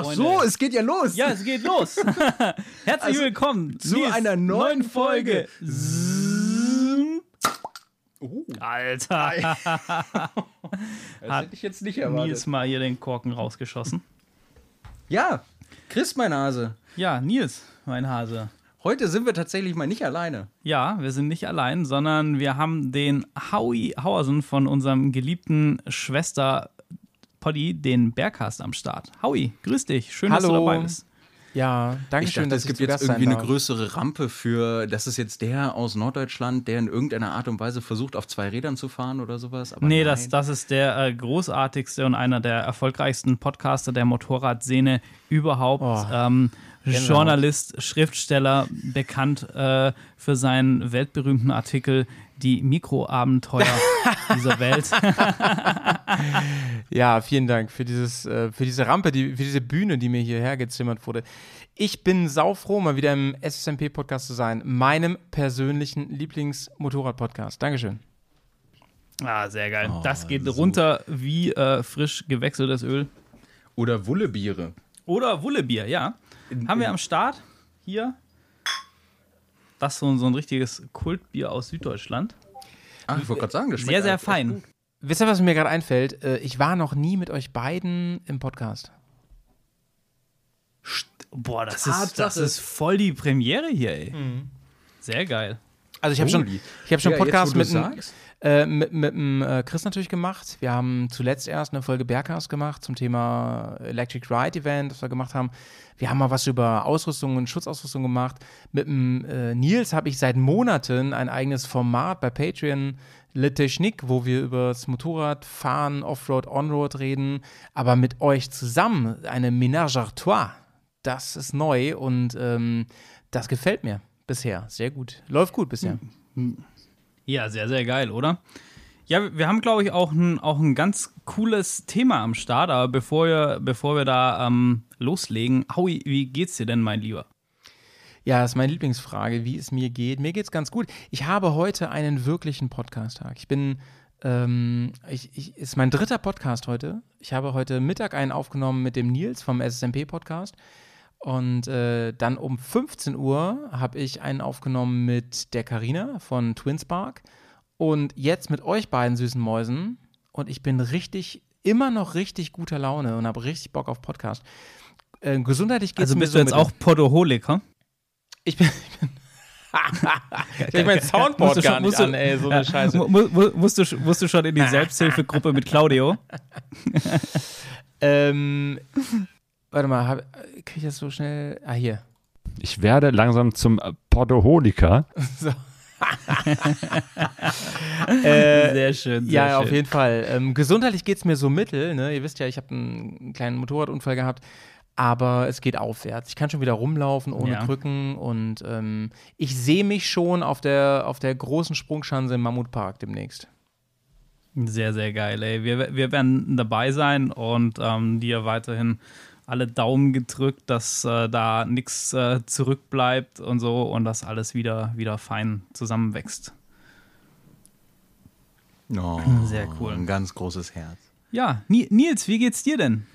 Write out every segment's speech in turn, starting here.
Ach so, es geht ja los. Ja, es geht los. Herzlich Also, willkommen zu Nils, einer neuen Folge. Oh. Alter, Das hätte ich jetzt nicht erwartet. Nils mal hier den Korken rausgeschossen. Ja, Chris, mein Hase. Ja, Nils, mein Hase. Heute sind wir tatsächlich mal nicht alleine. Ja, wir sind nicht allein, sondern wir haben den Howie Hauersen von unserem geliebten Schwester Poddy, den Berghast am Start. Howie, grüß dich. Schön, dass du Hallo. dabei bist. Ja, danke Ich schön, dachte, dass es gibt jetzt Gast irgendwie eine größere Rampe für, das ist jetzt der aus Norddeutschland, der in irgendeiner Art und Weise versucht, auf zwei Rädern zu fahren oder sowas. Aber Nee, nein. das, das ist der äh, großartigste und einer der erfolgreichsten Podcaster der Motorradszene überhaupt. Oh, ähm, Gänsehaut. Journalist, Schriftsteller, bekannt äh, für seinen weltberühmten Artikel Die Mikroabenteuer dieser Welt. Ja, vielen Dank für dieses, äh, für diese Rampe, die, für diese Bühne, die mir hierher gezimmert wurde. Ich bin saufroh, mal wieder im SSMP-Podcast zu sein, meinem persönlichen Lieblings-Motorrad-Podcast. Dankeschön. ah, sehr geil. Oh, das geht so. runter wie äh, frisch gewechseltes Öl. Oder Wullebiere. Oder Wullebier, ja. In- Haben wir am Start hier. Das ist so, so ein richtiges Kultbier aus Süddeutschland. Ach, ich wollte gerade sagen, das schmeckt Sehr, sehr fein. Wisst ihr, was mir gerade einfällt? Äh, ich war noch nie mit euch beiden im Podcast. Boah, das ist, das ist voll die Premiere hier, ey. Sehr geil. Also ich habe schon, ich hab schon Ja, Podcast jetzt, mit, sagst. Äh, mit, mit dem äh, Chris natürlich gemacht. Wir haben zuletzt erst eine Folge Berghaus gemacht zum Thema Electric Ride Event, das wir gemacht haben. Wir haben mal was über Ausrüstung und Schutzausrüstung gemacht. Mit dem äh, Nils habe ich seit Monaten ein eigenes Format bei Patreon, Le Technique, wo wir über das Motorradfahren, Offroad, Onroad reden. Aber mit euch zusammen eine Ménage à trois. Das ist neu und ähm, das gefällt mir bisher sehr gut. Läuft gut bisher. Ja, sehr, sehr geil, oder? Ja, wir haben, glaube ich, auch ein, auch ein ganz cooles Thema am Start. Aber bevor wir, bevor wir da ähm, loslegen, Howie, wie geht's dir denn, mein Lieber? Ja, das ist meine Lieblingsfrage, wie es mir geht. Mir geht's ganz gut. Ich habe heute einen wirklichen Podcast-Tag. Ich bin, ähm, ich, ich, ist mein dritter Podcast heute. Ich habe heute Mittag einen aufgenommen mit dem Nils vom SSMP-Podcast. Und äh, dann um 15 Uhr habe ich einen aufgenommen mit der Karina von Twinspark. Und jetzt mit euch beiden süßen Mäusen. Und ich bin richtig, immer noch richtig guter Laune und habe richtig Bock auf Podcast. Äh, gesundheitlich geht es Also bist so du jetzt auch Podoholiker? ich bin. Ich bin ich habe mein Soundboard du gar schon- nicht du- an, ey, so eine Scheiße. Mu- mu- musst, du, musst du schon in die Selbsthilfegruppe mit Claudio? Ähm, warte mal, hab, krieg ich das so schnell? Ah, hier. Ich werde langsam zum äh, Podoholiker. Äh, sehr schön. Sehr ja, schön. auf jeden Fall. Ähm, gesundheitlich geht es mir so mittel. Ne? Ihr wisst ja, ich habe einen kleinen Motorradunfall gehabt. Aber es geht aufwärts. Ich kann schon wieder rumlaufen ohne Ja. Krücken und ähm, ich sehe mich schon auf der, auf der großen Sprungschanze im Mammutpark demnächst. Sehr, sehr geil, ey. Wir, wir werden dabei sein und ähm, dir weiterhin alle Daumen gedrückt, dass äh, da nichts äh, zurückbleibt und so und dass alles wieder, wieder fein zusammenwächst. Oh, Sehr cool. Ein ganz großes Herz. Ja, Ni Nils, wie geht's dir denn?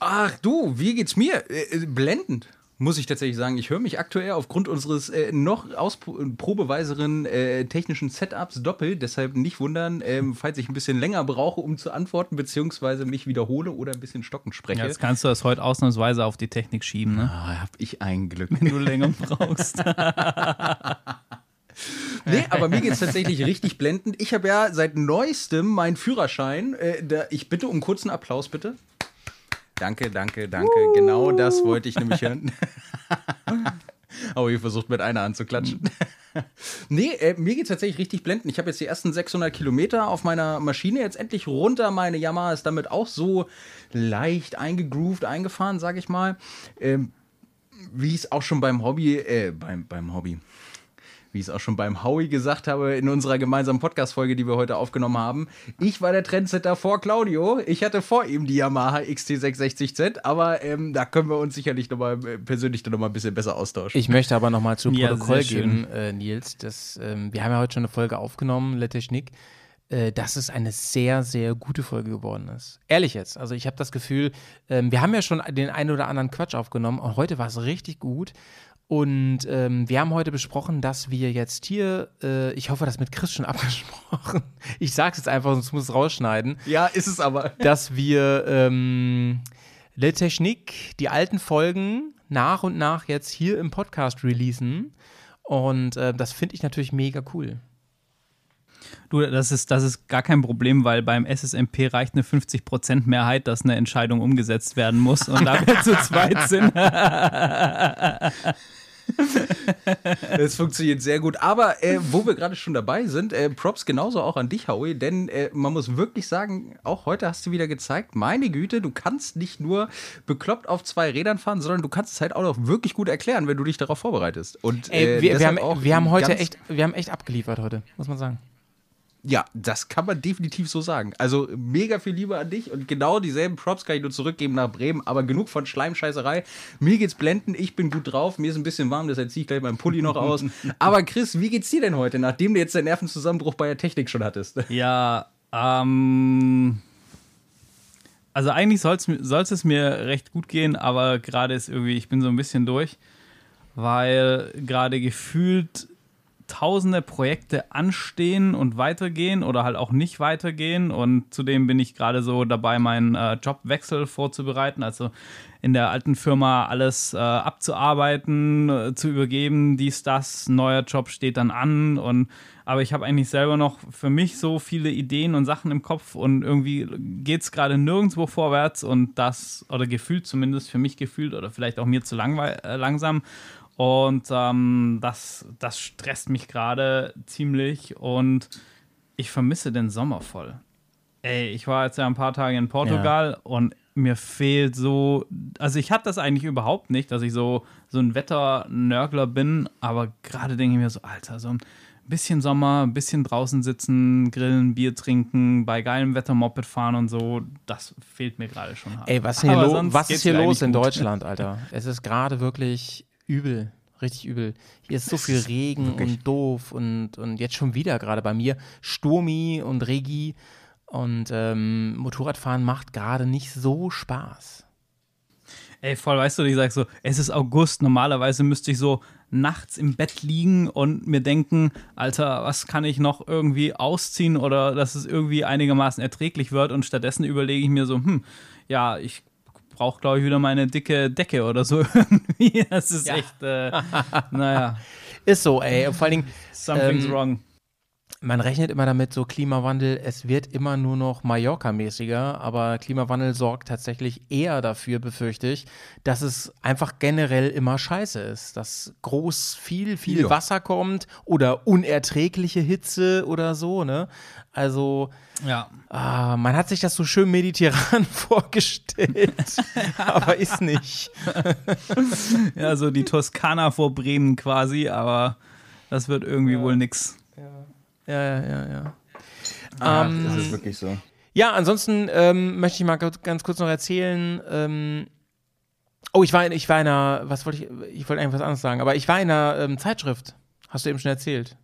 Ach du, wie geht's mir? Äh, äh, blendend, muss ich tatsächlich sagen. Ich höre mich aktuell aufgrund unseres äh, noch ausprobeweiseren äh, technischen Setups doppelt. Deshalb nicht wundern, ähm, falls ich ein bisschen länger brauche, um zu antworten, beziehungsweise mich wiederhole oder ein bisschen stocken spreche. Ja, jetzt kannst du das heute ausnahmsweise auf die Technik schieben, ne? ah, hab ich ein Glück. Wenn du länger brauchst. Nee, aber mir geht's tatsächlich richtig blendend. Ich habe ja seit neuestem meinen Führerschein. Äh, da, ich bitte um kurzen Applaus, bitte. Danke, danke, danke. Genau das wollte ich nämlich hören. Aber ihr versucht mit einer anzuklatschen. nee, äh, mir geht's tatsächlich richtig blendend. Ich habe jetzt die ersten 600 Kilometer auf meiner Maschine jetzt endlich runter. Meine Yamaha ist damit auch so leicht eingegroovt, eingefahren, sage ich mal. Ähm, wie ich es auch schon beim Hobby, äh, beim, beim Hobby, wie ich es auch schon beim Howie gesagt habe in unserer gemeinsamen Podcast-Folge, die wir heute aufgenommen haben. Ich war der Trendsetter vor Claudio. Ich hatte vor ihm die Yamaha XT660Z, aber ähm, da können wir uns sicherlich nochmal äh, persönlich noch mal ein bisschen besser austauschen. Ich möchte aber nochmal zu Ja, Protokoll geben, äh, Nils. Das, ähm, wir haben ja heute schon eine Folge aufgenommen, Le Technique. äh, dass es eine sehr, sehr gute Folge geworden ist. Ehrlich jetzt. Also ich habe das Gefühl, ähm, wir haben ja schon den einen oder anderen Quatsch aufgenommen und heute war es richtig gut. Und ähm, wir haben heute besprochen, dass wir jetzt hier, äh, ich hoffe, das mit Chris schon abgesprochen. Ich sag's jetzt einfach, sonst muss es rausschneiden. Ja, ist es aber. Dass wir ähm, Le Technique, die alten Folgen nach und nach jetzt hier im Podcast releasen. Und äh, das finde ich natürlich mega cool. Du, das ist, das ist gar kein Problem, weil beim SSMP reicht eine 50% Mehrheit, dass eine Entscheidung umgesetzt werden muss. Und da wir zu zweit sind. Es funktioniert sehr gut. Aber äh, wo wir gerade schon dabei sind, äh, Props genauso auch an dich, Howie, denn äh, man muss wirklich sagen, auch heute hast du wieder gezeigt, meine Güte, du kannst nicht nur bekloppt auf zwei Rädern fahren, sondern du kannst es halt auch noch wirklich gut erklären, wenn du dich darauf vorbereitest. Und, Ey, äh, wir, wir, haben, wir haben heute echt, wir haben echt abgeliefert heute, muss man sagen. Ja, das kann man definitiv so sagen. Also mega viel Liebe an dich und genau dieselben Props kann ich nur zurückgeben nach Bremen, aber genug von Schleimscheißerei. Mir geht's blenden, ich bin gut drauf, mir ist ein bisschen warm, deshalb ziehe ich gleich meinen Pulli noch aus. Aber Chris, wie geht's dir denn heute, nachdem du jetzt den Nervenzusammenbruch bei der Technik schon hattest? Ja, ähm. Also eigentlich soll es mir recht gut gehen, aber gerade ist irgendwie, ich bin so ein bisschen durch, weil gerade gefühlt tausende Projekte anstehen und weitergehen oder halt auch nicht weitergehen. Und zudem bin ich gerade so dabei, meinen äh, Jobwechsel vorzubereiten, also in der alten Firma alles äh, abzuarbeiten, äh, zu übergeben, dies, das, neuer Job steht dann an. Und aber ich habe eigentlich selber noch für mich so viele Ideen und Sachen im Kopf und irgendwie geht es gerade nirgendwo vorwärts. Und das, oder gefühlt zumindest für mich gefühlt oder vielleicht auch mir zu langwe- äh, langsam und ähm, das, das stresst mich gerade ziemlich und ich vermisse den Sommer voll. Ey, ich war jetzt ja ein paar Tage in Portugal und mir fehlt so, also ich hatte das eigentlich überhaupt nicht, dass ich so, so ein Wetternörgler bin, aber gerade denke ich mir so, Alter, so ein bisschen Sommer, ein bisschen draußen sitzen, grillen, Bier trinken, bei geilem Wetter Moped fahren und so, das fehlt mir gerade schon hart. Ey, was, hier was ist hier los in gut. Deutschland, Alter? Es ist gerade wirklich übel. Richtig übel. Hier ist so viel Regen und doof und, und jetzt schon wieder gerade bei mir Sturmi und Regi und ähm, Motorradfahren macht gerade nicht so Spaß. Ey, voll, weißt du, ich sag so, es ist August, normalerweise müsste ich so nachts im Bett liegen und mir denken, Alter, was kann ich noch irgendwie ausziehen oder dass es irgendwie einigermaßen erträglich wird und stattdessen überlege ich mir so, hm, ja, ich brauche, glaube ich, wieder meine dicke Decke oder so irgendwie. Das ist echt, äh, naja, Ist so, ey. Vor allen Dingen, something's Ähm, wrong. Man rechnet immer damit, so Klimawandel, es wird immer nur noch Mallorca-mäßiger, aber Klimawandel sorgt tatsächlich eher dafür, befürchte ich, dass es einfach generell immer scheiße ist. Dass groß viel, viel Ja. Wasser kommt oder unerträgliche Hitze oder so, ne? Also, Ja. ah, man hat sich das so schön mediterran vorgestellt, aber ist nicht. ja, so die Toskana vor Bremen quasi, aber das wird irgendwie wohl nix. Ja, ja, ja, ja. Ah, Ähm, das ist wirklich so. Ja, ansonsten ähm, möchte ich mal ganz kurz noch erzählen. Ähm, oh, ich war, in, ich war in einer, was wollte ich, ich wollte eigentlich was anderes sagen, aber ich war in einer ähm, Zeitschrift. Hast du eben schon erzählt.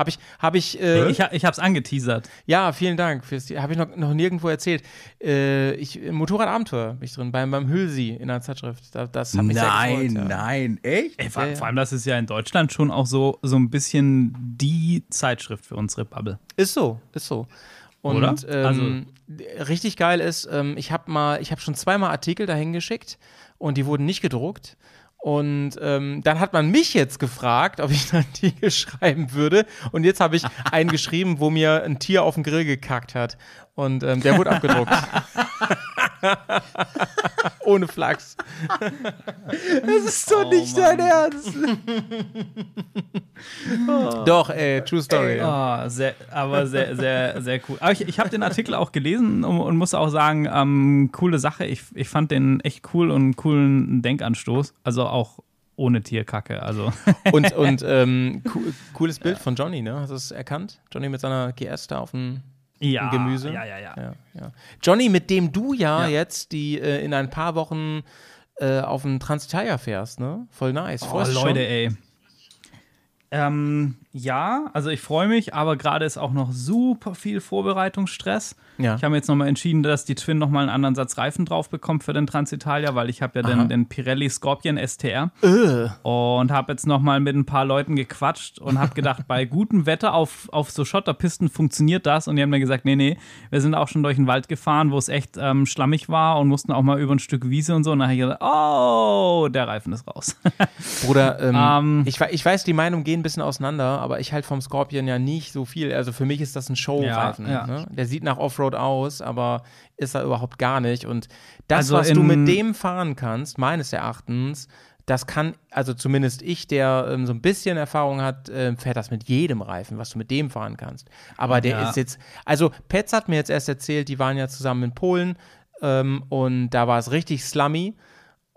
Habe ich, habe ich, äh, Ich, ich hab's angeteasert. ja, vielen Dank habe ich noch, noch nirgendwo erzählt. Äh, ich, Motorradabenteuer bin ich drin, beim, beim Hülsi in der Zeitschrift. Da, das hat mich sehr Nein, gefreut, ja. nein, echt? Ey, vor, Ja, vor allem, das ist ja in Deutschland schon auch so, so ein bisschen die Zeitschrift für unsere Bubble. Ist so, ist so. Und Oder? Ähm, richtig geil ist, ähm, ich habe mal, ich habe schon zweimal Artikel dahin geschickt und die wurden nicht gedruckt. Und ähm, dann hat man mich jetzt gefragt, ob ich einen Artikel schreiben würde. Und jetzt habe ich einen geschrieben, wo mir ein Tier auf den Grill gekackt hat. Und ähm, der wurde abgedruckt. Ohne Flachs. Das ist doch Oh, nicht Mann. dein Ernst. Doch, ey, true story. ja. Ah, sehr, aber sehr, sehr, sehr cool. Aber ich, ich habe den Artikel auch gelesen und, und muss auch sagen, ähm, coole Sache. Ich, ich fand den echt cool und einen coolen Denkanstoß. Also auch ohne Tierkacke. Also Und, und ähm, coo- cooles Bild von Johnny, ne? Hast du es erkannt? Johnny mit seiner GS da auf dem ja, Gemüse? Ja, ja, ja. Ja, ja. Johnny, mit dem du ja, Ja. jetzt die äh, in ein paar Wochen äh, auf den Transitalia fährst, ne? Voll nice. Oh, Freust Leute, schon? ey. Ähm, Ja, also ich freue mich, aber gerade ist auch noch super viel Vorbereitungsstress. Ja. Ich habe jetzt nochmal entschieden, dass die Twin nochmal einen anderen Satz Reifen drauf bekommt für den Transitalia, weil ich habe ja den, den Pirelli Scorpion STR und habe jetzt nochmal mit ein paar Leuten gequatscht und habe gedacht, bei gutem Wetter auf, auf so Schotterpisten funktioniert das und die haben mir gesagt, nee, nee, wir sind auch schon durch den Wald gefahren, wo es echt ähm, schlammig war und mussten auch mal über ein Stück Wiese und so und dann habe ich gesagt, oh, der Reifen ist raus. Bruder, ähm, Ähm. ich, ich weiß, die Meinungen gehen ein bisschen auseinander, aber ich halt vom Scorpion ja nicht so viel. Also für mich ist das ein Showreifen. Ja, ja. Ne? Der sieht nach Offroad aus, aber ist er überhaupt gar nicht. Und das, Also was du mit dem fahren kannst, meines Erachtens, das kann, also zumindest ich, der ähm, so ein bisschen Erfahrung hat, ähm, fährt das mit jedem Reifen, was du mit dem fahren kannst. Aber der Ja. ist jetzt, also Petz hat mir jetzt erst erzählt, die waren ja zusammen in Polen ähm, und da war es richtig slummy.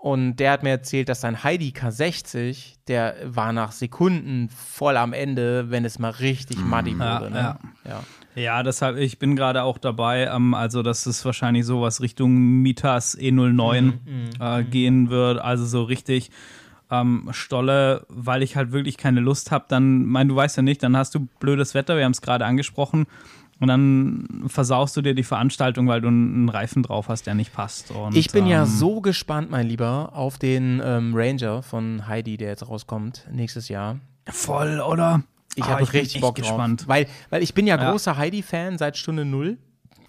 Und der hat mir erzählt, dass sein Heidi K60, der war nach Sekunden voll am Ende, wenn es mal richtig muddy Ja, wurde. Ne? ja. ja. Ja, deshalb, ich bin gerade auch dabei. Ähm, also, dass es wahrscheinlich sowas Richtung Mitas E09 äh, gehen wird. Also so richtig ähm, Stolle, weil ich halt wirklich keine Lust habe. Dann, mein, du weißt ja nicht, dann hast du blödes Wetter, wir haben es gerade angesprochen. Und dann versaust du dir die Veranstaltung, weil du einen Reifen drauf hast, der nicht passt. Und, Ich bin ja ähm, so gespannt, mein Lieber, auf den ähm, Ranger von Heidi, der jetzt rauskommt nächstes Jahr. voll, oder? Ich Ah, habe bin richtig Bock drauf. gespannt. Weil, weil ich bin ja Ja. großer Heidi-Fan seit Stunde Null.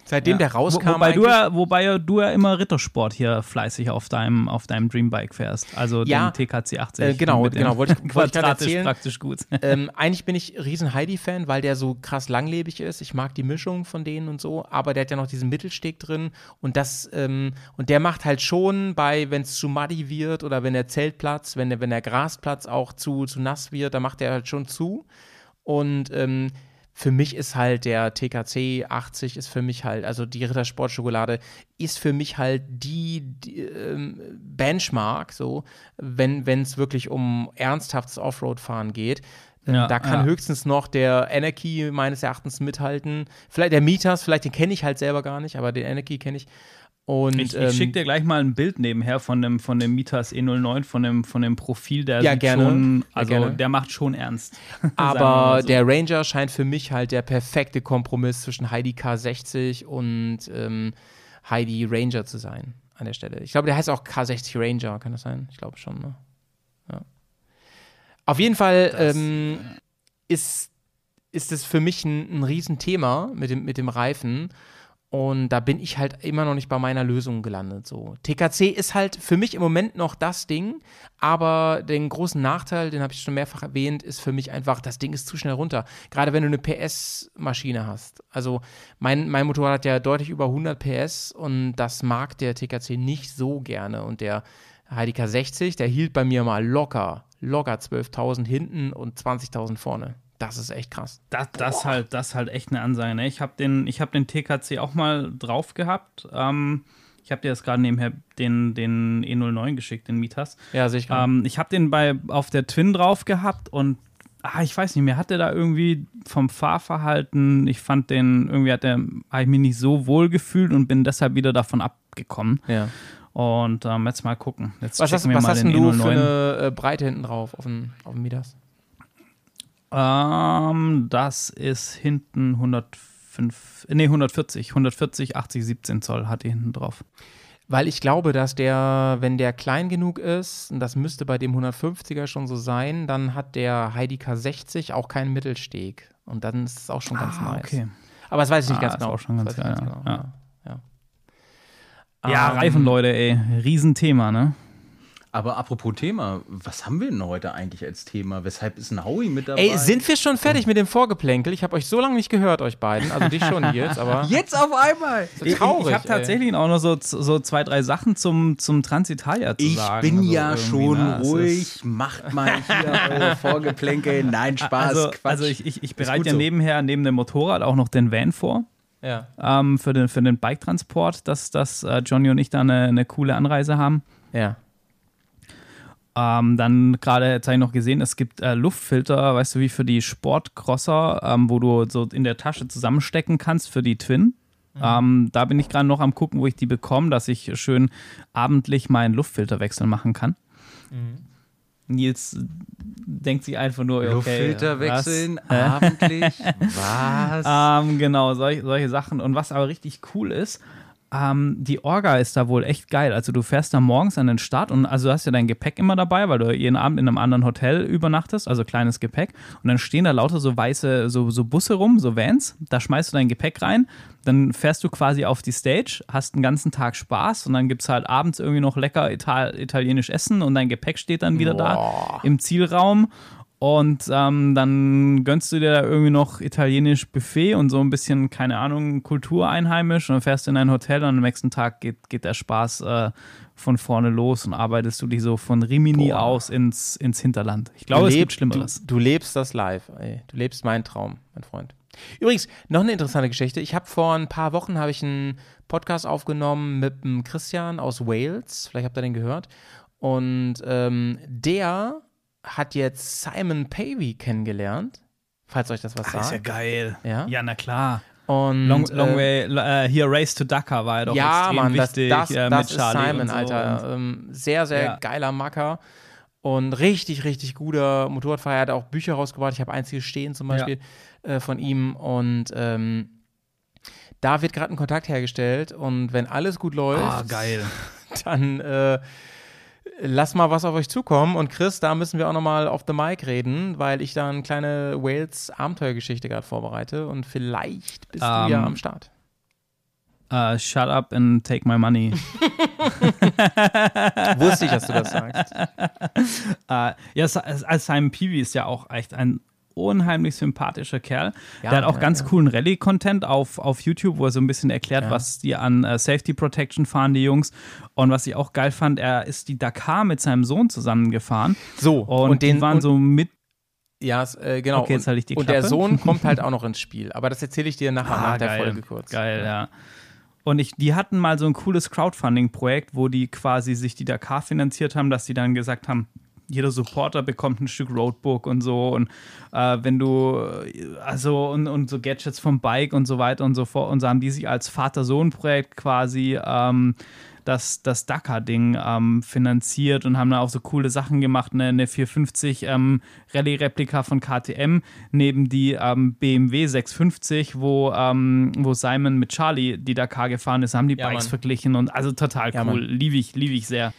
Seitdem Ja. der rauskam. Wo, wobei, du ja, wobei du ja immer Rittersport hier fleißig auf deinem, auf deinem Dreambike fährst. Also Ja, den TKC 80. äh, genau, genau, wollte ich- wollte ich erzählen. praktisch gut. ähm, eigentlich bin ich riesen Heidi-Fan, weil der so krass langlebig ist. Ich mag die Mischung von denen und so, aber der hat ja noch diesen Mittelsteg drin und das ähm, und der macht halt schon bei, wenn es zu muddy wird oder wenn der Zeltplatz, wenn der, wenn der Grasplatz auch zu, zu nass wird, da macht er halt schon zu. Und ähm, für mich ist halt der TKC 80 ist für mich halt, also die Rittersport-Schokolade ist für mich halt die, die ähm, Benchmark, so, wenn es wirklich um ernsthaftes Offroad-Fahren geht. Ähm, Ja, da kann ja. höchstens noch der Anarchy meines Erachtens mithalten. Vielleicht der Mitas, vielleicht den kenne ich halt selber gar nicht, aber den Anarchy kenne ich. Und, Ich, ähm, ich schicke dir gleich mal ein Bild nebenher von dem, von dem Mitas E09, von dem, von dem Profil, der Ja, gerne. schon, Ja, also gerne. der macht schon ernst. Aber so. der Ranger scheint für mich halt der perfekte Kompromiss zwischen Heidi K60 und ähm, Heidi Ranger zu sein an der Stelle. Ich glaube, der heißt auch K60 Ranger, kann das sein? Ich glaube schon, ne? Ja. Auf jeden Fall Das, ähm, ist, ist es für mich ein, ein Riesenthema mit dem, mit dem Reifen. Und da bin ich halt immer noch nicht bei meiner Lösung gelandet. So. TKC ist halt für mich im Moment noch das Ding, aber den großen Nachteil, den habe ich schon mehrfach erwähnt, ist für mich einfach, das Ding ist zu schnell runter. Gerade wenn du eine PS-Maschine hast. Also mein, mein Motorrad hat ja deutlich über 100 PS und das mag der TKC nicht so gerne. Und der HDK 60, der hielt bei mir mal locker, locker 12.000 hinten und 20.000 vorne. Das ist echt krass. Das, das halt, das halt echt eine Ansage. Ne? Ich habe den, ich hab den TKC auch mal drauf gehabt. Ähm, ich habe dir jetzt gerade nebenher den, den E09 geschickt, den Mitas. Ja, sehe ich gerade. Ähm, ich habe den bei auf der Twin drauf gehabt und ah, ich weiß nicht, mir hat der da irgendwie vom Fahrverhalten, ich fand den, irgendwie hat der, habe ich mich nicht so wohl gefühlt und bin deshalb wieder davon abgekommen. ja. Und ähm, jetzt mal gucken. Jetzt Was hast, was mal hast du E09. für eine äh, Breite hinten drauf auf dem, auf dem Midas? Ähm, das ist hinten 105, nee, 140, 140, 80, 17 Zoll hat die hinten drauf. Weil ich glaube, dass der, wenn der klein genug ist, und das müsste bei dem 150er schon so sein, dann hat der Heidi K60 auch keinen Mittelsteg. Und dann ist es auch schon ganz nice. Ah, okay. Aber das weiß ich nicht Ah, ganz ist genau. auch schon ganz ich geil, genau. ja. Ja. Ja, Ähm, Reifen, Leute, ey. Riesenthema, ne? Aber apropos Thema, was haben wir denn heute eigentlich als Thema? Weshalb ist ein Howie mit dabei? Ey, sind wir schon fertig mit dem Vorgeplänkel? Ich habe euch so lange nicht gehört, euch beiden. Also dich schon jetzt, aber Jetzt auf einmal! so Ich, traurig. ich habe ey. tatsächlich auch noch so, so zwei, drei Sachen zum, zum Transitalia zu Ich sagen. bin Also ja schon es ruhig. Macht mal hier eure Vorgeplänkel. Nein, Spaß, Also, Quatsch. also ich, ich, ich bereite ja so. nebenher, neben dem Motorrad auch noch den Van vor. Ja. Ähm, für den, für den Bike-Transport, dass, dass äh, Johnny und ich da eine, eine coole Anreise haben. Ja. Ähm, dann gerade, jetzt habe ich noch gesehen, es gibt äh, Luftfilter, weißt du, wie für die Sportcrosser, ähm, wo du so in der Tasche zusammenstecken kannst für die Twin. Ähm, da bin ich gerade noch am gucken, wo ich die bekomme, dass ich schön abendlich meinen Luftfilterwechsel machen kann. Nils denkt sich einfach nur, okay. Luftfilter was? wechseln, abendlich. Was? Ähm, genau, solche, solche Sachen. Und was aber richtig cool ist, ähm, die Orga ist da wohl echt geil. Also du fährst da morgens an den Start und also du hast ja dein Gepäck immer dabei, weil du jeden Abend in einem anderen Hotel übernachtest, also kleines Gepäck. Und dann stehen da lauter so weiße, so, so Busse rum, so Vans. Da schmeißt du dein Gepäck rein, dann fährst du quasi auf die Stage, hast einen ganzen Tag Spaß und dann gibt es halt abends irgendwie noch lecker Ital italienisch Essen und dein Gepäck steht dann wieder da im Zielraum. Und ähm, dann gönnst du dir da irgendwie noch italienisch Buffet und so ein bisschen, keine Ahnung, Kultur einheimisch und dann fährst du in ein Hotel und am nächsten Tag geht, geht der Spaß äh, von vorne los und arbeitest du dich so von Rimini Boah. aus ins, ins Hinterland. Ich glaube, es gibt Schlimmeres. Du, du lebst das live, ey. Du lebst meinen Traum, mein Freund. Übrigens, noch eine interessante Geschichte. Ich habe vor ein paar Wochen habe ich einen Podcast aufgenommen mit dem Christian aus Wales. Vielleicht habt ihr den gehört. Und ähm, der hat jetzt Simon Pavey kennengelernt. Falls euch das was Ah, ist ja sagt. geil. Ja? Ja, na klar. Und, Long, long äh, way, äh, hier Race to Dakar war ja doch ja, extrem Mann, das, wichtig das, äh, das mit ist Charlie Simon, so Alter. Ähm, sehr, sehr Ja. geiler Macker und richtig, richtig guter Motorradfahrer. Er hat auch Bücher rausgebracht. Ich habe eins hier stehen zum Beispiel äh, von ihm und ähm, da wird gerade ein Kontakt hergestellt und wenn alles gut läuft, ah, geil. dann äh, lass mal was auf euch zukommen. Und Chris, da müssen wir auch nochmal auf the mic reden, weil ich da eine kleine Wales-Abenteuergeschichte gerade vorbereite und vielleicht bist du ja Ähm, am Start. Uh, shut up and take my money. Wusste ich, dass du das sagst. Äh, ja, Si- Simon Peavy ist ja auch echt ein unheimlich sympathischer Kerl. Ja, der hat auch ja, ganz ja. coolen Rallye-Content auf, auf YouTube, wo er so ein bisschen erklärt, was die an äh, Safety Protection fahren, die Jungs. Und was ich auch geil fand, er ist die Dakar mit seinem Sohn zusammengefahren. So, Und, und, den die waren und, so mit. Ja, äh, genau. Okay, jetzt und, halte ich die und der Klappe. Sohn kommt halt auch noch ins Spiel. Aber das erzähle ich dir nachher nach der geil, Folge kurz. Geil, ja. Und ich, die hatten mal so ein cooles Crowdfunding-Projekt, wo die quasi sich die Dakar finanziert haben, dass die dann gesagt haben, jeder Supporter bekommt ein Stück Roadbook und so und äh, wenn du äh, also und, und so Gadgets vom Bike und so weiter und so fort und so haben die sich als Vater-Sohn-Projekt quasi ähm, das, das Dakar-Ding ähm, finanziert und haben da auch so coole Sachen gemacht, eine, eine 450 ähm, Rallye-Replika von KTM neben die ähm, BMW 650, wo, ähm, wo Simon mit Charlie die Dakar gefahren ist, haben die Ja, Bikes Mann. verglichen und also total Ja, cool, liebe ich, liebe ich sehr.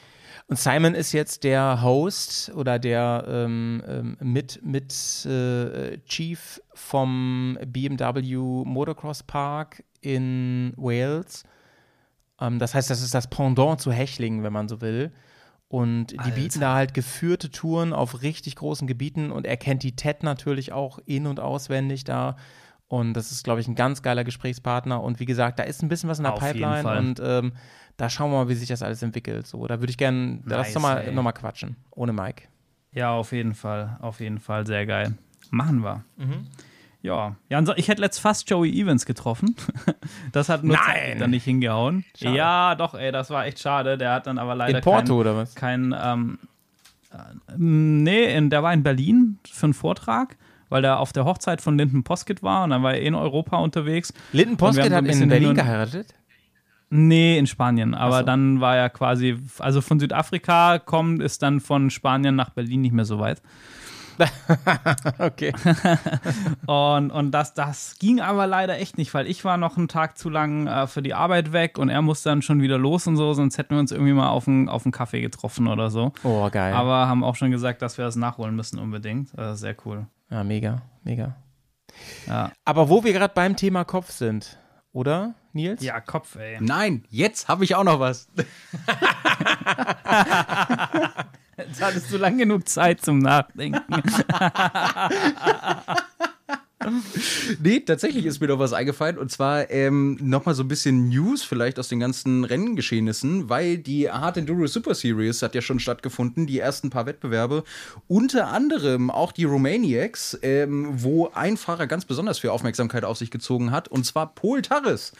Und Simon ist jetzt der Host oder der ähm, ähm, mit, mit äh, Chief vom BMW Motocross Park in Wales. Ähm, das heißt, das ist das Pendant zu Hechlingen, wenn man so will. Und die bieten da halt geführte Touren auf richtig großen Gebieten und er kennt die TED natürlich auch in- und auswendig da. Und das ist, glaube ich, ein ganz geiler Gesprächspartner. Und wie gesagt, da ist ein bisschen was in der Auf Pipeline und ähm, da schauen wir mal, wie sich das alles entwickelt. So, da würde ich gerne, lass Nice, doch mal ey. nochmal quatschen. Ohne Mike. Ja, auf jeden Fall, auf jeden Fall, sehr geil. Machen wir. Mhm. Ja, ja ich hätte letzt fast Joey Evans getroffen. Das hat nur dann nicht hingehauen. Schade. Ja, doch, ey, das war echt schade. Der hat dann aber leider In Porto kein, oder was? kein ähm, äh, nee, in, der war in Berlin für einen Vortrag, weil der auf der Hochzeit von Linden Poskett war und dann war er in Europa unterwegs. Linden Poskett hat in Berlin geheiratet? Nee, in Spanien. Aber so. dann war er quasi, also von Südafrika kommt, ist dann von Spanien nach Berlin nicht mehr so weit. Okay. Und, und das, das ging aber leider echt nicht, weil ich war noch einen Tag zu lang äh, für die Arbeit weg und er musste dann schon wieder los und so, sonst hätten wir uns irgendwie mal auf einen, auf einen Kaffee getroffen oder so. Oh, geil. Aber haben auch schon gesagt, dass wir das nachholen müssen unbedingt. Äh, sehr cool. Ja, mega, mega. Ja, Aber wo wir gerade beim Thema Kopf sind, oder, Nils? ja Kopf, ey. Nein, jetzt habe ich auch noch was. Jetzt hattest du lang genug Zeit zum Nachdenken. Nee, tatsächlich ist mir doch was eingefallen. Und zwar ähm, nochmal so ein bisschen News vielleicht aus den ganzen Renngeschehnissen, weil die Hard Enduro Super Series hat ja schon stattgefunden, die ersten paar Wettbewerbe. Unter anderem auch die Romaniacs, ähm, wo ein Fahrer ganz besonders viel Aufmerksamkeit auf sich gezogen hat, und zwar Paul Tarres.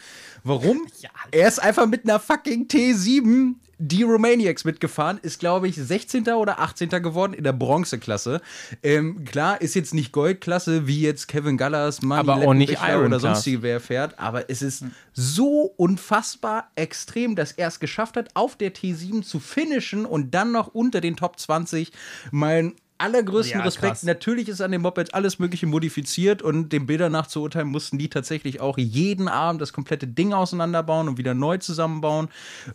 Warum? Er ist einfach mit einer fucking T7 die Romaniacs mitgefahren, ist, glaube ich, 16. oder 18. geworden in der Bronzeklasse. Ähm, klar, ist jetzt nicht Goldklasse, wie jetzt Kevin Gallas, Manni Aber auch nicht Iron oder sonstige wer fährt. Aber es ist so unfassbar extrem, dass er es geschafft hat, auf der T7 zu finishen und dann noch unter den Top 20. Mein allergrößten Ja, Respekt. krass. Natürlich ist an dem Moped alles Mögliche modifiziert und dem Bildern nach zu urteilen, mussten die tatsächlich auch jeden Abend das komplette Ding auseinanderbauen und wieder neu zusammenbauen.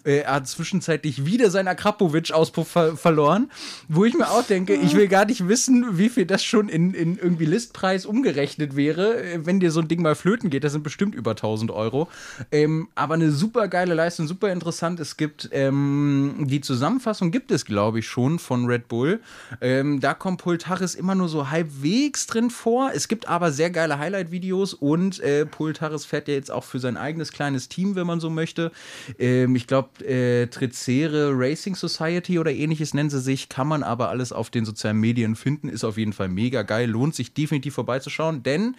Äh, er hat zwischenzeitlich wieder seinen Akrapovic-Auspuff ver verloren, wo ich mir auch denke, ich will gar nicht wissen, wie viel das schon in, in irgendwie Listpreis umgerechnet wäre, äh, wenn dir so ein Ding mal flöten geht. Das sind bestimmt über 1000 Euro. Ähm, aber eine super geile Leistung, super interessant. Es gibt ähm, die Zusammenfassung, gibt es glaube ich schon von Red Bull. Ähm, da kommt Pultaris immer nur so halbwegs drin vor. Es gibt aber sehr geile Highlight-Videos und äh, Pultaris fährt ja jetzt auch für sein eigenes kleines Team, wenn man so möchte. Ähm, ich glaube, äh, Tricere Racing Society oder ähnliches nennen sie sich, kann man aber alles auf den sozialen Medien finden. Ist auf jeden Fall mega geil, lohnt sich definitiv vorbeizuschauen, denn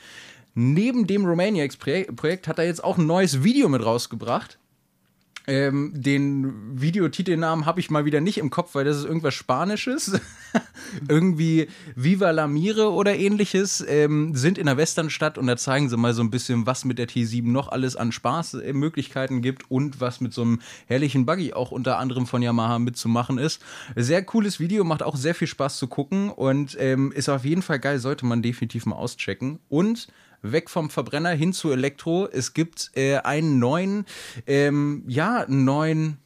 neben dem Romaniacs-Projekt hat er jetzt auch ein neues Video mit rausgebracht. Ähm, den Videotitelnamen habe ich mal wieder nicht im Kopf, weil das ist irgendwas Spanisches. Irgendwie Viva la Mire oder ähnliches. Ähm, sind in der Westernstadt und da zeigen sie mal so ein bisschen, was mit der T7 noch alles an Spaßmöglichkeiten gibt und was mit so einem herrlichen Buggy auch unter anderem von Yamaha mitzumachen ist. Sehr cooles Video, macht auch sehr viel Spaß zu gucken und ähm, ist auf jeden Fall geil, sollte man definitiv mal auschecken. Und weg vom Verbrenner hin zu Elektro. Es gibt äh, einen neuen, ähm, ja, einen neuen,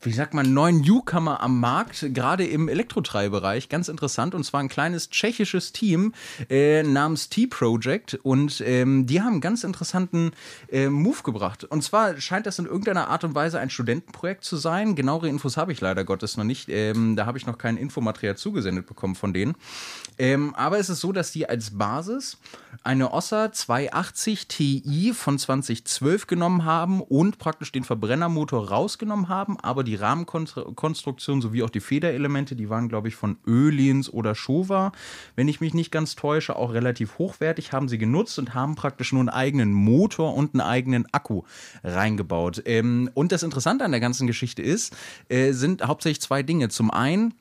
wie sagt man, neuen Newcomer am Markt, gerade im Elektrotreibbereich. Ganz interessant. Und zwar ein kleines tschechisches Team äh, namens T-Project. Und ähm, die haben einen ganz interessanten äh, Move gebracht. Und zwar scheint das in irgendeiner Art und Weise ein Studentenprojekt zu sein. Genauere Infos habe ich leider Gottes noch nicht. Ähm, da habe ich noch kein Infomaterial zugesendet bekommen von denen. Ähm, aber es ist so, dass die als Basis eine Ossa 280 Ti von 2012 genommen haben und praktisch den Verbrennermotor rausgenommen haben, aber die Rahmenkonstruktion sowie auch die Federelemente, die waren, glaube ich, von Ölins oder Showa, wenn ich mich nicht ganz täusche, auch relativ hochwertig, haben sie genutzt und haben praktisch nur einen eigenen Motor und einen eigenen Akku reingebaut. Ähm, und das Interessante an der ganzen Geschichte ist, äh, sind hauptsächlich zwei Dinge. Zum einen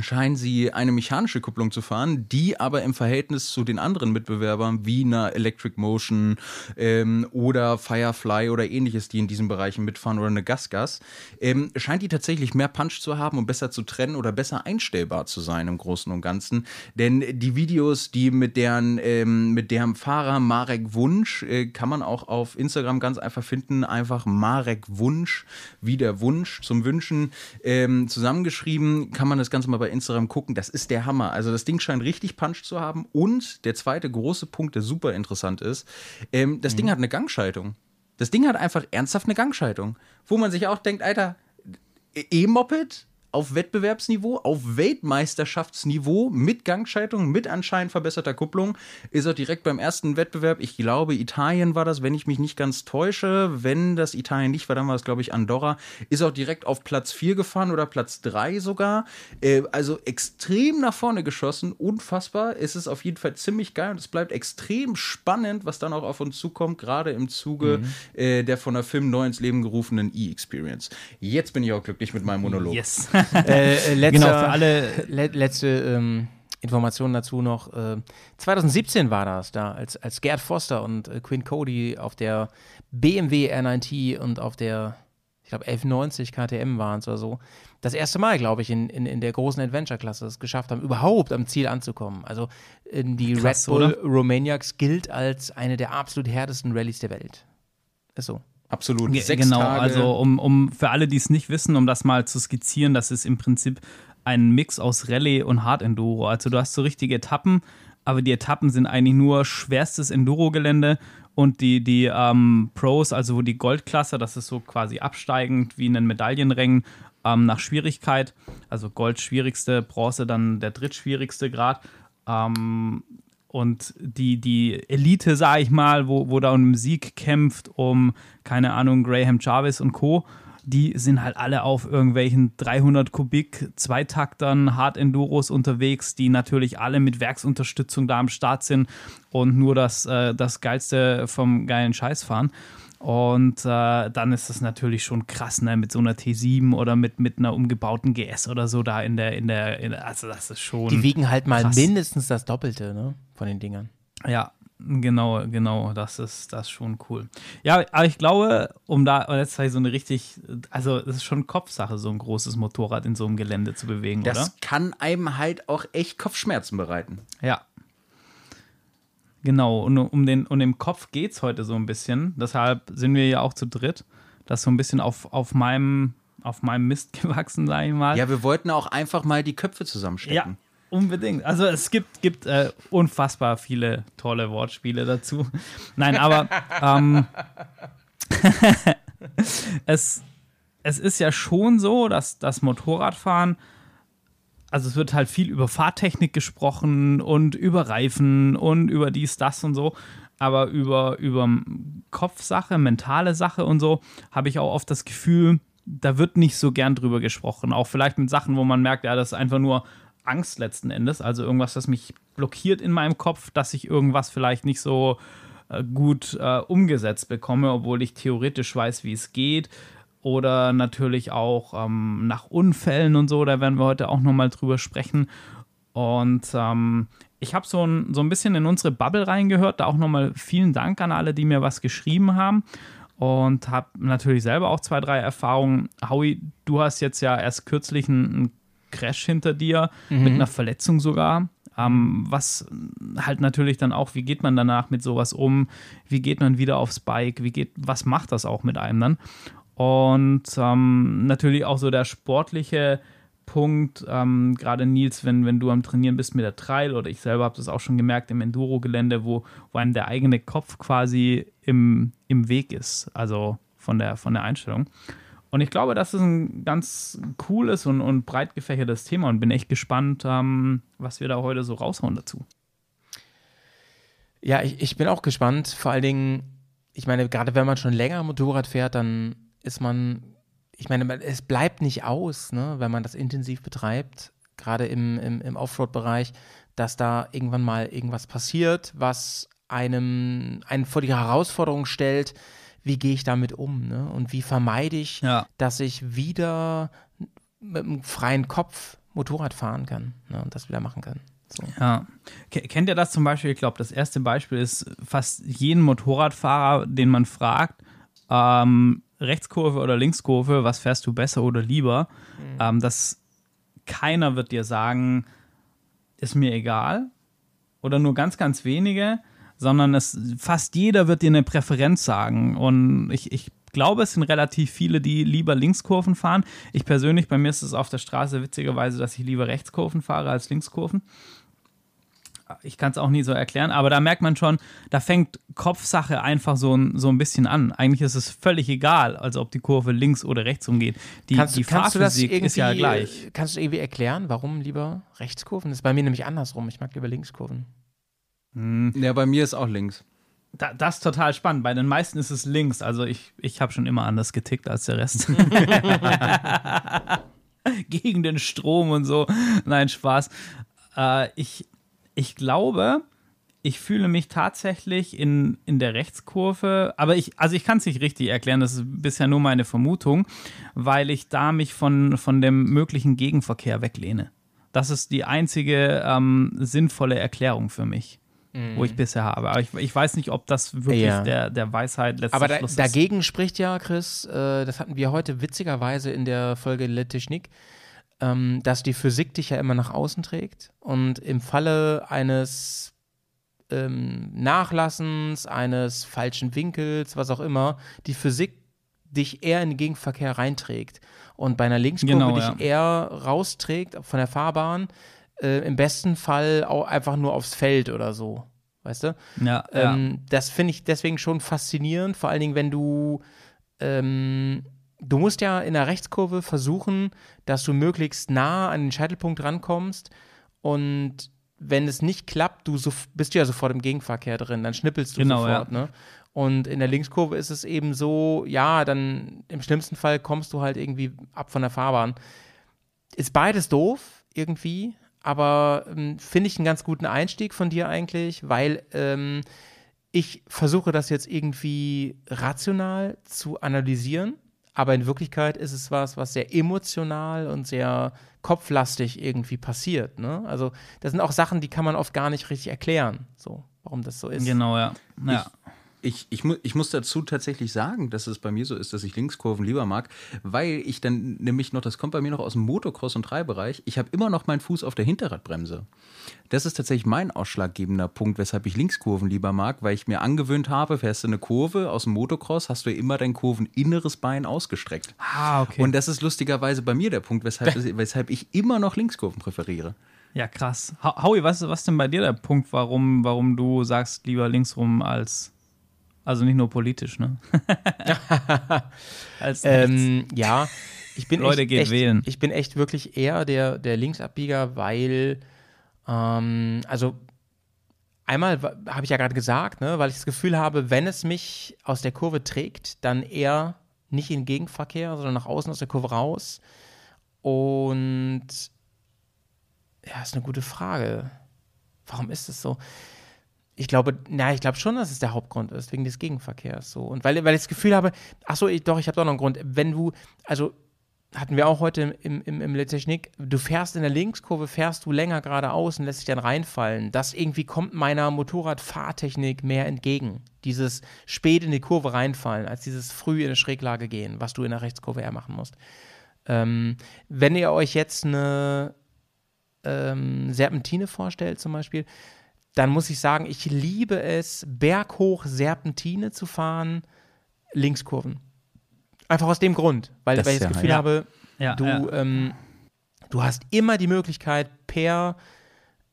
scheinen sie eine mechanische Kupplung zu fahren, die aber im Verhältnis zu den anderen Mitbewerbern wie einer Electric Motion ähm, oder Firefly oder ähnliches, die in diesen Bereichen mitfahren oder eine Gasgas, ähm, scheint die tatsächlich mehr Punch zu haben und besser zu trennen oder besser einstellbar zu sein im Großen und Ganzen. Denn die Videos, die mit deren, ähm, mit deren Fahrer Marek Wunsch, äh, kann man auch auf Instagram ganz einfach finden. Einfach Marek Wunsch, wie der Wunsch zum Wünschen ähm, zusammengeschrieben. Kann man das Ganze mal bei Instagram gucken. Das ist der Hammer. Also das Ding scheint richtig Punch zu haben. Und der zweite große Punkt, der super interessant ist, ähm, das Ding hat eine Gangschaltung. Das Ding hat einfach ernsthaft eine Gangschaltung. Wo man sich auch denkt, Alter, E-Moped auf Wettbewerbsniveau, auf Weltmeisterschaftsniveau mit Gangschaltung, mit anscheinend verbesserter Kupplung, ist er direkt beim ersten Wettbewerb. Ich glaube, Italien war das, wenn ich mich nicht ganz täusche. Wenn das Italien nicht war, dann war es, glaube ich, Andorra. Ist auch direkt auf Platz 4 gefahren oder Platz 3 sogar. Äh, also extrem nach vorne geschossen. Unfassbar. Es ist auf jeden Fall ziemlich geil und es bleibt extrem spannend, was dann auch auf uns zukommt, gerade im Zuge äh, der von der Film neu ins Leben gerufenen E-Experience. Jetzt bin ich auch glücklich mit meinem Monolog. Yes. Äh, äh, letzter, Genau, für alle- Le letzte ähm, Information dazu noch. Äh, 2017 war das da, als, als Gerd Foster und äh, Quinn Cody auf der BMW R9T und auf der, ich glaube, 1190 KTM waren es oder so. Das erste Mal, glaube ich, in, in, in der großen Adventure-Klasse es geschafft haben, überhaupt am Ziel anzukommen. Also die Krass, Red Bull oder? Romaniacs gilt als eine der absolut härtesten Rallyes der Welt. Ist so. Absolut. Sechs genau, Tage. also um, um für alle, die es nicht wissen, um das mal zu skizzieren, das ist im Prinzip ein Mix aus Rallye und Hard Enduro. Also du hast so richtige Etappen, aber die Etappen sind eigentlich nur schwerstes Enduro-Gelände und die, die ähm, Pros, also wo die Goldklasse, das ist so quasi absteigend wie in den Medaillenrängen ähm, nach Schwierigkeit. Also Gold schwierigste, Bronze dann der drittschwierigste Grad. Ähm, und die, die Elite, sag ich mal, wo, wo da um Sieg kämpft, um, keine Ahnung, Graham Jarvis und Co., die sind halt alle auf irgendwelchen 300 Kubik Zweitaktern, Hard Enduros unterwegs, die natürlich alle mit Werksunterstützung da am Start sind und nur das, äh, das Geilste vom geilen Scheiß fahren. Und äh, dann ist das natürlich schon krass, ne, mit so einer T7 oder mit, mit einer umgebauten GS oder so da in der, in der, in der also das ist schon. Die wiegen halt mal krass. mindestens das Doppelte, ne? Von den Dingern. Ja, genau, genau, das ist das ist schon cool. Ja, aber ich glaube, um da jetzt halt so eine richtig, also es ist schon Kopfsache, so ein großes Motorrad in so einem Gelände zu bewegen, Das oder? kann einem halt auch echt Kopfschmerzen bereiten. Ja. Genau, und um den, um den Kopf geht es heute so ein bisschen. Deshalb sind wir ja auch zu dritt. Das ist so ein bisschen auf, auf, meinem, auf meinem Mist gewachsen, sage ich mal. Ja, wir wollten auch einfach mal die Köpfe zusammenstecken. Ja, unbedingt. Also es gibt, gibt äh, unfassbar viele tolle Wortspiele dazu. Nein, aber ähm, es, es ist ja schon so, dass das Motorradfahren, also es wird halt viel über Fahrtechnik gesprochen und über Reifen und über dies, das und so. Aber über, über Kopfsache, mentale Sache und so habe ich auch oft das Gefühl, da wird nicht so gern drüber gesprochen. Auch vielleicht mit Sachen, wo man merkt, ja, das ist einfach nur Angst letzten Endes. Also irgendwas, das mich blockiert in meinem Kopf, dass ich irgendwas vielleicht nicht so äh, gut äh, umgesetzt bekomme, obwohl ich theoretisch weiß, wie es geht. Oder natürlich auch ähm, nach Unfällen und so, da werden wir heute auch nochmal drüber sprechen. Und ähm, ich habe so ein, so ein bisschen in unsere Bubble reingehört, da auch nochmal vielen Dank an alle, die mir was geschrieben haben. Und habe natürlich selber auch zwei, drei Erfahrungen. Howie, du hast jetzt ja erst kürzlich einen, Crash hinter dir, mit einer Verletzung sogar. Ähm, was halt natürlich dann auch, wie geht man danach mit sowas um? Wie geht man wieder aufs Bike? Wie geht, was macht das auch mit einem dann? Und ähm, natürlich auch so der sportliche Punkt, ähm, gerade Nils, wenn, wenn du am Trainieren bist mit der Trail oder ich selber habe das auch schon gemerkt im Enduro-Gelände, wo, wo einem der eigene Kopf quasi im, im Weg ist, also von der, von der Einstellung. Und ich glaube, das ist ein ganz cooles und, und breit gefächertes Thema und bin echt gespannt, ähm, was wir da heute so raushauen dazu. Ja, ich, ich bin auch gespannt. Vor allen Dingen, ich meine, gerade wenn man schon länger Motorrad fährt, dann ist man, ich meine, es bleibt nicht aus, ne, wenn man das intensiv betreibt, gerade im, im, im Offroad-Bereich, dass da irgendwann mal irgendwas passiert, was einem einen vor die Herausforderung stellt, wie gehe ich damit um, ne? Und wie vermeide ich, Ja. dass ich wieder mit einem freien Kopf Motorrad fahren kann ne? und das wieder machen kann. So. Ja. Ke- Kennt ihr das zum Beispiel? Ich glaube, das erste Beispiel ist fast jeden Motorradfahrer, den man fragt, ähm, Rechtskurve oder Linkskurve, was fährst du besser oder lieber? Ähm, das keiner wird dir sagen, ist mir egal. Oder nur ganz, ganz wenige, sondern es fast jeder wird dir eine Präferenz sagen. Und ich, ich glaube, es sind relativ viele, die lieber Linkskurven fahren. Ich persönlich, bei mir ist es auf der Straße witzigerweise, dass ich lieber Rechtskurven fahre als Linkskurven ich kann es auch nie so erklären, aber da merkt man schon, da fängt Kopfsache einfach so ein, so ein bisschen an. Eigentlich ist es völlig egal, also ob die Kurve links oder rechts umgeht. Die, kannst, die kannst du das Fahrphysik irgendwie, ist ja gleich. Kannst du irgendwie erklären, warum lieber Rechtskurven? Das ist bei mir nämlich andersrum. Ich mag lieber Linkskurven. Ja, bei mir ist auch links. Da, das ist total spannend. Bei den meisten ist es links. Also ich, ich habe schon immer anders getickt als der Rest. Gegen den Strom und so. Nein, Spaß. Äh, ich, ich glaube, ich fühle mich tatsächlich in, in der Rechtskurve, aber ich, also ich kann es nicht richtig erklären, das ist bisher nur meine Vermutung, weil ich da mich von, von dem möglichen Gegenverkehr weglehne. Das ist die einzige ähm, sinnvolle Erklärung für mich, wo ich bisher habe. Aber ich, ich weiß nicht, ob das wirklich Ja. der, der Weisheit letzter Aber da, Schluss ist. dagegen spricht ja, Chris, äh, das hatten wir heute witzigerweise in der Folge Le Technik, ähm, dass die Physik dich ja immer nach außen trägt. Und im Falle eines ähm, Nachlassens, eines falschen Winkels, was auch immer, die Physik dich eher in den Gegenverkehr reinträgt. Und bei einer Linkskurve Genau, dich ja. eher rausträgt von der Fahrbahn. Äh, Im besten Fall auch einfach nur aufs Feld oder so. Weißt du? ja, ja. Ähm, das finde ich deswegen schon faszinierend, vor allen Dingen, wenn du ähm, du musst ja in der Rechtskurve versuchen, dass du möglichst nah an den Scheitelpunkt rankommst und wenn es nicht klappt, du so, bist du ja sofort im Gegenverkehr drin, dann schnippelst du Genau, sofort, ne? Und in der Linkskurve ist es eben so, ja, dann im schlimmsten Fall kommst du halt irgendwie ab von der Fahrbahn. Ist beides doof, irgendwie, aber ähm, finde ich einen ganz guten Einstieg von dir eigentlich, weil ähm, ich versuche das jetzt irgendwie rational zu analysieren, aber in Wirklichkeit ist es was, was sehr emotional und sehr kopflastig irgendwie passiert. Ne? Also das sind auch Sachen, die kann man oft gar nicht richtig erklären, so warum das so ist. Genau, ja. ja. Ich, ich, mu ich muss dazu tatsächlich sagen, dass es bei mir so ist, dass ich Linkskurven lieber mag, weil ich dann nämlich noch, das kommt bei mir noch aus dem Motocross- und Treibereich, ich habe immer noch meinen Fuß auf der Hinterradbremse. Das ist tatsächlich mein ausschlaggebender Punkt, weshalb ich Linkskurven lieber mag, weil ich mir angewöhnt habe, fährst du eine Kurve aus dem Motocross, hast du immer dein kurveninneres Bein ausgestreckt. Ah, okay. Und das ist lustigerweise bei mir der Punkt, weshalb, weshalb ich immer noch Linkskurven präferiere. Ja, krass. Howie, was ist denn bei dir der Punkt, warum, warum du sagst, lieber linksrum als also nicht nur politisch, ne? Ähm, ja, ich bin Leute echt, geht echt, wählen. Ich bin echt wirklich eher der, der Linksabbieger, weil ähm, also einmal habe ich ja gerade gesagt, ne, weil ich das Gefühl habe, wenn es mich aus der Kurve trägt, dann eher nicht in den Gegenverkehr, sondern nach außen aus der Kurve raus. Und ja, ist eine gute Frage. Warum ist es so? Ich glaube, na, ich glaube schon, dass es der Hauptgrund ist, wegen des Gegenverkehrs. So. Und weil, weil ich das Gefühl habe, ach so, ich, doch, ich habe doch noch einen Grund. Wenn du, also hatten wir auch heute im, im, im Technik, du fährst in der Linkskurve, fährst du länger geradeaus und lässt dich dann reinfallen. Das irgendwie kommt meiner Motorradfahrtechnik mehr entgegen. Dieses spät in die Kurve reinfallen, als dieses früh in eine Schräglage gehen, was du in der Rechtskurve eher machen musst. Ähm, wenn ihr euch jetzt eine ähm, Serpentine vorstellt, zum Beispiel, dann muss ich sagen, ich liebe es, berghoch Serpentine zu fahren, Linkskurven. Einfach aus dem Grund, weil, weil ich das Gefühl ja. habe, ja, du, ja. Ähm, du hast immer die Möglichkeit, per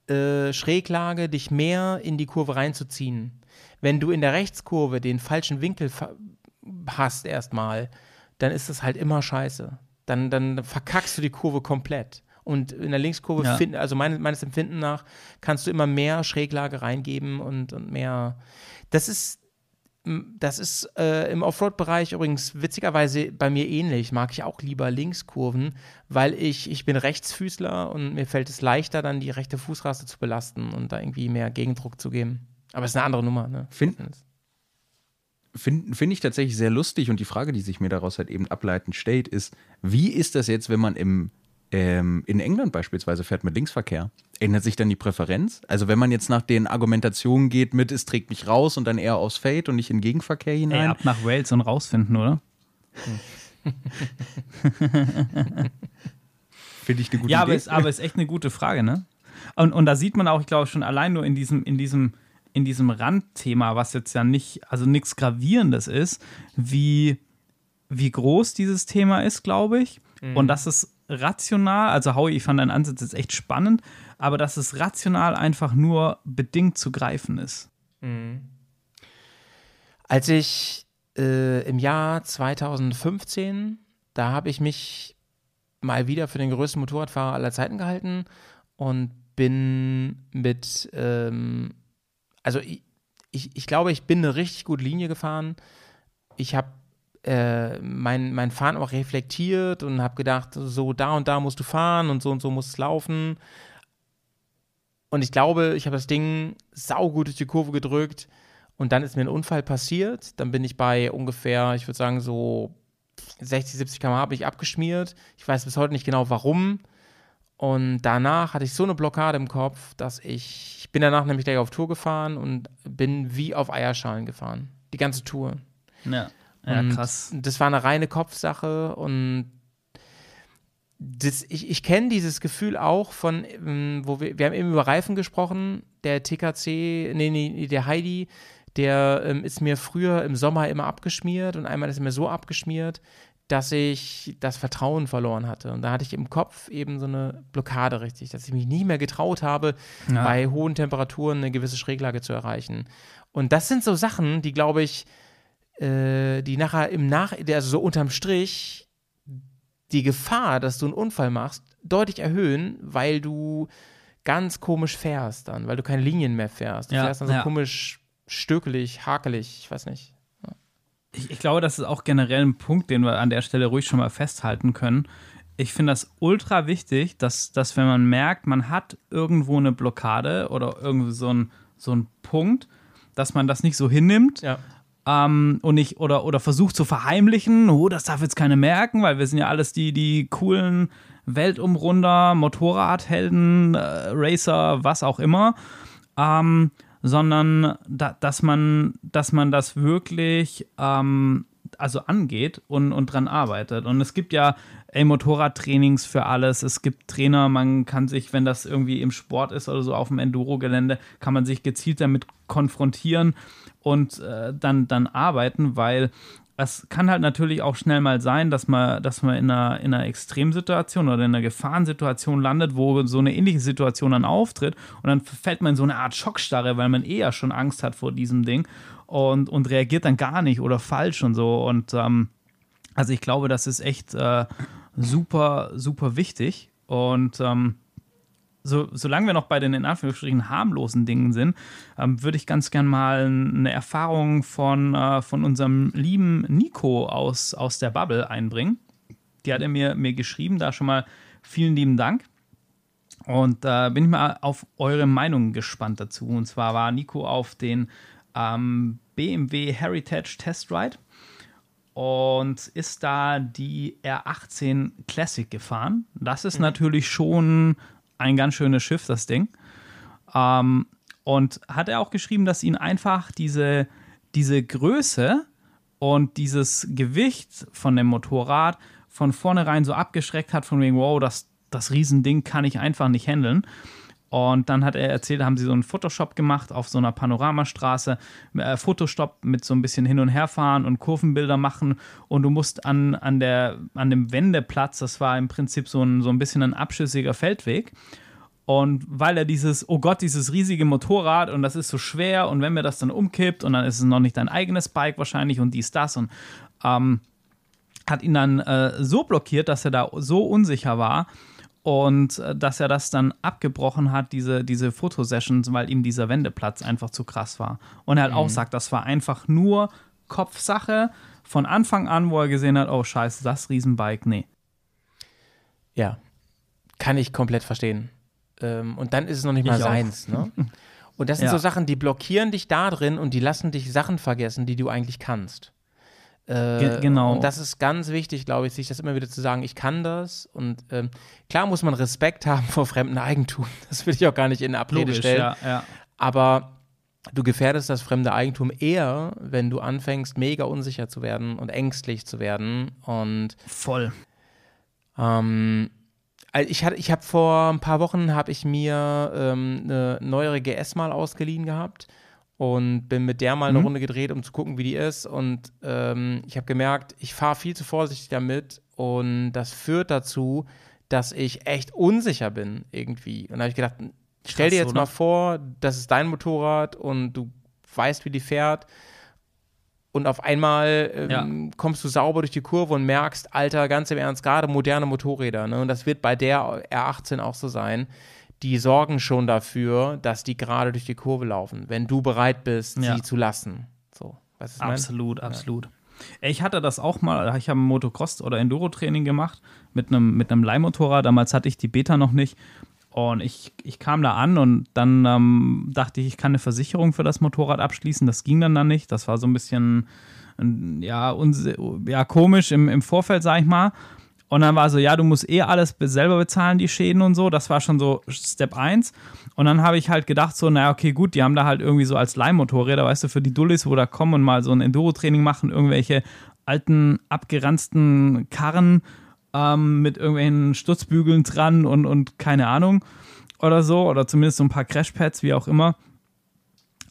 äh, Schräglage dich mehr in die Kurve reinzuziehen. Wenn du in der Rechtskurve den falschen Winkel hast erstmal, dann ist das halt immer scheiße. Dann, dann verkackst du die Kurve komplett. Und in der Linkskurve, ja. find, also mein, meines Empfindens nach, kannst du immer mehr Schräglage reingeben und, und mehr. Das ist, das ist äh, im Offroad-Bereich übrigens witzigerweise bei mir ähnlich. Mag ich auch lieber Linkskurven, weil ich, ich bin Rechtsfüßler und mir fällt es leichter, dann die rechte Fußraste zu belasten und da irgendwie mehr Gegendruck zu geben. Aber es ist eine andere Nummer, ne? Finden. Finde find ich tatsächlich sehr lustig und die Frage, die sich mir daraus halt eben ableitend stellt, ist, wie ist das jetzt, wenn man im ähm, in England beispielsweise fährt mit Linksverkehr. Ändert sich dann die Präferenz? Also wenn man jetzt nach den Argumentationen geht mit, es trägt mich raus und dann eher aufs Fade und nicht in Gegenverkehr hinein. Ey, ab nach Wales und rausfinden, oder? Finde ich eine gute ja, Idee. Ja, aber, aber ist echt eine gute Frage, ne? Und, und da sieht man auch, ich glaube, schon allein nur in diesem, in diesem, in diesem Randthema, was jetzt ja nicht, also nichts Gravierendes ist, wie, wie groß dieses Thema ist, glaube ich. Mhm. Und dass es rational, also Howie, ich fand deinen Ansatz jetzt echt spannend, aber dass es rational einfach nur bedingt zu greifen ist. Mhm. Als ich äh, im Jahr 2015, da habe ich mich mal wieder für den größten Motorradfahrer aller Zeiten gehalten und bin mit, ähm, also ich, ich, ich glaube, ich bin eine richtig gute Linie gefahren. Ich habe äh, mein, mein Fahren auch reflektiert und habe gedacht, so da und da musst du fahren und so und so muss es laufen. Und ich glaube, ich habe das Ding saugut durch die Kurve gedrückt und dann ist mir ein Unfall passiert. Dann bin ich bei ungefähr, ich würde sagen, so 60, 70 km/h bin ich abgeschmiert. Ich weiß bis heute nicht genau warum. Und danach hatte ich so eine Blockade im Kopf, dass ich, ich bin danach nämlich gleich auf Tour gefahren und bin wie auf Eierschalen gefahren. Die ganze Tour. Ja. Ja, krass. Das war eine reine Kopfsache und das, ich, ich kenne dieses Gefühl auch von, ähm, wo wir, wir haben eben über Reifen gesprochen, der TKC, nee, nee, der Heidi, der ähm, ist mir früher im Sommer immer abgeschmiert und einmal ist er mir so abgeschmiert, dass ich das Vertrauen verloren hatte. Und da hatte ich im Kopf eben so eine Blockade richtig, dass ich mich nie mehr getraut habe, ja. bei hohen Temperaturen eine gewisse Schräglage zu erreichen. Und das sind so Sachen, die, glaube ich, äh, die nachher im Nach, also so unterm Strich die Gefahr, dass du einen Unfall machst, deutlich erhöhen, weil du ganz komisch fährst dann, weil du keine Linien mehr fährst. Du ja, fährst dann so ja. komisch stöckelig, hakelig, ich weiß nicht. Ja. Ich, ich, glaube, das ist auch generell ein Punkt, den wir an der Stelle ruhig schon mal festhalten können. Ich finde das ultra wichtig, dass, dass wenn man merkt, man hat irgendwo eine Blockade oder irgendwie so ein, so ein Punkt, dass man das nicht so hinnimmt. Ja. Ähm, und nicht, oder, oder versucht zu verheimlichen, oh, das darf jetzt keiner merken, weil wir sind ja alles die, die coolen Weltumrunder, Motorradhelden, äh, Racer, was auch immer. Ähm, sondern da, dass man, dass man das wirklich ähm, also angeht und, und dran arbeitet. Und es gibt ja Motorradtrainings für alles. Es gibt Trainer, man kann sich, wenn das irgendwie im Sport ist oder so auf dem Enduro-Gelände, kann man sich gezielt damit konfrontieren und äh, dann, dann arbeiten, weil es kann halt natürlich auch schnell mal sein, dass man, dass man in einer, in einer Extremsituation oder in einer Gefahrensituation landet, wo so eine ähnliche Situation dann auftritt und dann fällt man in so eine Art Schockstarre, weil man eher schon Angst hat vor diesem Ding und, und reagiert dann gar nicht oder falsch und so. Und ähm, also ich glaube, das ist echt äh, super, super wichtig. Und ähm, so, solange wir noch bei den in Anführungsstrichen harmlosen Dingen sind, ähm, würde ich ganz gern mal eine Erfahrung von, äh, von unserem lieben Nico aus, aus der Bubble einbringen. Die hat er mir, mir geschrieben, da schon mal vielen lieben Dank. Und da äh, bin ich mal auf eure Meinung gespannt dazu. Und zwar war Nico auf den ähm, BMW Heritage Test Ride und ist da die R18 Classic gefahren. Das ist mhm. natürlich schon ein ganz schönes Schiff, das Ding. Ähm, und hat er auch geschrieben, dass ihn einfach diese, diese Größe und dieses Gewicht von dem Motorrad von vornherein so abgeschreckt hat, von wegen, wow, das, das Riesending kann ich einfach nicht handeln. Und dann hat er erzählt, haben sie so einen Photoshop gemacht auf so einer Panoramastraße, äh, Photostopp mit so ein bisschen hin und her fahren und Kurvenbilder machen. Und du musst an, an, der, an dem Wendeplatz, das war im Prinzip so ein, so ein bisschen ein abschüssiger Feldweg. Und weil er dieses, oh Gott, dieses riesige Motorrad und das ist so schwer und wenn mir das dann umkippt und dann ist es noch nicht dein eigenes Bike wahrscheinlich und dies, das und ähm, hat ihn dann äh, so blockiert, dass er da so unsicher war, und äh, dass er das dann abgebrochen hat, diese, diese Fotosessions, weil ihm dieser Wendeplatz einfach zu krass war. Und er halt mhm. auch sagt, das war einfach nur Kopfsache von Anfang an, wo er gesehen hat, oh scheiße, das Riesenbike, nee. Ja, kann ich komplett verstehen. Ähm, und dann ist es noch nicht mal ich seins. Ne? Und das sind ja. so Sachen, die blockieren dich da drin und die lassen dich Sachen vergessen, die du eigentlich kannst. Äh, genau. Und das ist ganz wichtig, glaube ich, sich das immer wieder zu sagen, ich kann das. Und ähm, klar muss man Respekt haben vor fremdem Eigentum. Das will ich auch gar nicht in Abrede Logisch, stellen. Ja, ja. Aber du gefährdest das fremde Eigentum eher, wenn du anfängst, mega unsicher zu werden und ängstlich zu werden. Und voll. Ähm, ich, ich habe vor ein paar Wochen habe ich mir ähm, eine neuere GS mal ausgeliehen gehabt und bin mit der mal eine mhm. Runde gedreht, um zu gucken, wie die ist. Und ähm, ich habe gemerkt, ich fahre viel zu vorsichtig damit und das führt dazu, dass ich echt unsicher bin irgendwie. Und da habe ich gedacht, stell Krass, dir jetzt oder? mal vor, das ist dein Motorrad und du weißt, wie die fährt. Und auf einmal ähm, ja. kommst du sauber durch die Kurve und merkst, Alter, ganz im Ernst, gerade moderne Motorräder. Ne? Und das wird bei der R18 auch so sein die sorgen schon dafür, dass die gerade durch die Kurve laufen, wenn du bereit bist, ja. sie zu lassen. So, was absolut, mein? absolut. Ja. Ich hatte das auch mal, ich habe Motocross oder Enduro-Training gemacht mit einem mit einem Leihmotorrad. Damals hatte ich die Beta noch nicht. Und ich, ich kam da an und dann ähm, dachte ich, ich kann eine Versicherung für das Motorrad abschließen. Das ging dann dann nicht. Das war so ein bisschen ja, ja komisch im, im Vorfeld, sag ich mal. Und dann war so, ja, du musst eh alles selber bezahlen, die Schäden und so. Das war schon so Step 1. Und dann habe ich halt gedacht, so, naja, okay, gut, die haben da halt irgendwie so als Leihmotorräder, weißt du, für die Dullis, wo da kommen und mal so ein Enduro-Training machen, irgendwelche alten, abgeranzten Karren ähm, mit irgendwelchen Stutzbügeln dran und, und keine Ahnung oder so. Oder zumindest so ein paar Crashpads, wie auch immer.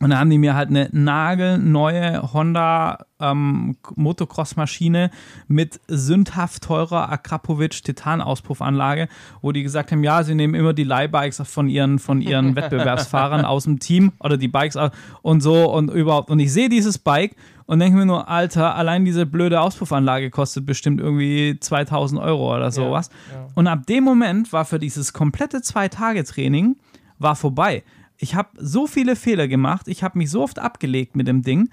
Und dann haben die mir halt eine nagelneue Honda ähm, Motocross-Maschine mit sündhaft teurer Akrapovic Titan-Auspuffanlage, wo die gesagt haben, ja, sie nehmen immer die Leihbikes von ihren, von ihren Wettbewerbsfahrern aus dem Team oder die Bikes und so und überhaupt. Und ich sehe dieses Bike und denke mir nur, Alter, allein diese blöde Auspuffanlage kostet bestimmt irgendwie 2000 Euro oder sowas. Ja, ja. Und ab dem Moment war für dieses komplette Zwei-Tage-Training war vorbei ich habe so viele Fehler gemacht, ich habe mich so oft abgelegt mit dem Ding.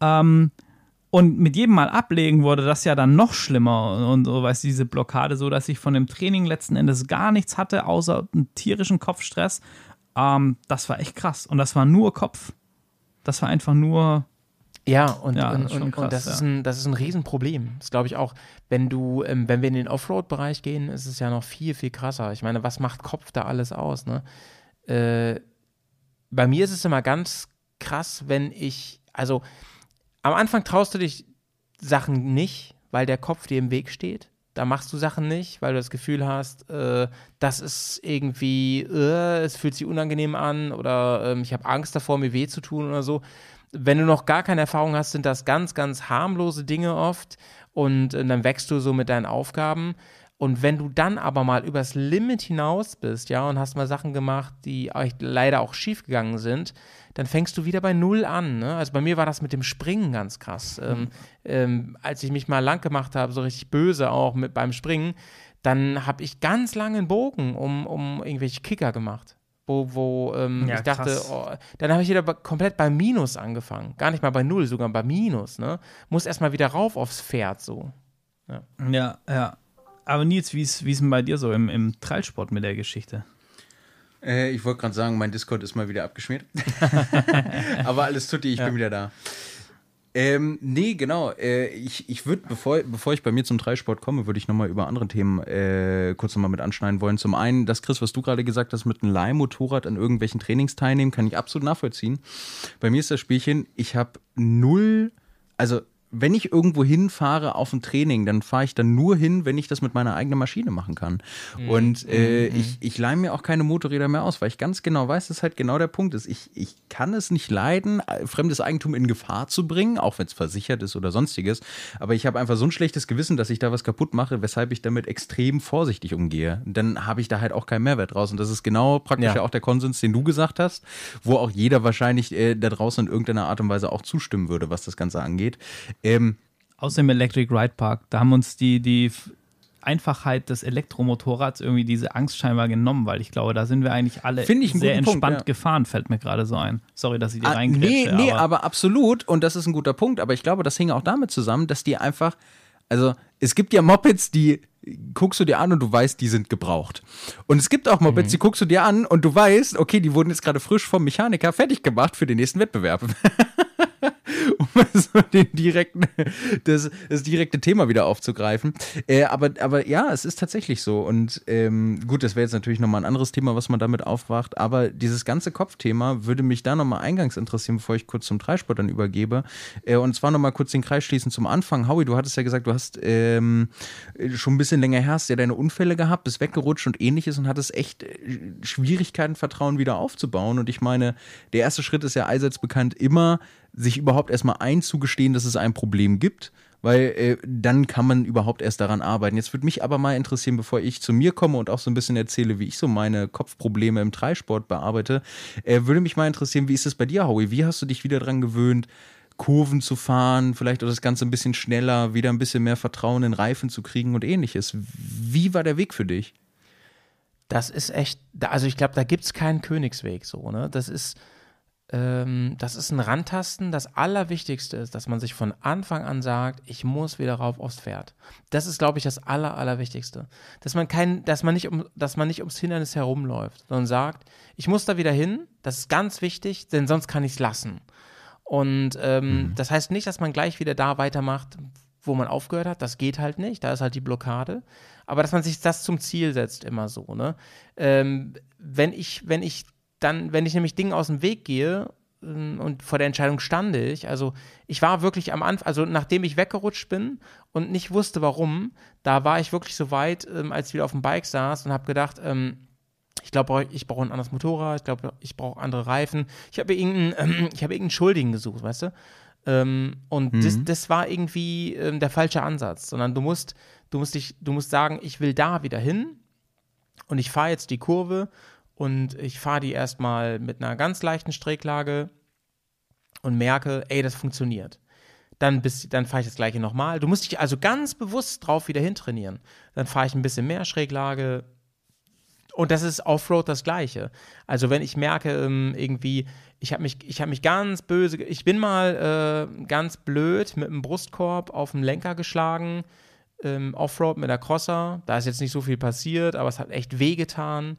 Ähm, und mit jedem Mal ablegen wurde das ja dann noch schlimmer und so, weißt du, diese Blockade, so dass ich von dem Training letzten Endes gar nichts hatte, außer einen tierischen Kopfstress. Ähm, das war echt krass. Und das war nur Kopf. das war einfach nur Ja, und, Ja, und, das ist schon und, krass, und das, ja. ist ein, das ist ein Riesenproblem. Das glaube ich auch, wenn du, ähm, wenn wir in den Offroad-Bereich gehen, ist es ja noch viel, viel krasser. Ich meine, was macht Kopf da alles aus, ne? Äh, bei mir ist es immer ganz krass, wenn ich, also am Anfang traust du dich Sachen nicht, weil der Kopf dir im Weg steht. Da machst du Sachen nicht, weil du das Gefühl hast, äh, das ist irgendwie, äh, es fühlt sich unangenehm an oder ähm, ich habe Angst davor, mir weh zu tun oder so. Wenn du noch gar keine Erfahrung hast, sind das ganz, ganz harmlose Dinge oft und äh, dann wächst du so mit deinen Aufgaben. Und wenn du dann aber mal übers Limit hinaus bist, ja, und hast mal Sachen gemacht, die echt leider auch schief gegangen sind, dann fängst du wieder bei Null an. Ne? Also bei mir war das mit dem Springen ganz krass. Ähm, ähm, als ich mich mal lang gemacht habe, so richtig böse auch mit beim Springen, dann habe ich ganz lange einen Bogen um, um irgendwelche Kicker gemacht. Wo, wo ähm, Ja, ich dachte, oh, dann habe ich wieder komplett bei Minus angefangen. Gar nicht mal bei Null, sogar bei Minus. Ne? Muss erstmal wieder rauf aufs Pferd so. Ja, ja. Aber Nils, wie ist wie ist denn bei dir so im, im Trailsport mit der Geschichte? Äh, ich wollte gerade sagen, mein Discord ist mal wieder abgeschmiert. Aber alles tutti, ich bin wieder da. Ähm, nee, genau. Äh, ich ich würde, bevor, bevor ich bei mir zum Dreisport komme, würde ich nochmal über andere Themen äh, kurz nochmal mit anschneiden wollen. Zum einen, das, Chris, was du gerade gesagt hast, mit einem Leihmotorrad an irgendwelchen Trainings teilnehmen, kann ich absolut nachvollziehen. Bei mir ist das Spielchen, ich habe null, also wenn ich irgendwo hinfahre auf ein Training, dann fahre ich dann nur hin, wenn ich das mit meiner eigenen Maschine machen kann. Und äh, ich, ich leihe mir auch keine Motorräder mehr aus, weil ich ganz genau weiß, dass halt genau der Punkt ist. Ich, ich kann es nicht leiden, fremdes Eigentum in Gefahr zu bringen, auch wenn es versichert ist oder sonstiges. Aber ich habe einfach so ein schlechtes Gewissen, dass ich da was kaputt mache, weshalb ich damit extrem vorsichtig umgehe. Dann habe ich da halt auch keinen Mehrwert draus. Und das ist genau praktisch Ja. ja auch der Konsens, den du gesagt hast, wo auch jeder wahrscheinlich äh, da draußen in irgendeiner Art und Weise auch zustimmen würde, was das Ganze angeht. Ähm, Außer im Electric Ride Park, da haben uns die, die Einfachheit des Elektromotorrads irgendwie diese Angst scheinbar genommen, weil ich glaube, da sind wir eigentlich alle Finde ich einen sehr guten Punkt, entspannt ja. gefahren, fällt mir gerade so ein. Sorry, dass ich dir Ah, nee, reingrätsche. nee, aber, absolut. Und das ist ein guter Punkt. Aber ich glaube, das hing auch damit zusammen, dass die einfach, also es gibt ja Mopeds, die guckst du dir an und du weißt, die sind gebraucht. Und es gibt auch Mopeds, die guckst du dir an und du weißt, okay, die wurden jetzt gerade frisch vom Mechaniker fertig gemacht für den nächsten Wettbewerb. um so den direkten, das, das direkte Thema wieder aufzugreifen. Äh, aber, aber ja, es ist tatsächlich so. Und ähm, gut, das wäre jetzt natürlich nochmal ein anderes Thema, was man damit aufwacht. Aber dieses ganze Kopfthema würde mich da nochmal eingangs interessieren, bevor ich kurz zum Dreisport dann übergebe. Äh, und zwar nochmal kurz den Kreis schließen zum Anfang. Howie, du hattest ja gesagt, du hast ähm, schon ein bisschen länger her, hast ja deine Unfälle gehabt, bist weggerutscht und ähnliches und hattest echt äh, Schwierigkeiten, Vertrauen wieder aufzubauen. Und ich meine, der erste Schritt ist ja allseits bekannt immer, sich überhaupt erstmal einzugestehen, dass es ein Problem gibt, weil äh, dann kann man überhaupt erst daran arbeiten. Jetzt würde mich aber mal interessieren, bevor ich zu mir komme und auch so ein bisschen erzähle, wie ich so meine Kopfprobleme im Dreisport bearbeite, äh, würde mich mal interessieren, wie ist es bei dir, Howie? Wie hast du dich wieder dran gewöhnt? Kurven zu fahren, vielleicht auch das Ganze ein bisschen schneller, wieder ein bisschen mehr Vertrauen in Reifen zu kriegen und ähnliches. Wie war der Weg für dich? Das ist echt, also ich glaube, da gibt es keinen Königsweg so, ne? Das ist, ähm, das ist ein Rantasten. Das Allerwichtigste ist, dass man sich von Anfang an sagt, ich muss wieder rauf aufs Pferd. Das ist, glaube ich, das Aller, Allerwichtigste. Dass man kein, dass man nicht um, dass man nicht ums Hindernis herumläuft, sondern sagt, ich muss da wieder hin, das ist ganz wichtig, denn sonst kann ich es lassen. Und ähm, das heißt nicht, dass man gleich wieder da weitermacht, wo man aufgehört hat. Das geht halt nicht. Da ist halt die Blockade. Aber dass man sich das zum Ziel setzt, immer so. Ne? Ähm, wenn ich, wenn ich dann, wenn ich nämlich Dingen aus dem Weg gehe ähm, und vor der Entscheidung stand ich, also ich war wirklich am Anfang, also nachdem ich weggerutscht bin und nicht wusste, warum, da war ich wirklich so weit, ähm, als ich wieder auf dem Bike saß und habe gedacht, ähm, ich glaube, ich brauche ein anderes Motorrad, ich glaube, ich brauche andere Reifen. Ich habe irgendeinen, ähm, ich habe irgendeinen Schuldigen gesucht, weißt du? Ähm, und das, das war irgendwie ähm, der falsche Ansatz, sondern du musst, du musst dich, du musst sagen, ich will da wieder hin und ich fahre jetzt die Kurve und ich fahre die erstmal mit einer ganz leichten Strecklage und merke, ey, das funktioniert. Dann, dann fahre ich das gleiche nochmal. Du musst dich also ganz bewusst drauf wieder hintrainieren. Dann fahre ich ein bisschen mehr Schräglage, und das ist Offroad das Gleiche. Also wenn ich merke, ähm, irgendwie, ich habe mich, ich habe mich ganz böse, ich bin mal äh, ganz blöd mit dem Brustkorb auf dem Lenker geschlagen, ähm, Offroad mit der Crosser. Da ist jetzt nicht so viel passiert, aber es hat echt wehgetan.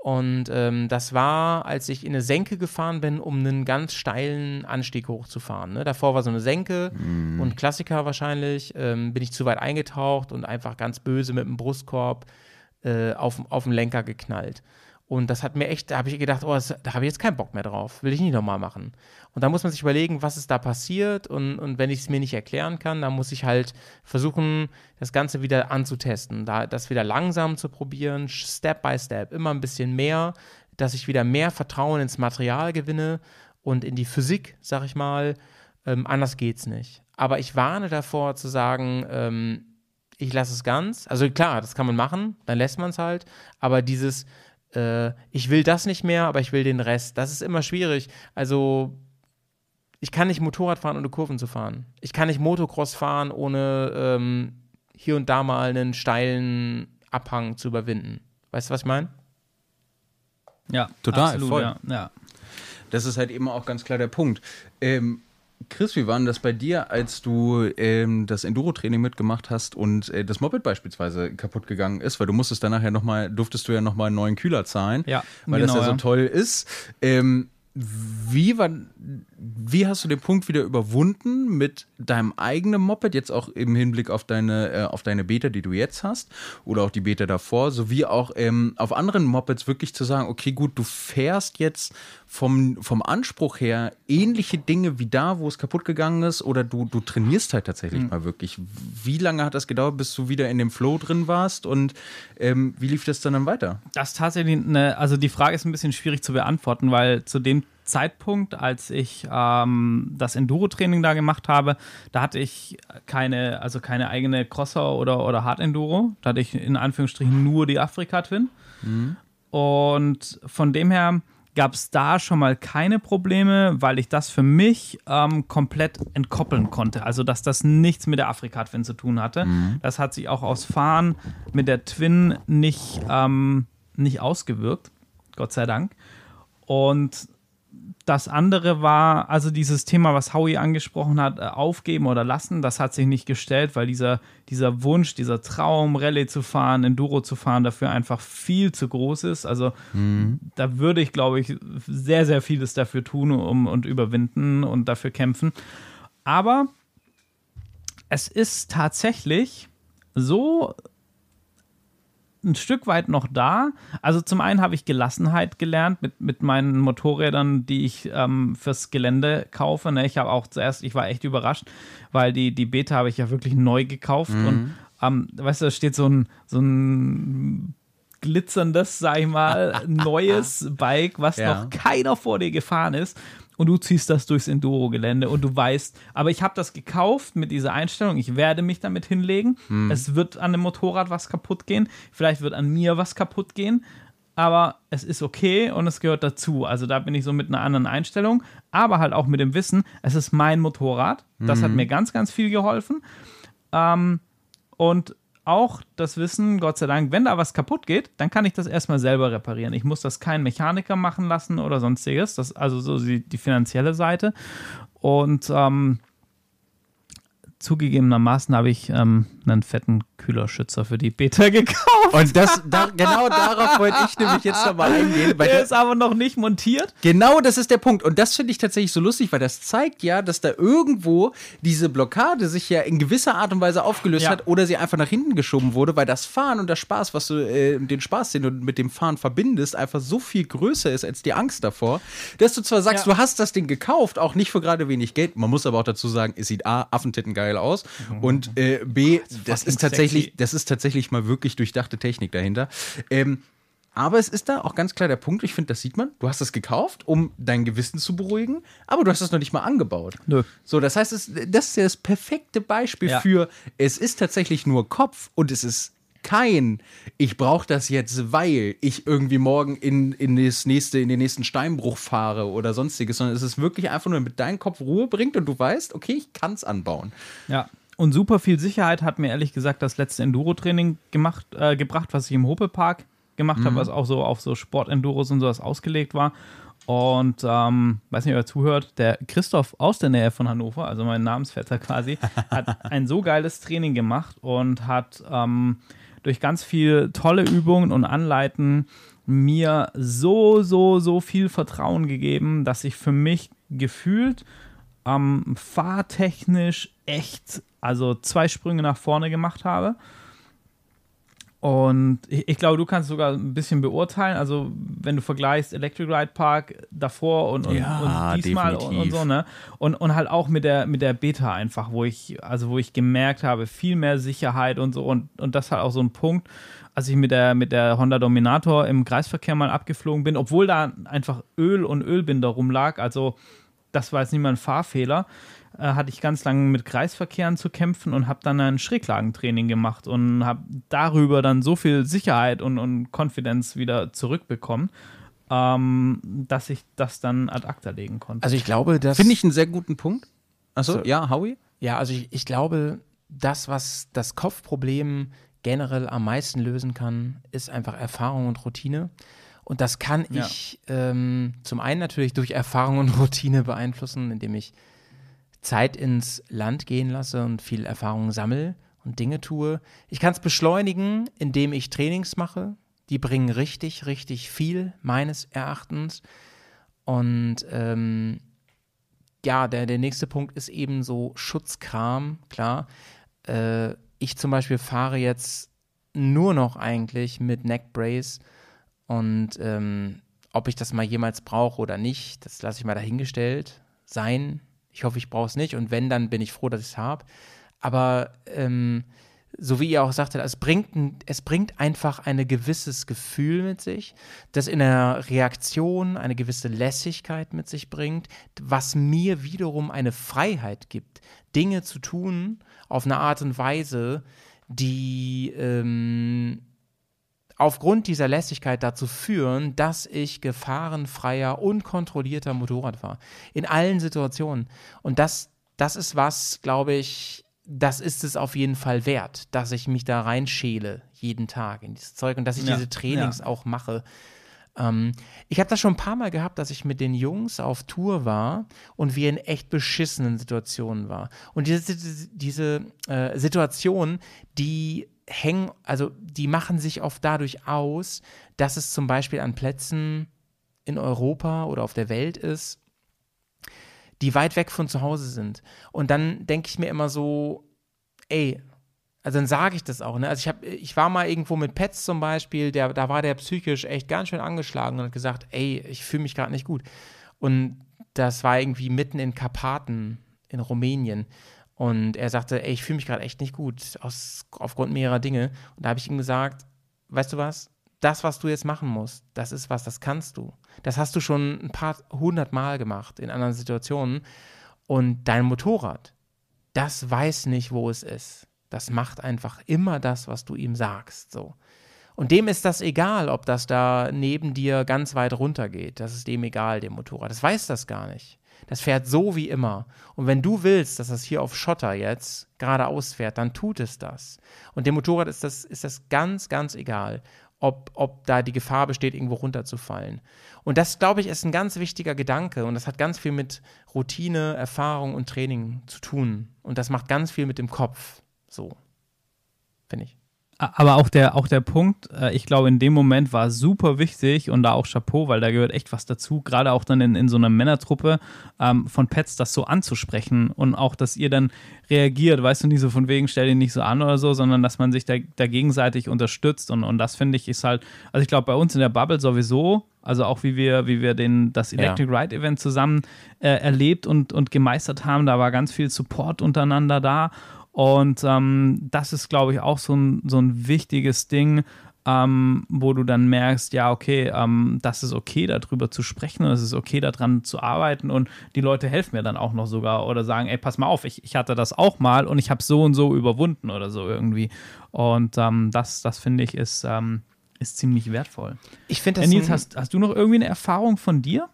Und ähm, das war, als ich in eine Senke gefahren bin, um einen ganz steilen Anstieg hochzufahren. Ne? Davor war so eine Senke und Klassiker wahrscheinlich. Ähm, bin ich zu weit eingetaucht und einfach ganz böse mit dem Brustkorb äh, auf, auf den Lenker geknallt. Und das hat mir echt, da habe ich gedacht, oh, das, da habe ich jetzt keinen Bock mehr drauf. Will ich nicht nochmal machen. Und da muss man sich überlegen, was ist da passiert. Und, und wenn ich es mir nicht erklären kann, dann muss ich halt versuchen, das Ganze wieder anzutesten. Da, das wieder langsam zu probieren, Step by Step, immer ein bisschen mehr, dass ich wieder mehr Vertrauen ins Material gewinne und in die Physik, sag ich mal. Ähm, anders geht's nicht. Aber ich warne davor zu sagen, ähm, ich lasse es ganz. Also klar, das kann man machen, dann lässt man es halt. Aber dieses, äh, ich will das nicht mehr, aber ich will den Rest, das ist immer schwierig. Also ich kann nicht Motorrad fahren, ohne Kurven zu fahren. Ich kann nicht Motocross fahren, ohne ähm, hier und da mal einen steilen Abhang zu überwinden. Weißt du, was ich meine? Ja, Total, absolut, voll. Ja, ja. Das ist halt eben auch ganz klar der Punkt. Ähm, Chris, wie war denn das bei dir, als du ähm, das Enduro-Training mitgemacht hast und äh, das Moped beispielsweise kaputt gegangen ist? Weil du musstest dann nachher nochmal, durftest du ja nochmal einen neuen Kühler zahlen, Ja, weil genau, das ja so ja. toll ist. Ähm, wie, war, wie hast du den Punkt wieder überwunden mit deinem eigenen Moped, jetzt auch im Hinblick auf deine, äh, auf deine Beta, die du jetzt hast, oder auch die Beta davor, sowie auch ähm, auf anderen Mopeds wirklich zu sagen, okay, gut, du fährst jetzt vom, vom Anspruch her ähnliche Dinge wie da, wo es kaputt gegangen ist, oder du, du trainierst halt tatsächlich Hm. mal wirklich. Wie lange hat das gedauert, bis du wieder in dem Flow drin warst und ähm, wie lief das dann, dann weiter? Das tatsächlich eine, also die Frage ist ein bisschen schwierig zu beantworten, weil zu dem Zeitpunkt, als ich ähm, das Enduro-Training da gemacht habe, da hatte ich keine, also keine eigene Crosser oder, oder Hard Enduro. Da hatte ich in Anführungsstrichen nur die Afrika Twin. Und von dem her gab es da schon mal keine Probleme, weil ich das für mich ähm, komplett entkoppeln konnte. Also, dass das nichts mit der Afrika Twin zu tun hatte. Das hat sich auch aus Fahren mit der Twin nicht, ähm, nicht ausgewirkt. Gott sei Dank. Und das andere war, also dieses Thema, was Howie angesprochen hat, äh, aufgeben oder lassen, das hat sich nicht gestellt, weil dieser, dieser Wunsch, dieser Traum, Rallye zu fahren, Enduro zu fahren, dafür einfach viel zu groß ist. Also da würde ich, glaube ich, sehr, sehr vieles dafür tun um, und überwinden und dafür kämpfen. Aber es ist tatsächlich so ein Stück weit noch da. Also zum einen habe ich Gelassenheit gelernt mit, mit meinen Motorrädern, die ich ähm, fürs Gelände kaufe. Ne? Ich habe auch zuerst, ich war echt überrascht, weil die, die Beta habe ich ja wirklich neu gekauft. Und ähm, weißt du, da steht so ein, so ein glitzerndes, sag ich mal, neues Bike, was Ja. noch keiner vor dir gefahren ist. Und du ziehst das durchs Enduro-Gelände und du weißt, aber ich habe das gekauft mit dieser Einstellung, ich werde mich damit hinlegen. Es wird an dem Motorrad was kaputt gehen, vielleicht wird an mir was kaputt gehen, aber es ist okay und es gehört dazu. Also da bin ich so mit einer anderen Einstellung, aber halt auch mit dem Wissen, es ist mein Motorrad. Das hat mir ganz, ganz viel geholfen. Ähm, und auch das Wissen, Gott sei Dank, wenn da was kaputt geht, dann kann ich das erstmal selber reparieren. Ich muss das keinen Mechaniker machen lassen oder sonstiges. Das also so die, die finanzielle Seite. Und ähm, zugegebenermaßen habe ich ähm, einen fetten Kühlerschützer für die Beta gekauft. Und das, da, genau darauf wollte ich nämlich jetzt nochmal eingehen. Weil Der das, ist aber noch nicht montiert. Genau, das ist der Punkt. Und das finde ich tatsächlich so lustig, weil das zeigt ja, dass da irgendwo diese Blockade sich ja in gewisser Art und Weise aufgelöst Ja. hat oder sie einfach nach hinten geschoben wurde, weil das Fahren und der Spaß, was du, äh, den Spaß, den du mit dem Fahren verbindest, einfach so viel größer ist als die Angst davor, dass du zwar sagst, Ja. du hast das Ding gekauft, auch nicht für gerade wenig Geld. Man muss aber auch dazu sagen, es sieht A, Affentitten geil aus und äh, B, das fucking ist tatsächlich, sexy. das ist tatsächlich mal wirklich durchdachte Technik dahinter. Ähm, aber es ist da auch ganz klar der Punkt, ich finde, das sieht man. Du hast es gekauft, um dein Gewissen zu beruhigen, aber du hast es noch nicht mal angebaut. Nö. So, das heißt, es, das ist ja das perfekte Beispiel Ja. für, es ist tatsächlich nur Kopf und es ist kein, ich brauche das jetzt, weil ich irgendwie morgen in, in, das nächste, in den nächsten Steinbruch fahre oder sonstiges, sondern es ist wirklich einfach nur, damit dein Kopf Ruhe bringt und du weißt, okay, ich kann es anbauen. Ja. Und super viel Sicherheit hat mir ehrlich gesagt das letzte Enduro-Training gemacht, äh, gebracht, was ich im Hope-Park gemacht habe, was auch so auf so Sport-Enduros und sowas ausgelegt war. Und ähm, weiß nicht, wer zuhört, der Christoph aus der Nähe von Hannover, also mein Namensvetter quasi, hat ein so geiles Training gemacht und hat ähm, durch ganz viel tolle Übungen und Anleiten mir so, so, so viel Vertrauen gegeben, dass ich für mich gefühlt ähm, fahrtechnisch echt, also zwei Sprünge nach vorne gemacht habe. Und ich, ich, glaube, du kannst sogar ein bisschen beurteilen, also wenn du vergleichst Electric Ride Park davor und, und, ja, und diesmal und, und, so, ne? Und, und halt auch mit der, mit der Beta einfach, wo ich, also wo ich gemerkt habe, viel mehr Sicherheit und so. Und, und das halt auch so ein Punkt, als ich mit der, mit der Honda Dominator im Kreisverkehr mal abgeflogen bin, obwohl da einfach Öl und Ölbinder rumlag, also das war jetzt nicht mal ein Fahrfehler, hatte ich ganz lange mit Kreisverkehren zu kämpfen und habe dann ein Schräglagentraining gemacht und habe darüber dann so viel Sicherheit und, und Confidence wieder zurückbekommen, ähm, dass ich das dann ad acta legen konnte. Also ich glaube, das finde ich einen sehr guten Punkt. Achso, so, ja, Howie? Ja, also ich, ich glaube, das, was das Kopfproblem generell am meisten lösen kann, ist einfach Erfahrung und Routine. Und das kann ja. ich ähm, zum einen natürlich durch Erfahrung und Routine beeinflussen, indem ich Zeit ins Land gehen lasse und viel Erfahrung sammle und Dinge tue. Ich kann es beschleunigen, indem ich Trainings mache. Die bringen richtig, richtig viel meines Erachtens. Und ähm, ja, der, der nächste Punkt ist eben so Schutzkram, klar. Äh, ich zum Beispiel fahre jetzt nur noch eigentlich mit Neckbrace und ähm, ob ich das mal jemals brauche oder nicht, das lasse ich mal dahingestellt sein. Ich hoffe, ich brauche es nicht. Und wenn, dann bin ich froh, dass ich es habe. Aber ähm, so wie ihr auch sagtet, es bringt, es bringt einfach ein gewisses Gefühl mit sich, das in der Reaktion eine gewisse Lässigkeit mit sich bringt, was mir wiederum eine Freiheit gibt, Dinge zu tun auf eine Art und Weise, die ähm, aufgrund dieser Lässigkeit dazu führen, dass ich gefahrenfreier, unkontrollierter Motorrad fahre. In allen Situationen. Und das, das ist was, glaube ich, das ist es auf jeden Fall wert, dass ich mich da reinschäle jeden Tag in dieses Zeug und dass ich ja, diese Trainings ja. auch mache. Ähm, ich habe das schon ein paar Mal gehabt, dass ich mit den Jungs auf Tour war und wir in echt beschissenen Situationen waren. Und diese, diese äh, Situation, die hängen, also die machen sich oft dadurch aus, dass es zum Beispiel an Plätzen in Europa oder auf der Welt ist, die weit weg von zu Hause sind. Und dann denke ich mir immer so, ey, also dann sage ich das auch. Ne? Also ich, hab, ich war mal irgendwo mit Pets zum Beispiel, der, da war der psychisch echt ganz schön angeschlagen und hat gesagt, ey, ich fühle mich gerade nicht gut. Und das war irgendwie mitten in Karpaten in Rumänien. Und er sagte, ey, ich fühle mich gerade echt nicht gut, aus, aufgrund mehrerer Dinge. Und da habe ich ihm gesagt, weißt du was, das, was du jetzt machen musst, das ist was, das kannst du. Das hast du schon ein paar hundert Mal gemacht in anderen Situationen. Und dein Motorrad, das weiß nicht, wo es ist. Das macht einfach immer das, was du ihm sagst. So. Und dem ist das egal, ob das da neben dir ganz weit runter geht. Das ist dem egal, dem Motorrad. Das weiß das gar nicht. Das fährt so wie immer. Und wenn du willst, dass das hier auf Schotter jetzt geradeaus fährt, dann tut es das. Und dem Motorrad ist das, ist das ganz, ganz egal, ob, ob da die Gefahr besteht, irgendwo runterzufallen. Und das, glaube ich, ist ein ganz wichtiger Gedanke. Und das hat ganz viel mit Routine, Erfahrung und Training zu tun. Und das macht ganz viel mit dem Kopf. So, finde ich. Aber auch der, auch der Punkt, äh, ich glaube, in dem Moment war super wichtig und da auch Chapeau, weil da gehört echt was dazu, gerade auch dann in, in so einer Männertruppe ähm, von Pets das so anzusprechen und auch, dass ihr dann reagiert, weißt du, nicht so von wegen, stell ihn nicht so an oder so, sondern dass man sich da, da gegenseitig unterstützt und, und das finde ich ist halt, also ich glaube, bei uns in der Bubble sowieso, also auch wie wir, wie wir den, das Electric ja. Ride Event zusammen äh, erlebt und, und gemeistert haben, da war ganz viel Support untereinander da und ähm, das ist, glaube ich, auch so ein, so ein wichtiges Ding, ähm, wo du dann merkst, ja, okay, ähm, das ist okay, darüber zu sprechen und es ist okay, daran zu arbeiten und die Leute helfen mir dann auch noch sogar oder sagen, ey, pass mal auf, ich, ich hatte das auch mal und ich habe so und so überwunden oder so irgendwie. Und ähm, das, das finde ich, ist, ähm, ist ziemlich wertvoll. Ich finde das. Äh, Nils, hast, hast du noch irgendwie eine Erfahrung von dir?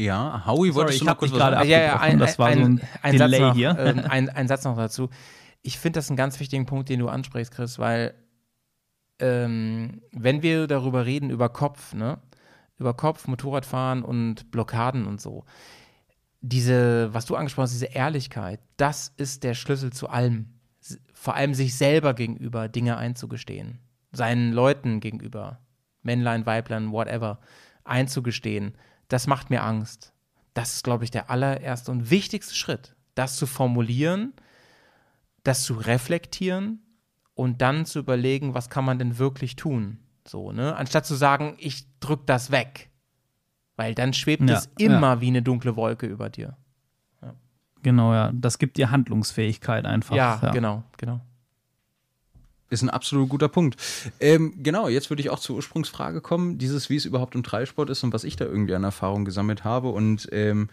Ja, Howie, Sorry, du noch kurz sagen? Ja, ja, ein, das war ein, so ein, ein Delay Satz noch, hier. Äh, ein, ein, Satz noch dazu. Ich finde das einen ganz wichtigen Punkt, den du ansprichst, Chris, weil ähm, wenn wir darüber reden, über Kopf, ne? Über Kopf, Motorradfahren und Blockaden und so. Diese, was du angesprochen hast, diese Ehrlichkeit, das ist der Schlüssel zu allem. Vor allem sich selber gegenüber Dinge einzugestehen. Seinen Leuten gegenüber Männlein, Weiblein, whatever, einzugestehen, das macht mir Angst. Das ist, glaube ich, der allererste und wichtigste Schritt, das zu formulieren, das zu reflektieren und dann zu überlegen, was kann man denn wirklich tun. So, ne? Anstatt zu sagen, ich drück das weg. Weil dann schwebt Ja, es immer ja. wie eine dunkle Wolke über dir. Genau, ja. Das gibt dir Handlungsfähigkeit einfach. Ja, genau, genau. Ist ein absolut guter Punkt. Ähm, genau, jetzt würde ich auch zur Ursprungsfrage kommen, dieses, wie es überhaupt im Dreisport ist und was ich da irgendwie an Erfahrung gesammelt habe. Und ähm,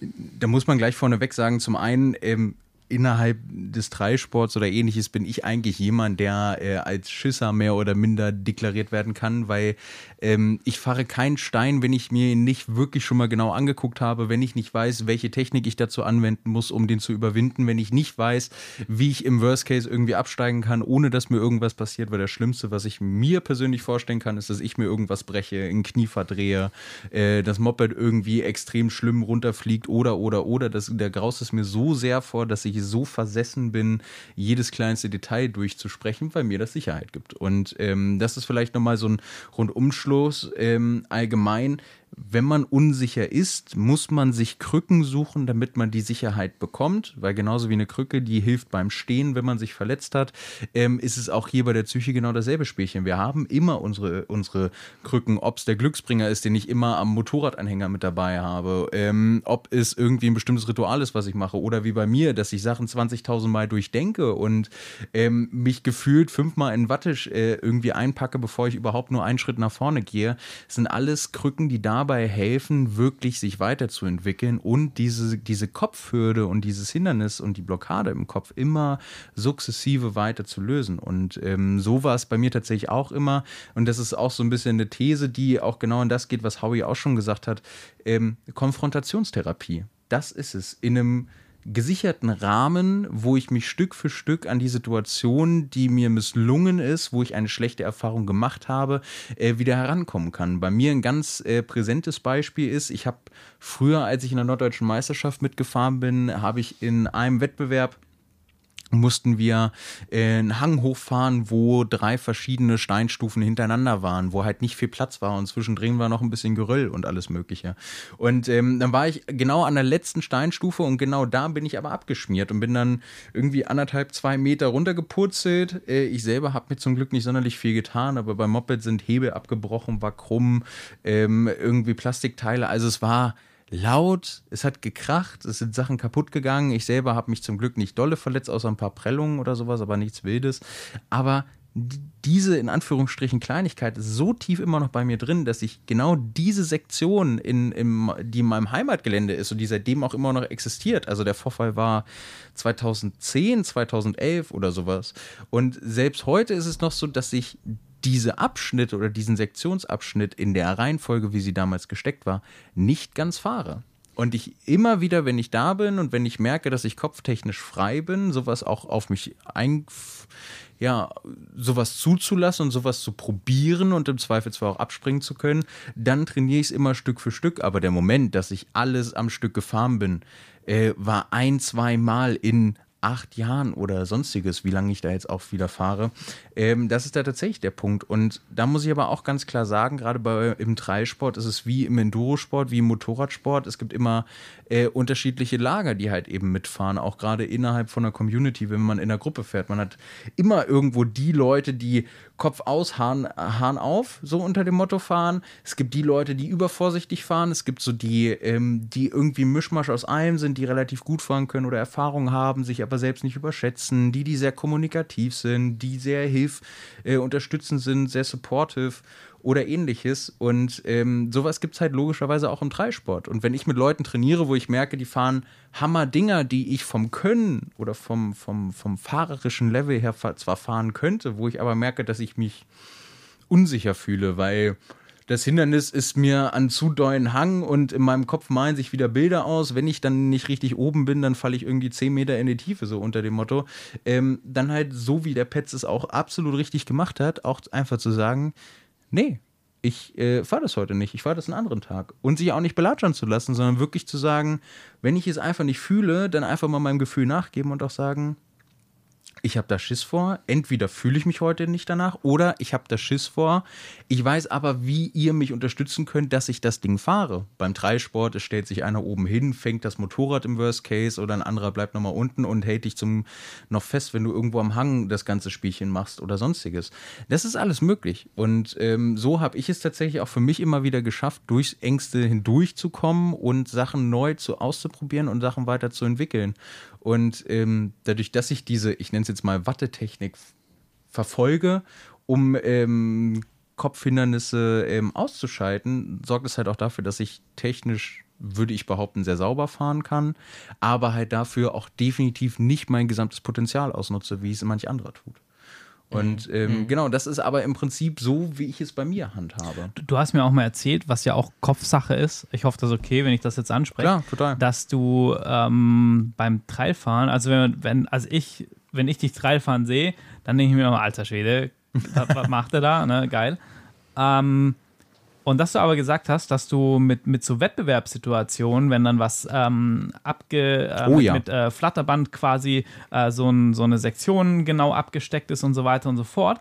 da muss man gleich vorneweg sagen, zum einen, ähm, innerhalb des Dreisports oder ähnliches bin ich eigentlich jemand, der äh, als Schisser mehr oder minder deklariert werden kann, weil ähm, ich fahre keinen Stein, wenn ich mir ihn nicht wirklich schon mal genau angeguckt habe, wenn ich nicht weiß, welche Technik ich dazu anwenden muss, um den zu überwinden, wenn ich nicht weiß, wie ich im Worst Case irgendwie absteigen kann, ohne dass mir irgendwas passiert, weil das Schlimmste, was ich mir persönlich vorstellen kann, ist, dass ich mir irgendwas breche, ein Knie verdrehe, äh, das Moped irgendwie extrem schlimm runterfliegt oder, oder, oder. Das, der graust es mir so sehr vor, dass ich so versessen bin, jedes kleinste Detail durchzusprechen, weil mir das Sicherheit gibt. Und ähm, das ist vielleicht nochmal so ein Rundumschluss ähm, allgemein. Wenn man unsicher ist, muss man sich Krücken suchen, damit man die Sicherheit bekommt, weil genauso wie eine Krücke, die hilft beim Stehen, wenn man sich verletzt hat, ähm, ist es auch hier bei der Psyche genau dasselbe Spielchen. Wir haben immer unsere, unsere Krücken, ob es der Glücksbringer ist, den ich immer am Motorradanhänger mit dabei habe, ähm, ob es irgendwie ein bestimmtes Ritual ist, was ich mache, oder wie bei mir, dass ich Sachen 20.000 Mal durchdenke und ähm, mich gefühlt fünfmal in Wattisch äh, irgendwie einpacke, bevor ich überhaupt nur einen Schritt nach vorne gehe. Das sind alles Krücken, die dabei helfen, wirklich sich weiterzuentwickeln und diese, diese Kopfhürde und dieses Hindernis und die Blockade im Kopf immer sukzessive weiter zu lösen. Und ähm, so war es bei mir tatsächlich auch immer. Und das ist auch so ein bisschen eine These, die auch genau in das geht, was Howie auch schon gesagt hat. Ähm, Konfrontationstherapie. Das ist es. In einem gesicherten Rahmen, wo ich mich Stück für Stück an die Situation, die mir misslungen ist, wo ich eine schlechte Erfahrung gemacht habe, äh, wieder herankommen kann. Bei mir ein ganz äh, präsentes Beispiel ist, ich habe früher, als ich in der norddeutschen Meisterschaft mitgefahren bin, habe ich in einem Wettbewerb mussten wir äh, einen Hang hochfahren, wo drei verschiedene Steinstufen hintereinander waren, wo halt nicht viel Platz war und zwischendrin war noch ein bisschen Geröll und alles Mögliche. Und ähm, dann war ich genau an der letzten Steinstufe und genau da bin ich aber abgeschmiert und bin dann irgendwie anderthalb, zwei Meter runtergepurzelt. Äh, ich selber habe mir zum Glück nicht sonderlich viel getan, aber beim Moped sind Hebel abgebrochen, war krumm, ähm, irgendwie Plastikteile. Also es war laut, es hat gekracht, es sind Sachen kaputt gegangen. Ich selber habe mich zum Glück nicht dolle verletzt, außer ein paar Prellungen oder sowas, aber nichts Wildes. Aber diese in Anführungsstrichen Kleinigkeit ist so tief immer noch bei mir drin, dass ich genau diese Sektion, in, im, die in meinem Heimatgelände ist und die seitdem auch immer noch existiert, also der Vorfall war 2010, 2011 oder sowas. Und selbst heute ist es noch so, dass ich diese Abschnitte oder diesen Sektionsabschnitt in der Reihenfolge, wie sie damals gesteckt war, nicht ganz fahre. Und ich immer wieder, wenn ich da bin und wenn ich merke, dass ich kopftechnisch frei bin, sowas auch auf mich ein, ja, sowas zuzulassen und sowas zu probieren und im Zweifelsfall auch abspringen zu können, dann trainiere ich es immer Stück für Stück. Aber der Moment, dass ich alles am Stück gefahren bin, äh, war ein, zwei Mal in acht Jahren oder sonstiges, wie lange ich da jetzt auch wieder fahre. Ähm, das ist da tatsächlich der Punkt. Und da muss ich aber auch ganz klar sagen, gerade bei, im Dreisport ist es wie im Endurosport, wie im Motorradsport. Es gibt immer äh, unterschiedliche Lager, die halt eben mitfahren, auch gerade innerhalb von einer Community, wenn man in einer Gruppe fährt. Man hat immer irgendwo die Leute, die Kopf aus, Hahn, Hahn auf, so unter dem Motto fahren. Es gibt die Leute, die übervorsichtig fahren. Es gibt so die, ähm, die irgendwie Mischmasch aus allem sind, die relativ gut fahren können oder Erfahrung haben, sich aber selbst nicht überschätzen. Die, die sehr kommunikativ sind, die sehr hilf, äh, unterstützend sind, sehr supportive oder ähnliches. Und ähm, sowas gibt es halt logischerweise auch im Dreisport. Und wenn ich mit Leuten trainiere, wo ich merke, die fahren Hammer-Dinger, die ich vom Können oder vom, vom, vom fahrerischen Level her zwar fahren könnte, wo ich aber merke, dass ich mich unsicher fühle, weil das Hindernis ist mir an zu dollen Hang und in meinem Kopf malen sich wieder Bilder aus. Wenn ich dann nicht richtig oben bin, dann falle ich irgendwie 10 Meter in die Tiefe, so unter dem Motto. Ähm, dann halt so, wie der Petz es auch absolut richtig gemacht hat, auch einfach zu sagen, nee, ich äh, fahre das heute nicht, ich fahre das einen anderen Tag. Und sich auch nicht belatschern zu lassen, sondern wirklich zu sagen, wenn ich es einfach nicht fühle, dann einfach mal meinem Gefühl nachgeben und auch sagen, ich habe da Schiss vor. Entweder fühle ich mich heute nicht danach oder ich habe da Schiss vor. Ich weiß aber, wie ihr mich unterstützen könnt, dass ich das Ding fahre. Beim Dreisport, es stellt sich einer oben hin, fängt das Motorrad im Worst Case oder ein anderer bleibt nochmal unten und hält dich zum noch fest, wenn du irgendwo am Hang das ganze Spielchen machst oder sonstiges. Das ist alles möglich. Und ähm, so habe ich es tatsächlich auch für mich immer wieder geschafft, durchs Ängste hindurchzukommen und Sachen neu zu auszuprobieren und Sachen weiterzuentwickeln. Und ähm, dadurch, dass ich diese, ich nenne es jetzt mal Wattetechnik verfolge, um ähm, Kopfhindernisse ähm, auszuschalten, sorgt es halt auch dafür, dass ich technisch, würde ich behaupten, sehr sauber fahren kann, aber halt dafür auch definitiv nicht mein gesamtes Potenzial ausnutze, wie es manch anderer tut. Und Mhm. ähm, genau, das ist aber im Prinzip so, wie ich es bei mir handhabe. Du hast mir auch mal erzählt, was ja auch Kopfsache ist. Ich hoffe, das ist okay, wenn ich das jetzt anspreche. Klar, total. Dass du ähm, beim Trailfahren, also wenn, wenn, also ich, wenn ich dich Trailfahren sehe, dann denke ich mir immer, alter Schwede, was, was macht er da? Ne? Geil. Ähm, und dass du aber gesagt hast, dass du mit, mit so Wettbewerbssituationen, wenn dann was ähm, abge, äh, Oh mit, ja. mit äh, Flatterband quasi äh, so, ein, so eine Sektion genau abgesteckt ist und so weiter und so fort,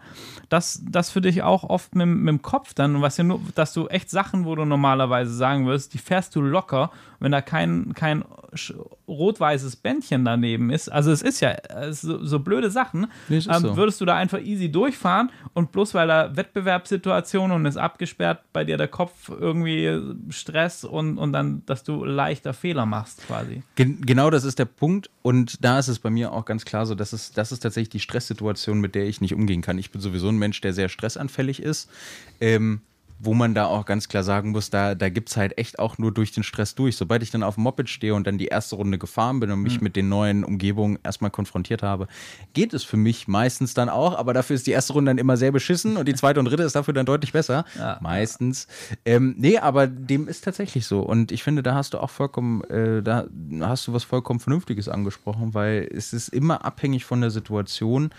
dass das für dich auch oft mit, mit dem Kopf dann, was ja nur, dass du echt Sachen, wo du normalerweise sagen würdest, die fährst du locker, wenn da kein, kein rot-weißes Bändchen daneben ist. Also es ist ja äh, so, so blöde Sachen, Nee, es ist ähm, so. würdest du da einfach easy durchfahren und bloß weil da Wettbewerbssituation und ist abgesperrt, bei dir der Kopf irgendwie Stress und, und dann, dass du leichter Fehler machst quasi. Gen genau das ist der Punkt. Und da ist es bei mir auch ganz klar so, dass es, das ist tatsächlich die Stresssituation, mit der ich nicht umgehen kann. Ich bin sowieso ein Mensch, der sehr stressanfällig ist. Ähm, wo man da auch ganz klar sagen muss, da, da gibt es halt echt auch nur durch den Stress durch. Sobald ich dann auf dem Moped stehe und dann die erste Runde gefahren bin und mich mit den neuen Umgebungen erstmal konfrontiert habe, geht es für mich meistens dann auch, aber dafür ist die erste Runde dann immer sehr beschissen und die zweite und dritte ist dafür dann deutlich besser. Ja. Meistens. Ähm, nee, aber dem ist tatsächlich so. Und ich finde, da hast du auch vollkommen, äh, da hast du was vollkommen Vernünftiges angesprochen, weil es ist immer abhängig von der Situation,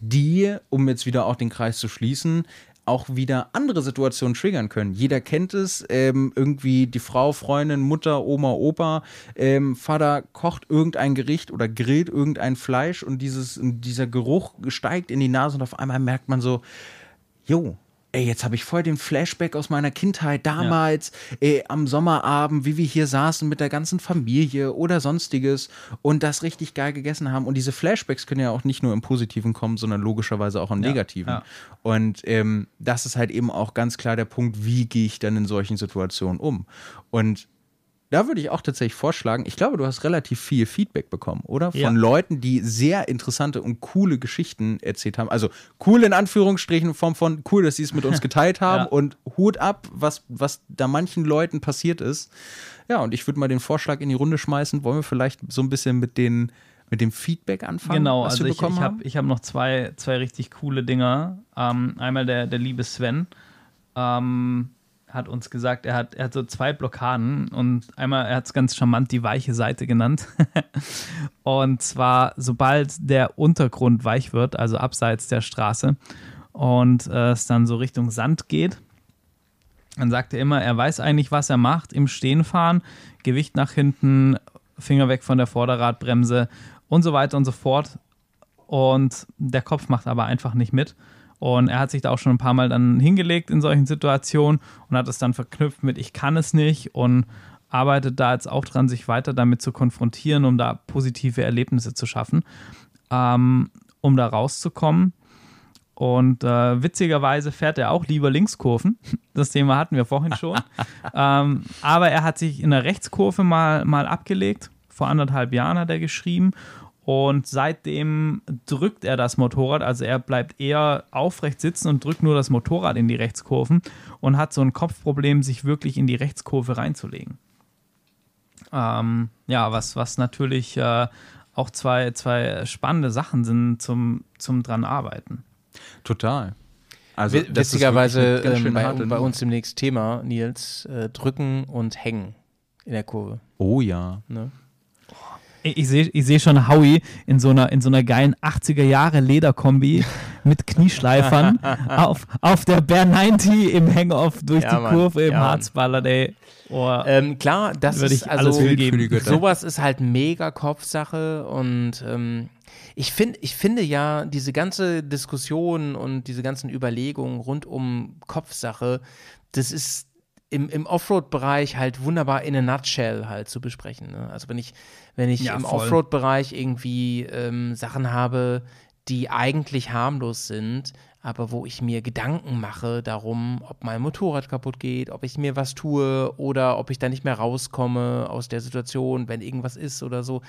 die, um jetzt wieder auch den Kreis zu schließen, auch wieder andere Situationen triggern können. Jeder kennt es, ähm, irgendwie die Frau, Freundin, Mutter, Oma, Opa, ähm, Vater kocht irgendein Gericht oder grillt irgendein Fleisch und dieses, dieser Geruch steigt in die Nase und auf einmal merkt man so, jo, ey, jetzt habe ich voll den Flashback aus meiner Kindheit damals, ey, am Sommerabend, wie wir hier saßen mit der ganzen Familie oder sonstiges und das richtig geil gegessen haben. Und diese Flashbacks können ja auch nicht nur im Positiven kommen, sondern logischerweise auch im Negativen. ja. Und ähm, das ist halt eben auch ganz klar der Punkt, wie gehe ich dann in solchen Situationen um? Und da würde ich auch tatsächlich vorschlagen, ich glaube, du hast relativ viel Feedback bekommen, oder? Von Ja. Leuten, die sehr interessante und coole Geschichten erzählt haben. Also cool in Anführungsstrichen in Form von cool, dass sie es mit uns geteilt haben Ja. und Hut ab, was, was da manchen Leuten passiert ist. Ja, und ich würde mal den Vorschlag in die Runde schmeißen. Wollen wir vielleicht so ein bisschen mit den mit dem Feedback anfangen, Genau, was also wir ich, bekommen ich habe ich hab noch zwei, zwei richtig coole Dinger. Ähm, einmal der, der liebe Sven ähm, hat uns gesagt, er hat, er hat so zwei Blockaden und einmal, er hat es ganz charmant die weiche Seite genannt. und zwar, sobald der Untergrund weich wird, also abseits der Straße und äh, es dann so Richtung Sand geht, dann sagt er immer, er weiß eigentlich, was er macht, im Stehen fahren, Gewicht nach hinten, Finger weg von der Vorderradbremse und so weiter und so fort. Und der Kopf macht aber einfach nicht mit. Und er hat sich da auch schon ein paar Mal dann hingelegt in solchen Situationen und hat es dann verknüpft mit Ich kann es nicht und arbeitet da jetzt auch dran, sich weiter damit zu konfrontieren, um da positive Erlebnisse zu schaffen, ähm, um da rauszukommen. Und äh, witzigerweise fährt er auch lieber Linkskurven. Das Thema hatten wir vorhin schon. ähm, aber er hat sich in der Rechtskurve mal, mal abgelegt. Vor anderthalb Jahren hat er geschrieben. Und seitdem drückt er das Motorrad. Also er bleibt eher aufrecht sitzen und drückt nur das Motorrad in die Rechtskurven und hat so ein Kopfproblem, sich wirklich in die Rechtskurve reinzulegen. Ähm, ja, was, was natürlich äh, auch zwei, zwei spannende Sachen sind zum, zum dran arbeiten. Total. Also, Witzigerweise ähm, bei, bei Nummer. uns demnächst Thema, Nils, äh, drücken und hängen in der Kurve. Oh ja. Ne? Ich, sehe ich seh schon Howie in so einer, in so einer geilen 80er Jahre Lederkombi mit Knieschleifern auf, auf der Bear 90 im Hang-Off durch Ja, die Mann. Kurve im Ja, Mann. Harzballer, ey. Oh, Ähm, klar, das Würde ist ich also sowas ist halt mega Kopfsache und ähm, ich finde, ich finde ja diese ganze Diskussion und diese ganzen Überlegungen rund um Kopfsache, das ist im, im Offroad-Bereich halt wunderbar in a nutshell halt zu besprechen. Ne? Also wenn ich, wenn ich Ja, im. Offroad-Bereich irgendwie ähm, Sachen habe, die eigentlich harmlos sind, aber wo ich mir Gedanken mache darum, ob mein Motorrad kaputt geht, ob ich mir was tue oder ob ich da nicht mehr rauskomme aus der Situation, wenn irgendwas ist oder so.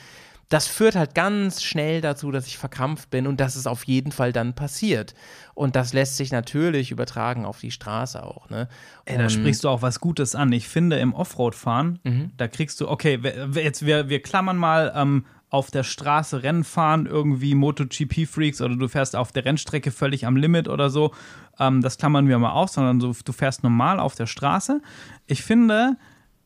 Das führt halt ganz schnell dazu, dass ich verkrampft bin und dass es auf jeden Fall dann passiert. Und das lässt sich natürlich übertragen auf die Straße auch. Ne? Ey, da sprichst du auch was Gutes an. Ich finde, im Offroad-Fahren, Mhm. da kriegst du, okay, jetzt wir, wir klammern mal ähm, auf der Straße Rennen fahren, irgendwie MotoGP-Freaks oder du fährst auf der Rennstrecke völlig am Limit oder so. Ähm, das klammern wir mal aus, sondern so, du fährst normal auf der Straße. Ich finde,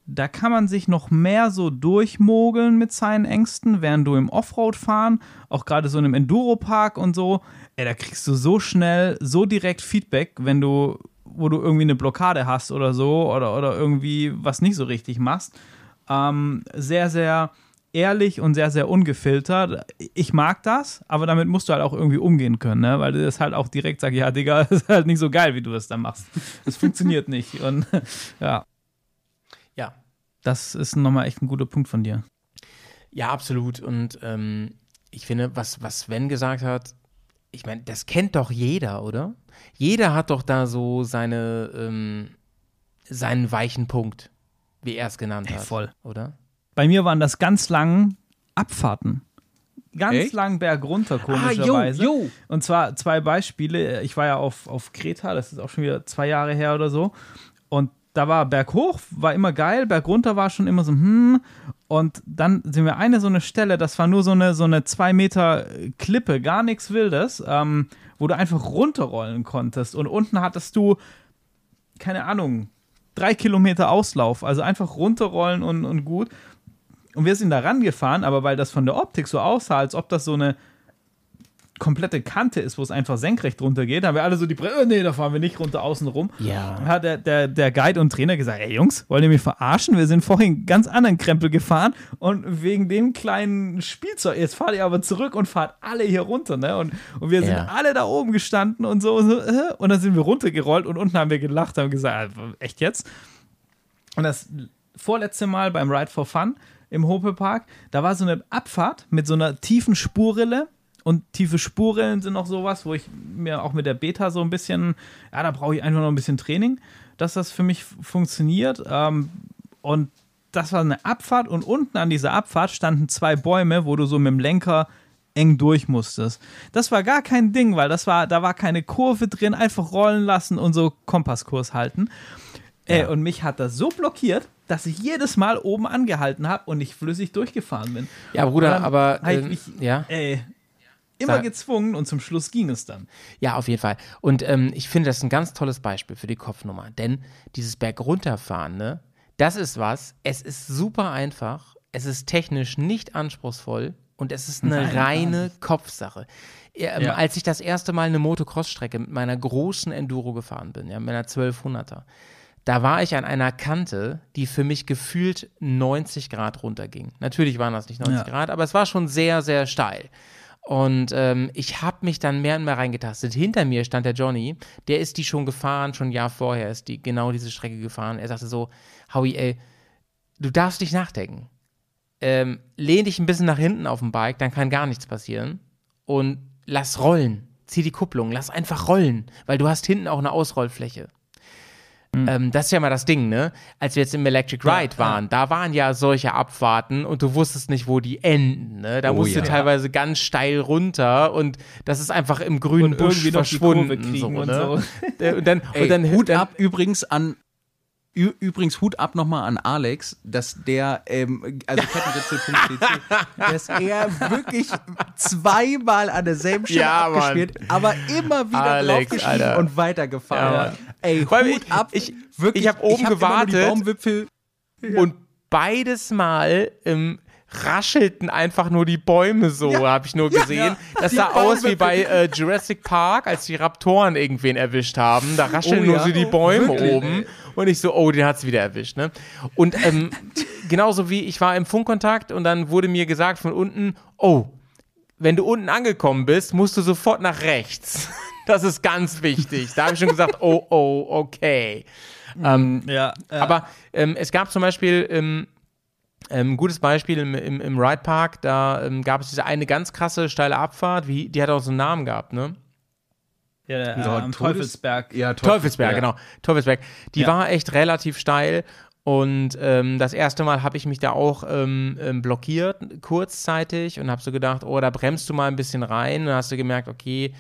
da kann man sich noch mehr so durchmogeln mit seinen Ängsten, während du im Offroad fahren, auch gerade so in einem Enduropark und so, ey, da kriegst du so schnell, so direkt Feedback, wenn du, wo du irgendwie eine Blockade hast oder so oder, oder irgendwie was nicht so richtig machst. Ähm, sehr, sehr ehrlich und sehr, sehr ungefiltert. Ich mag das, aber damit musst du halt auch irgendwie umgehen können, ne? weil du das halt auch direkt sagst, ja, Digga, das ist halt nicht so geil, wie du das dann machst. Das funktioniert nicht. Und ja, ja, das ist nochmal echt ein guter Punkt von dir. Ja, absolut. Und ähm, ich finde, was, was Sven gesagt hat, ich meine, das kennt doch jeder, oder? Jeder hat doch da so seine, ähm, seinen weichen Punkt, wie er es genannt Ey, hat. voll. Oder? Bei mir waren das ganz lang Abfahrten. Ganz Echt? lang bergunter, Ah, komischerweise. jo, jo. Und zwar zwei Beispiele. Ich war ja auf, auf Kreta, das ist auch schon wieder zwei Jahre her oder so. Und da war berghoch, war immer geil, bergunter war schon immer so, hm. Und dann sind wir eine so eine Stelle, das war nur so eine, so eine zwei Meter Klippe, gar nichts Wildes, ähm, wo du einfach runterrollen konntest. Und unten hattest du, keine Ahnung, drei Kilometer Auslauf. Also einfach runterrollen und, und gut. Und wir sind da rangefahren, aber weil das von der Optik so aussah, als ob das so eine komplette Kante ist, wo es einfach senkrecht runtergeht, haben wir alle so die Brille, nee, da fahren wir nicht runter außen rum. Ja. Dann hat der, der, der Guide und Trainer gesagt, ey Jungs, wollt ihr mich verarschen? Wir sind vorhin ganz anderen Krempel gefahren und wegen dem kleinen Spielzeug, jetzt fahrt ihr aber zurück und fahrt alle hier runter, ne? Und, und wir sind Ja. alle da oben gestanden und so, so äh, und dann sind wir runtergerollt und unten haben wir gelacht, haben gesagt, äh, echt jetzt? Und das vorletzte Mal beim Ride for Fun im Hope Park, da war so eine Abfahrt mit so einer tiefen Spurrille. Und tiefe Spurrillen sind noch sowas, wo ich mir auch mit der Beta so ein bisschen, ja, da brauche ich einfach noch ein bisschen Training, dass das für mich funktioniert. Ähm, und das war eine Abfahrt und unten an dieser Abfahrt standen zwei Bäume, wo du so mit dem Lenker eng durch musstest. Das war gar kein Ding, weil das war, da war keine Kurve drin, einfach rollen lassen und so Kompasskurs halten. Ey, und mich hat das so blockiert, dass ich jedes Mal oben angehalten habe und nicht flüssig durchgefahren bin. Ja, Bruder, aber hab ich ja. ey, immer Sag- gezwungen und zum Schluss ging es dann. Ja, auf jeden Fall. Und ähm, ich finde das ein ganz tolles Beispiel für die Kopfnummer. Denn dieses Bergunterfahren, ne, das ist was, es ist super einfach, es ist technisch nicht anspruchsvoll und es ist eine Nein, reine Kopfsache. Ähm, Ja. Als ich das erste Mal eine Motocross-Strecke mit meiner großen Enduro gefahren bin, ja, mit einer 1200er, da war ich an einer Kante, die für mich gefühlt 90 Grad runterging. Natürlich waren das nicht 90 Ja. Grad, aber es war schon sehr, sehr steil. Und ähm, ich habe mich dann mehr und mehr reingetastet. Hinter mir stand der Johnny, der ist die schon gefahren, schon ein Jahr vorher ist die genau diese Strecke gefahren. Er sagte so, Howie, ey, du darfst nicht nachdenken. Ähm, lehn dich ein bisschen nach hinten auf dem Bike, dann kann gar nichts passieren. Und lass rollen. Zieh die Kupplung, lass einfach rollen, weil du hast hinten auch eine Ausrollfläche. Ähm, das ist ja mal das Ding, ne? Als wir jetzt im Electric Ride waren, da waren ja solche Abfahrten und du wusstest nicht, wo die enden, ne? Da Oh musst ja. du teilweise ganz steil runter und das ist einfach im grünen Und Busch verschwunden. so, und ne? so. Äh, Und dann, Ey, und dann Hut dann, ab übrigens an Ü übrigens Hut ab nochmal an Alex, dass der, ähm, also kettenritzel.cc, dass er wirklich zweimal an derselben Stelle Ja, Mann. abgespielt, aber immer wieder Alex, draufgestiegen Alter. und weitergefahren. Ja, Mann. Ey, allem, Hut ab. ich- wirklich, ich hab oben hab nur die gewartet. Baumwipfel. Und beides Mal ähm, raschelten einfach nur die Bäume so, habe ich nur gesehen. Das sah aus wie bei äh, Jurassic Park, als die Raptoren irgendwen erwischt haben. Da rascheln Oh nur ja. so die Bäume Wirklich, oben. Und ich so, oh, den hat's wieder erwischt, ne? Und ähm, genauso wie ich war im Funkkontakt und dann wurde mir gesagt von unten, oh, wenn du unten angekommen bist, musst du sofort nach rechts. Das ist ganz wichtig. Da habe ich schon gesagt, oh, oh, okay. Ähm, Ja, ja. aber ähm, es gab zum Beispiel ähm, ähm, ein gutes Beispiel im, im, im Ride Park, da ähm, gab es diese eine ganz krasse steile Abfahrt, wie, die hat auch so einen Namen gehabt, ne? ja, der, Ja, äh, am Teufelsberg. Ja, Teufelsberg, genau. Teufelsberg. Die Ja. war echt relativ steil. Und ähm, das erste Mal habe ich mich da auch ähm, ähm, blockiert, kurzzeitig, und habe so gedacht, oh, da bremst du mal ein bisschen rein. Und dann hast du gemerkt, okay,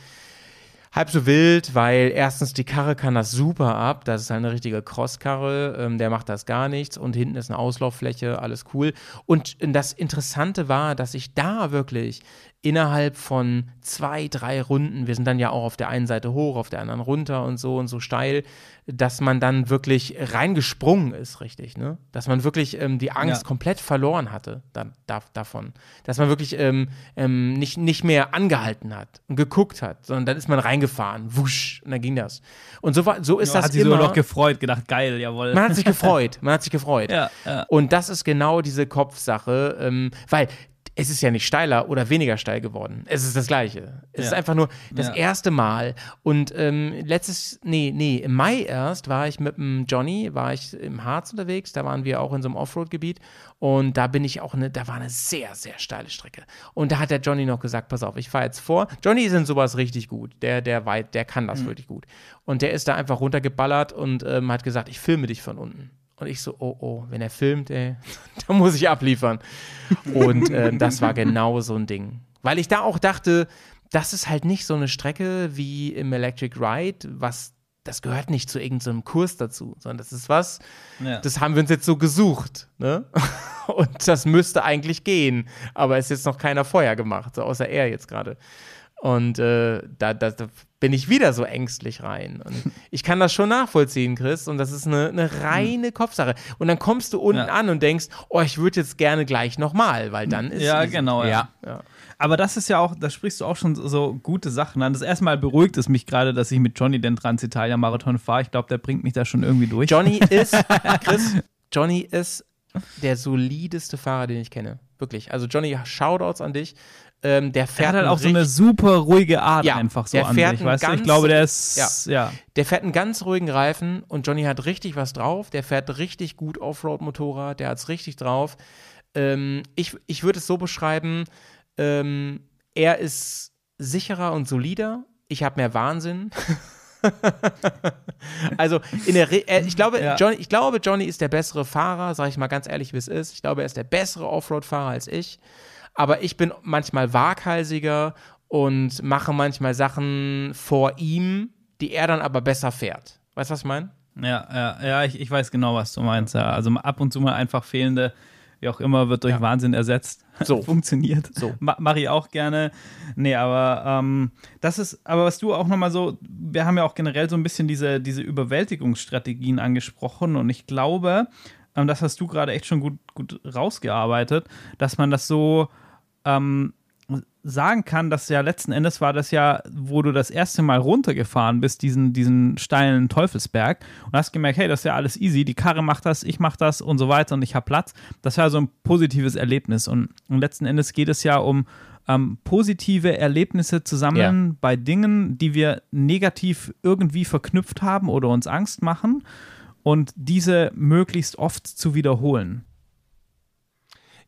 halb so wild, weil erstens die Karre kann das super ab. Das ist eine richtige Crosskarre, ähm, der macht das gar nichts. Und hinten ist eine Auslauffläche, alles cool. Und das Interessante war, dass ich da wirklich innerhalb von zwei, drei Runden, wir sind dann ja auch auf der einen Seite hoch, auf der anderen runter und so und so steil, dass man dann wirklich reingesprungen ist, richtig, ne? Dass man wirklich ähm, die Angst Ja. komplett verloren hatte dann, da, davon. Dass man wirklich ähm, ähm, nicht, nicht mehr angehalten hat und geguckt hat, sondern dann ist man reingefahren, wusch, und dann ging das. Und so, war, so ist Ja, das hat sich immer. noch gefreut, gedacht, geil, jawohl. man hat sich gefreut, man hat sich gefreut. ja, ja. Und das ist genau diese Kopfsache, ähm, weil es ist ja nicht steiler oder weniger steil geworden. Es ist das Gleiche. Es Ja. ist einfach nur das Ja. erste Mal. Und ähm, letztes, nee, nee, im Mai erst war ich mit dem Johnny, war ich im Harz unterwegs. Da waren wir auch in so einem Offroad-Gebiet. Und da bin ich auch eine, da war eine sehr, sehr steile Strecke. Und da hat der Johnny noch gesagt, pass auf, ich fahre jetzt vor. Johnny ist in sowas richtig gut. Der, der weit, der kann das wirklich gut. Und der ist da einfach runtergeballert und ähm, hat gesagt, ich filme dich von unten. Und ich so, oh, oh, wenn er filmt, ey, da muss ich abliefern. Und ähm, das war genau so ein Ding. Weil ich da auch dachte, das ist halt nicht so eine Strecke wie im Electric Ride, was, das gehört nicht zu irgendeinem Kurs dazu, sondern das ist was, ja. das haben wir uns jetzt so gesucht, ne? Und das müsste eigentlich gehen, aber es ist jetzt noch keiner vorher gemacht, so außer er jetzt gerade. Und äh, da, da, da bin ich wieder so ängstlich rein. Und ich kann das schon nachvollziehen, Chris. Und das ist eine, eine reine Kopfsache. Und dann kommst du unten Ja. an und denkst, oh, ich würde jetzt gerne gleich nochmal, weil dann ist Ja, genau, ja. Ja. Aber das ist ja auch, da sprichst du auch schon so, so gute Sachen an. Das erste Mal beruhigt es mich gerade, dass ich mit Johnny den Transitalia-Marathon fahre. Ich glaube, der bringt mich da schon irgendwie durch. Johnny ist, Chris, Johnny ist der solideste Fahrer, den ich kenne. Wirklich. Also Johnny, Shoutouts an dich. Ähm, der der fährt hat halt auch so eine super ruhige Art Ja, einfach so der an fährt sich, einen weißt du? Ich ganz- glaube, der ist, ja. Der fährt einen ganz ruhigen Reifen und Johnny hat richtig was drauf. Der fährt richtig gut Offroad-Motorrad, der hat's richtig drauf. Ähm, ich ich würde es so beschreiben, ähm, er ist sicherer und solider. Ich habe mehr Wahnsinn. also in der Re äh, ich glaube, Ja. Johnny, ich glaube, Johnny ist der bessere Fahrer, sage ich mal ganz ehrlich, wie es ist. Ich glaube, er ist der bessere Offroad-Fahrer als ich. Aber ich bin manchmal waghalsiger und mache manchmal Sachen vor ihm, die er dann aber besser fährt. Weißt du, was ich meine? Ja, ja, ja, ich, ich weiß genau, was du meinst. Ja. Also ab und zu mal einfach fehlende, wie auch immer, wird durch Ja. Wahnsinn ersetzt. So. Funktioniert. So. Ma Mache ich auch gerne. Nee, aber ähm, das ist, aber was du auch nochmal so, wir haben ja auch generell so ein bisschen diese, diese Überwältigungsstrategien angesprochen und ich glaube, ähm, das hast du gerade echt schon gut, gut rausgearbeitet, dass man das so ähm, sagen kann, dass ja letzten Endes war das ja, wo du das erste Mal runtergefahren bist, diesen, diesen steilen Teufelsberg und hast gemerkt, hey, das ist ja alles easy, die Karre macht das, ich mach das und so weiter und ich habe Platz. Das war so ein positives Erlebnis und, und letzten Endes geht es ja um ähm, positive Erlebnisse zu sammeln Ja. bei Dingen, die wir negativ irgendwie verknüpft haben oder uns Angst machen und diese möglichst oft zu wiederholen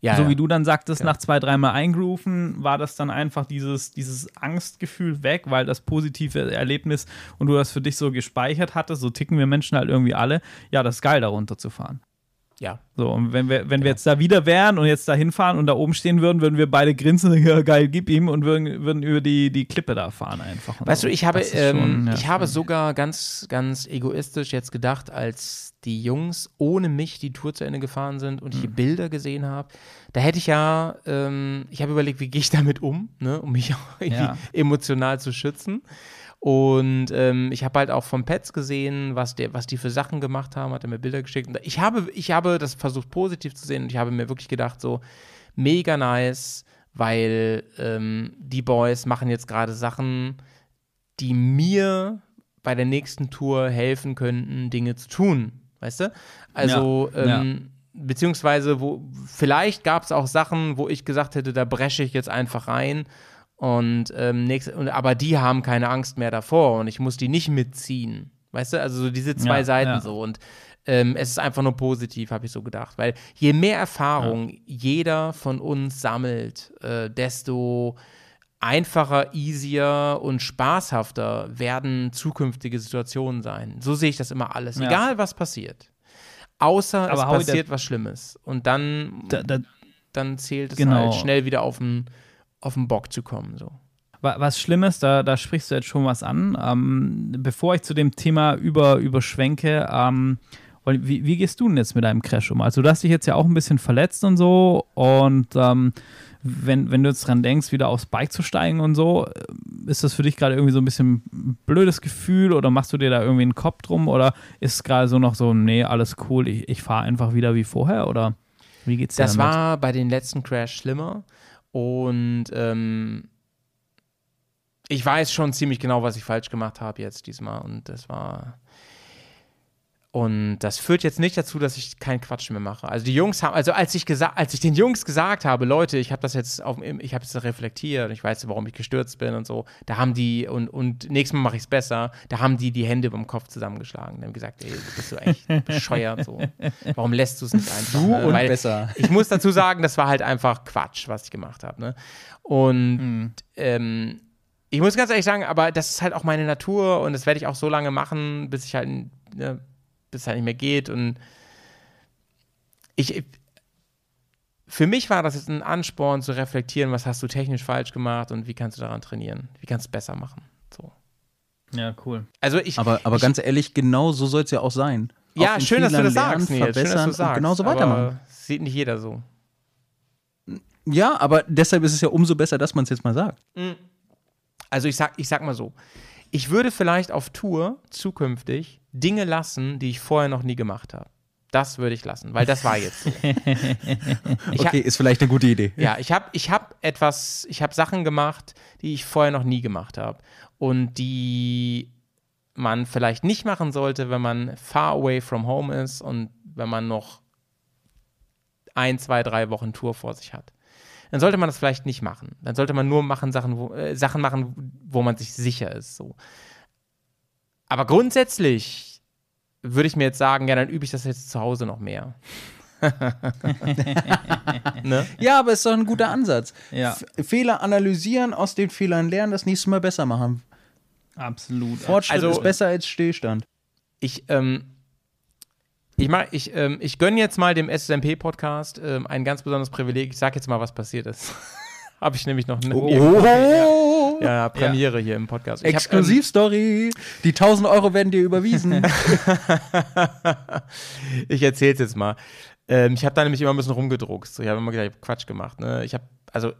Ja, so ja. wie du dann sagtest, Genau. nach zwei, dreimal eingrooven, war das dann einfach dieses, dieses Angstgefühl weg, weil das positive Erlebnis und du das für dich so gespeichert hattest, so ticken wir Menschen halt irgendwie alle, ja, das ist geil, da runterzufahren. Ja. So, und wenn wir, wenn wir jetzt da wieder wären und jetzt da hinfahren und da oben stehen würden, würden wir beide grinsen, und sagen, ja, geil, gib ihm und würden, würden über die, die Klippe da fahren einfach. Weißt du, ich habe, ähm, schon, ja, ich habe sogar ganz, ganz egoistisch jetzt gedacht, als die Jungs ohne mich die Tour zu Ende gefahren sind und ich die Bilder gesehen habe, da hätte ich ja, ähm, ich habe überlegt, wie gehe ich damit um, ne, um mich auch irgendwie Ja. emotional zu schützen. Und ähm, ich habe halt auch vom Pets gesehen, was, der, was die für Sachen gemacht haben, hat er mir Bilder geschickt. Und ich habe, ich habe das versucht positiv zu sehen und ich habe mir wirklich gedacht, so mega nice, weil ähm, die Boys machen jetzt gerade Sachen, die mir bei der nächsten Tour helfen könnten, Dinge zu tun. Weißt du? Also, Ja, ähm, beziehungsweise, wo vielleicht gab es auch Sachen, wo ich gesagt hätte, da bresche ich jetzt einfach rein. Und, ähm, nächste, und aber die haben keine Angst mehr davor und ich muss die nicht mitziehen. Weißt du, also so diese zwei Ja, Seiten ja. so. Und ähm, es ist einfach nur positiv, habe ich so gedacht. Weil je mehr Erfahrung jeder von uns sammelt, äh, desto einfacher, easier und spaßhafter werden zukünftige Situationen sein. So sehe ich das immer alles. Ja. Egal, was passiert. Außer Aber es passiert was Schlimmes. Und dann, Da, da, dann zählt es Genau. halt, schnell wieder auf den, auf den Bock zu kommen. So. Wa- Was Schlimmes, da, da sprichst du jetzt schon was an. Ähm, bevor ich zu dem Thema über, überschwenke, ähm, wie, wie gehst du denn jetzt mit deinem Crash um? Also du hast dich jetzt ja auch ein bisschen verletzt und so und ähm, wenn, wenn du jetzt dran denkst, wieder aufs Bike zu steigen und so, ist das für dich gerade irgendwie so ein bisschen ein blödes Gefühl oder machst du dir da irgendwie einen Kopf drum oder ist es gerade so noch so, nee, alles cool, ich, ich fahre einfach wieder wie vorher oder wie geht's dir Das damit? war bei den letzten Crash schlimmer. Und ähm, ich weiß schon ziemlich genau, was ich falsch gemacht habe jetzt diesmal. Und das war. Und das führt jetzt nicht dazu, dass ich keinen Quatsch mehr mache. Also die Jungs haben, also als ich gesagt, als ich den Jungs gesagt habe, Leute, ich habe das jetzt auf, ich habe es reflektiert, ich weiß, warum ich gestürzt bin und so, da haben die und und nächstes Mal mache ich es besser. Da haben die die Hände beim Kopf zusammengeschlagen, die haben gesagt, ey, du bist so echt bescheuert so. Warum lässt du es nicht einfach? Du ne? und Weil besser. Ich muss dazu sagen, das war halt einfach Quatsch, was ich gemacht habe. Ne? Und Mhm. ähm, ich muss ganz ehrlich sagen, aber das ist halt auch meine Natur und das werde ich auch so lange machen, bis ich halt, ne, bis es halt nicht mehr geht. Und ich, für mich war das jetzt ein Ansporn zu reflektieren, was hast du technisch falsch gemacht und wie kannst du daran trainieren? Wie kannst du es besser machen? So. Ja, cool. Also ich, Aber, aber ich, ganz ehrlich, genau so soll es ja auch sein. ja, Aus den schön, dass du das lernen, sagst, Nils. Schön, dass du sagst. genauso aber weitermachen. Sieht nicht jeder so. Ja, aber deshalb ist es ja umso besser, dass man es jetzt mal sagt. Also ich sag, ich sag mal so, ich würde vielleicht auf Tour zukünftig Dinge lassen, die ich vorher noch nie gemacht habe. Das würde ich lassen, weil das war jetzt so. Hab- Okay, ist vielleicht eine gute Idee. Ja, ich habe ich hab etwas, ich habe Sachen gemacht, die ich vorher noch nie gemacht habe und die man vielleicht nicht machen sollte, wenn man far away from home ist und wenn man noch ein, zwei, drei Wochen Tour vor sich hat. Dann sollte man das vielleicht nicht machen. Dann sollte man nur machen Sachen, wo, äh, Sachen machen, wo man sich sicher ist. So. Aber grundsätzlich würde ich mir jetzt sagen, ja, dann übe ich das jetzt zu Hause noch mehr. ne? Ja, aber ist doch ein guter Ansatz. Ja. Fehler analysieren, aus den Fehlern lernen, das nächste Mal besser machen. Absolut. Fortschritt Also- ist besser als Stillstand. ich, ähm, ich, mach, ich, ähm, ich gönne jetzt mal dem SSMP-Podcast ähm, ein ganz besonderes Privileg. Ich sage jetzt mal, was passiert ist. Habe ich nämlich noch nie. Oh, Ja, Premiere hier im Podcast. Exklusivstory. Die 1000 Euro werden dir überwiesen. Ähm, ich erzähle es jetzt mal. Ähm, ich habe da nämlich immer ein bisschen rumgedruckst. Ich habe immer gedacht, ich hab Quatsch gemacht. Ne? Ich habe, also,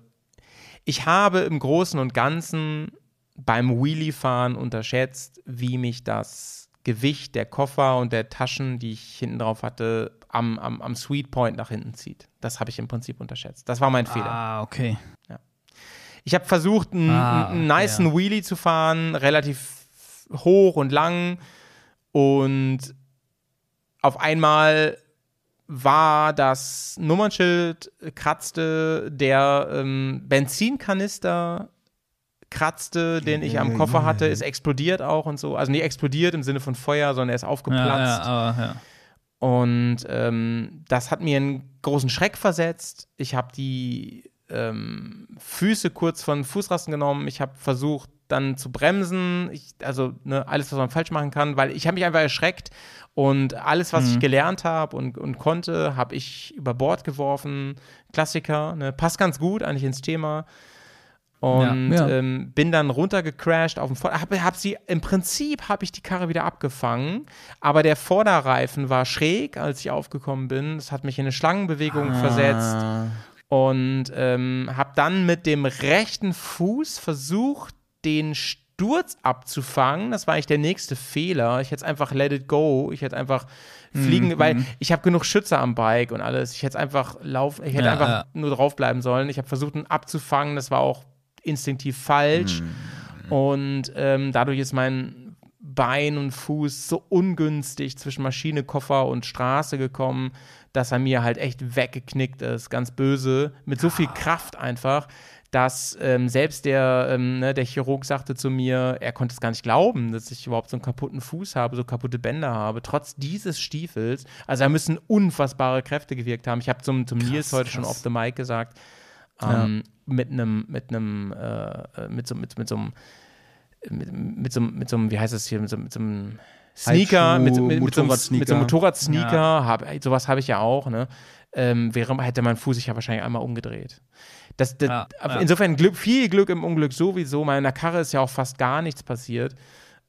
ich habe im Großen und Ganzen beim Wheelie-Fahren unterschätzt, wie mich das Gewicht der Koffer und der Taschen, die ich hinten drauf hatte, am, am, am Sweet Point nach hinten zieht. Das habe ich im Prinzip unterschätzt. Das war mein Fehler. Ah, okay. Ich habe versucht, einen, Ah, einen niceen Wheelie zu fahren, relativ hoch und lang. Und auf einmal war das Nummernschild kratzte, der ähm, Benzinkanister kratzte, den ich am Koffer hatte, ist explodiert auch und so. Also nicht explodiert im Sinne von Feuer, sondern er ist Ja, aufgeplatzt. ja, aber ja. Und ähm, das hat mir einen großen Schreck versetzt. Ich habe die ähm, Füße kurz von Fußrasten genommen. Ich habe versucht, dann zu bremsen. Ich, also ne, alles, was man falsch machen kann, weil ich habe mich einfach erschreckt und alles, was ich gelernt habe und, und konnte, habe ich über Bord geworfen. Klassiker, ne? passt ganz gut eigentlich ins Thema. Und Ja. Ja. Ähm, bin dann runtergecrashed auf dem Vorder hab, hab sie im Prinzip habe ich die Karre wieder abgefangen, aber der Vorderreifen war schräg, als ich aufgekommen bin. Das hat mich in eine Schlangenbewegung versetzt und ähm, habe dann mit dem rechten Fuß versucht, den, St- Sturz abzufangen. Das war eigentlich der nächste Fehler. Ich hätte einfach let it go. Ich hätte einfach fliegen, Mhm. weil ich habe genug Schützer am Bike und alles. Ich hätte einfach lauf, ich hätte Ja, einfach ja. nur draufbleiben sollen. Ich habe versucht, ihn abzufangen. Das war auch instinktiv falsch. Mhm. Und ähm, dadurch ist mein Bein und Fuß so ungünstig zwischen Maschine, Koffer und Straße gekommen, dass er mir halt echt weggeknickt ist, ganz böse, mit so viel Kraft einfach, dass ähm, selbst der, ähm, ne, der Chirurg sagte zu mir, er konnte es gar nicht glauben, dass ich überhaupt so einen kaputten Fuß habe, so kaputte Bänder habe, trotz dieses Stiefels. Also da müssen unfassbare Kräfte gewirkt haben. Ich habe zum, zum Nils heute schon krass. off the mic gesagt, ähm, mit einem, mit einem, äh, mit so, mit, mit so einem, mit, mit, so, einem- mit so einem, wie heißt das hier, mit so, mit so einem Sneaker, mit, mit, mit, so einem, mit so einem Motorradsneaker. Motorradsneaker, hab, sowas habe ich ja auch, ne? Ähm, wäre, hätte mein Fuß sich ja wahrscheinlich einmal umgedreht. Das, das, Ja, ja. Insofern Glück, viel Glück im Unglück sowieso. Meiner Karre ist ja auch fast gar nichts passiert.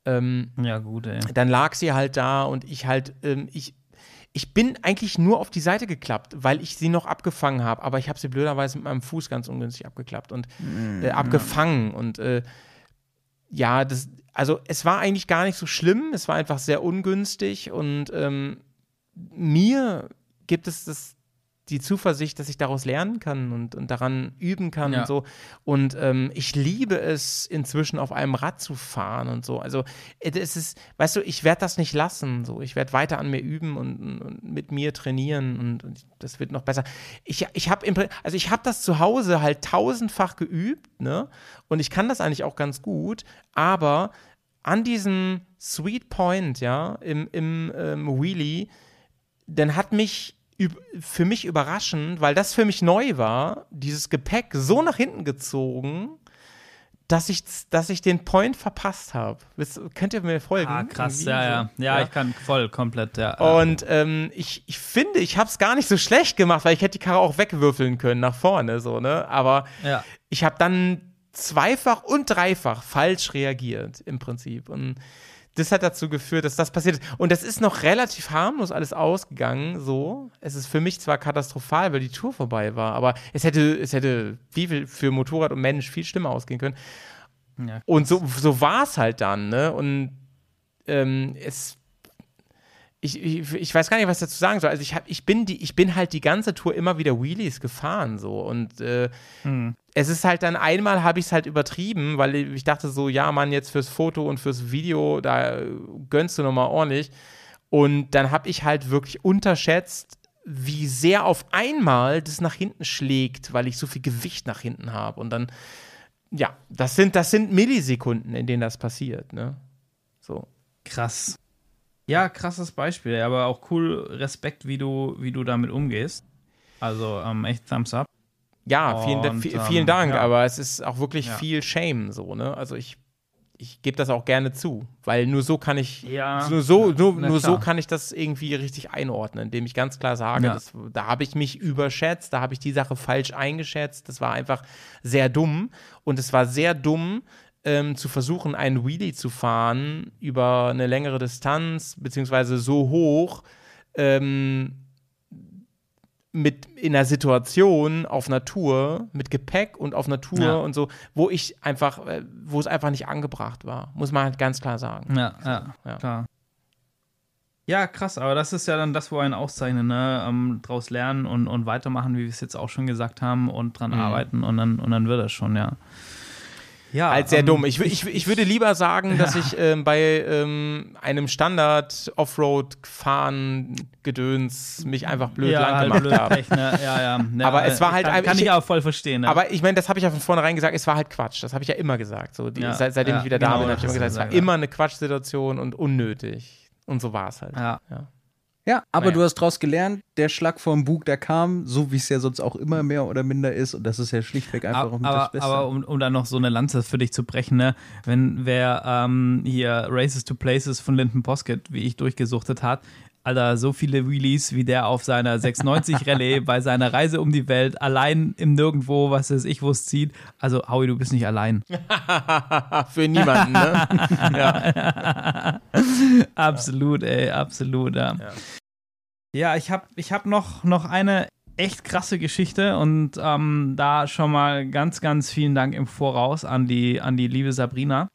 Ähm, Ja, gut, ey. dann lag sie halt da und ich halt, ähm, ich, ich bin eigentlich nur auf die Seite geklappt, weil ich sie noch abgefangen habe, aber ich habe sie blöderweise mit meinem Fuß ganz ungünstig abgeklappt und äh, abgefangen und äh, ja, das, also es war eigentlich gar nicht so schlimm, es war einfach sehr ungünstig und ähm, mir gibt es das, die Zuversicht, dass ich daraus lernen kann und, und daran üben kann Ja. und so. Und ähm, ich liebe es inzwischen auf einem Rad zu fahren und so. Also es ist, weißt du, ich werde das nicht lassen. So, ich werde weiter an mir üben und, und, mit mir trainieren und, und das wird noch besser. Ich, ich habe also ich habe das zu Hause halt tausendfach geübt, ne? Und ich kann das eigentlich auch ganz gut, aber an diesem Sweet Point, ja, im, im ähm, Wheelie, dann hat mich für mich überraschend, weil das für mich neu war, dieses Gepäck so nach hinten gezogen, dass ich, dass ich den Point verpasst habe. Könnt ihr mir folgen? Ah, krass, ja, ja, so? ja. ich kann voll komplett, ja. Und ähm, ich, ich finde, ich habe es gar nicht so schlecht gemacht, weil ich hätte die Karre auch wegwürfeln können nach vorne, so, ne? Aber ja. ich habe dann zweifach und dreifach falsch reagiert im Prinzip. Und das hat dazu geführt, dass das passiert ist. Und das ist noch relativ harmlos alles ausgegangen, so. Es ist für mich zwar katastrophal, weil die Tour vorbei war, aber es hätte, es hätte wie viel für Motorrad und Mensch viel schlimmer ausgehen können. Ja, Und so, so war es halt dann, ne? Und ähm, es. Ich, ich, ich weiß gar nicht, was ich dazu sagen soll. Also ich, hab, ich, bin die, ich bin halt die ganze Tour immer wieder Wheelies gefahren so und äh, es ist halt dann einmal habe ich es halt übertrieben, weil ich dachte so, ja Mann, jetzt fürs Foto und fürs Video, da gönnst du nochmal ordentlich. Und dann habe ich halt wirklich unterschätzt, wie sehr auf einmal das nach hinten schlägt, weil ich so viel Gewicht nach hinten habe. Und dann, ja, das sind, das sind Millisekunden, in denen das passiert, ne? So. Krass. Ja, krasses Beispiel, aber auch cool, Respekt, wie du, wie du damit umgehst. Also ähm, echt Thumbs up. Ja, vielen, Und, ähm, vielen Dank, ja. aber es ist auch wirklich Ja. viel Shame so, ne? Also ich, ich gebe das auch gerne zu, weil nur so kann ich, Ja, nur so, nur, nur so kann ich das irgendwie richtig einordnen, indem ich ganz klar sage, das, da habe ich mich überschätzt, da habe ich die Sache falsch eingeschätzt, das war einfach sehr dumm und es war sehr dumm, ähm, zu versuchen, einen Wheelie zu fahren über eine längere Distanz, beziehungsweise so hoch, ähm, mit in einer Situation auf Natur mit Gepäck und auf Natur Ja. und so, wo ich einfach, äh, wo es einfach nicht angebracht war, muss man halt ganz klar sagen. Ja, ja, Ja. klar. Ja, krass, aber das ist ja dann das, wo einen auszeichnet, ne? Ähm, draus lernen und, und weitermachen, wie wir es jetzt auch schon gesagt haben, und dran Mhm. arbeiten und dann, und dann wird das schon, ja. Ja, Halt sehr ähm, dumm. Ich, ich, ich würde lieber sagen, dass ich ähm, bei ähm, einem Standard Offroad-Fahren Gedöns mich einfach blöd ja, lang halt gemacht blöd habe. Ne? ja, ja, ja. Aber es war halt kann, einfach- Kann ich- ich auch voll verstehen, ne? Aber ich meine, das habe ich ja von vornherein gesagt, es war halt Quatsch. Das habe ich ja immer gesagt. So, die, Ja, seit, seitdem ich wieder da genau, bin, habe ich immer gesagt, es war immer eine Quatschsituation und unnötig. Und so war es halt. ja. Ja, aber Naja. du hast draus gelernt, der Schlag vom Bug, der kam, so wie es ja sonst auch immer mehr oder minder ist. Und das ist ja schlichtweg einfach auch aber, mit das aber, Beste. aber um, um dann noch so eine Lanze für dich zu brechen, ne? wenn wer ähm, hier Races to Places von Linton Poskett, wie ich durchgesuchtet hat, Alter, so viele Wheelies, wie der auf seiner 690 Rallye bei seiner Reise um die Welt allein im Nirgendwo, was weiß ich, wo es zieht. Also, Howie, du bist nicht allein. Für niemanden, ne? absolut, ey, absolut, ja. Ja, ich habe ich hab noch, noch eine echt krasse Geschichte und ähm, da schon mal ganz, ganz vielen Dank im Voraus an die, an die liebe Sabrina.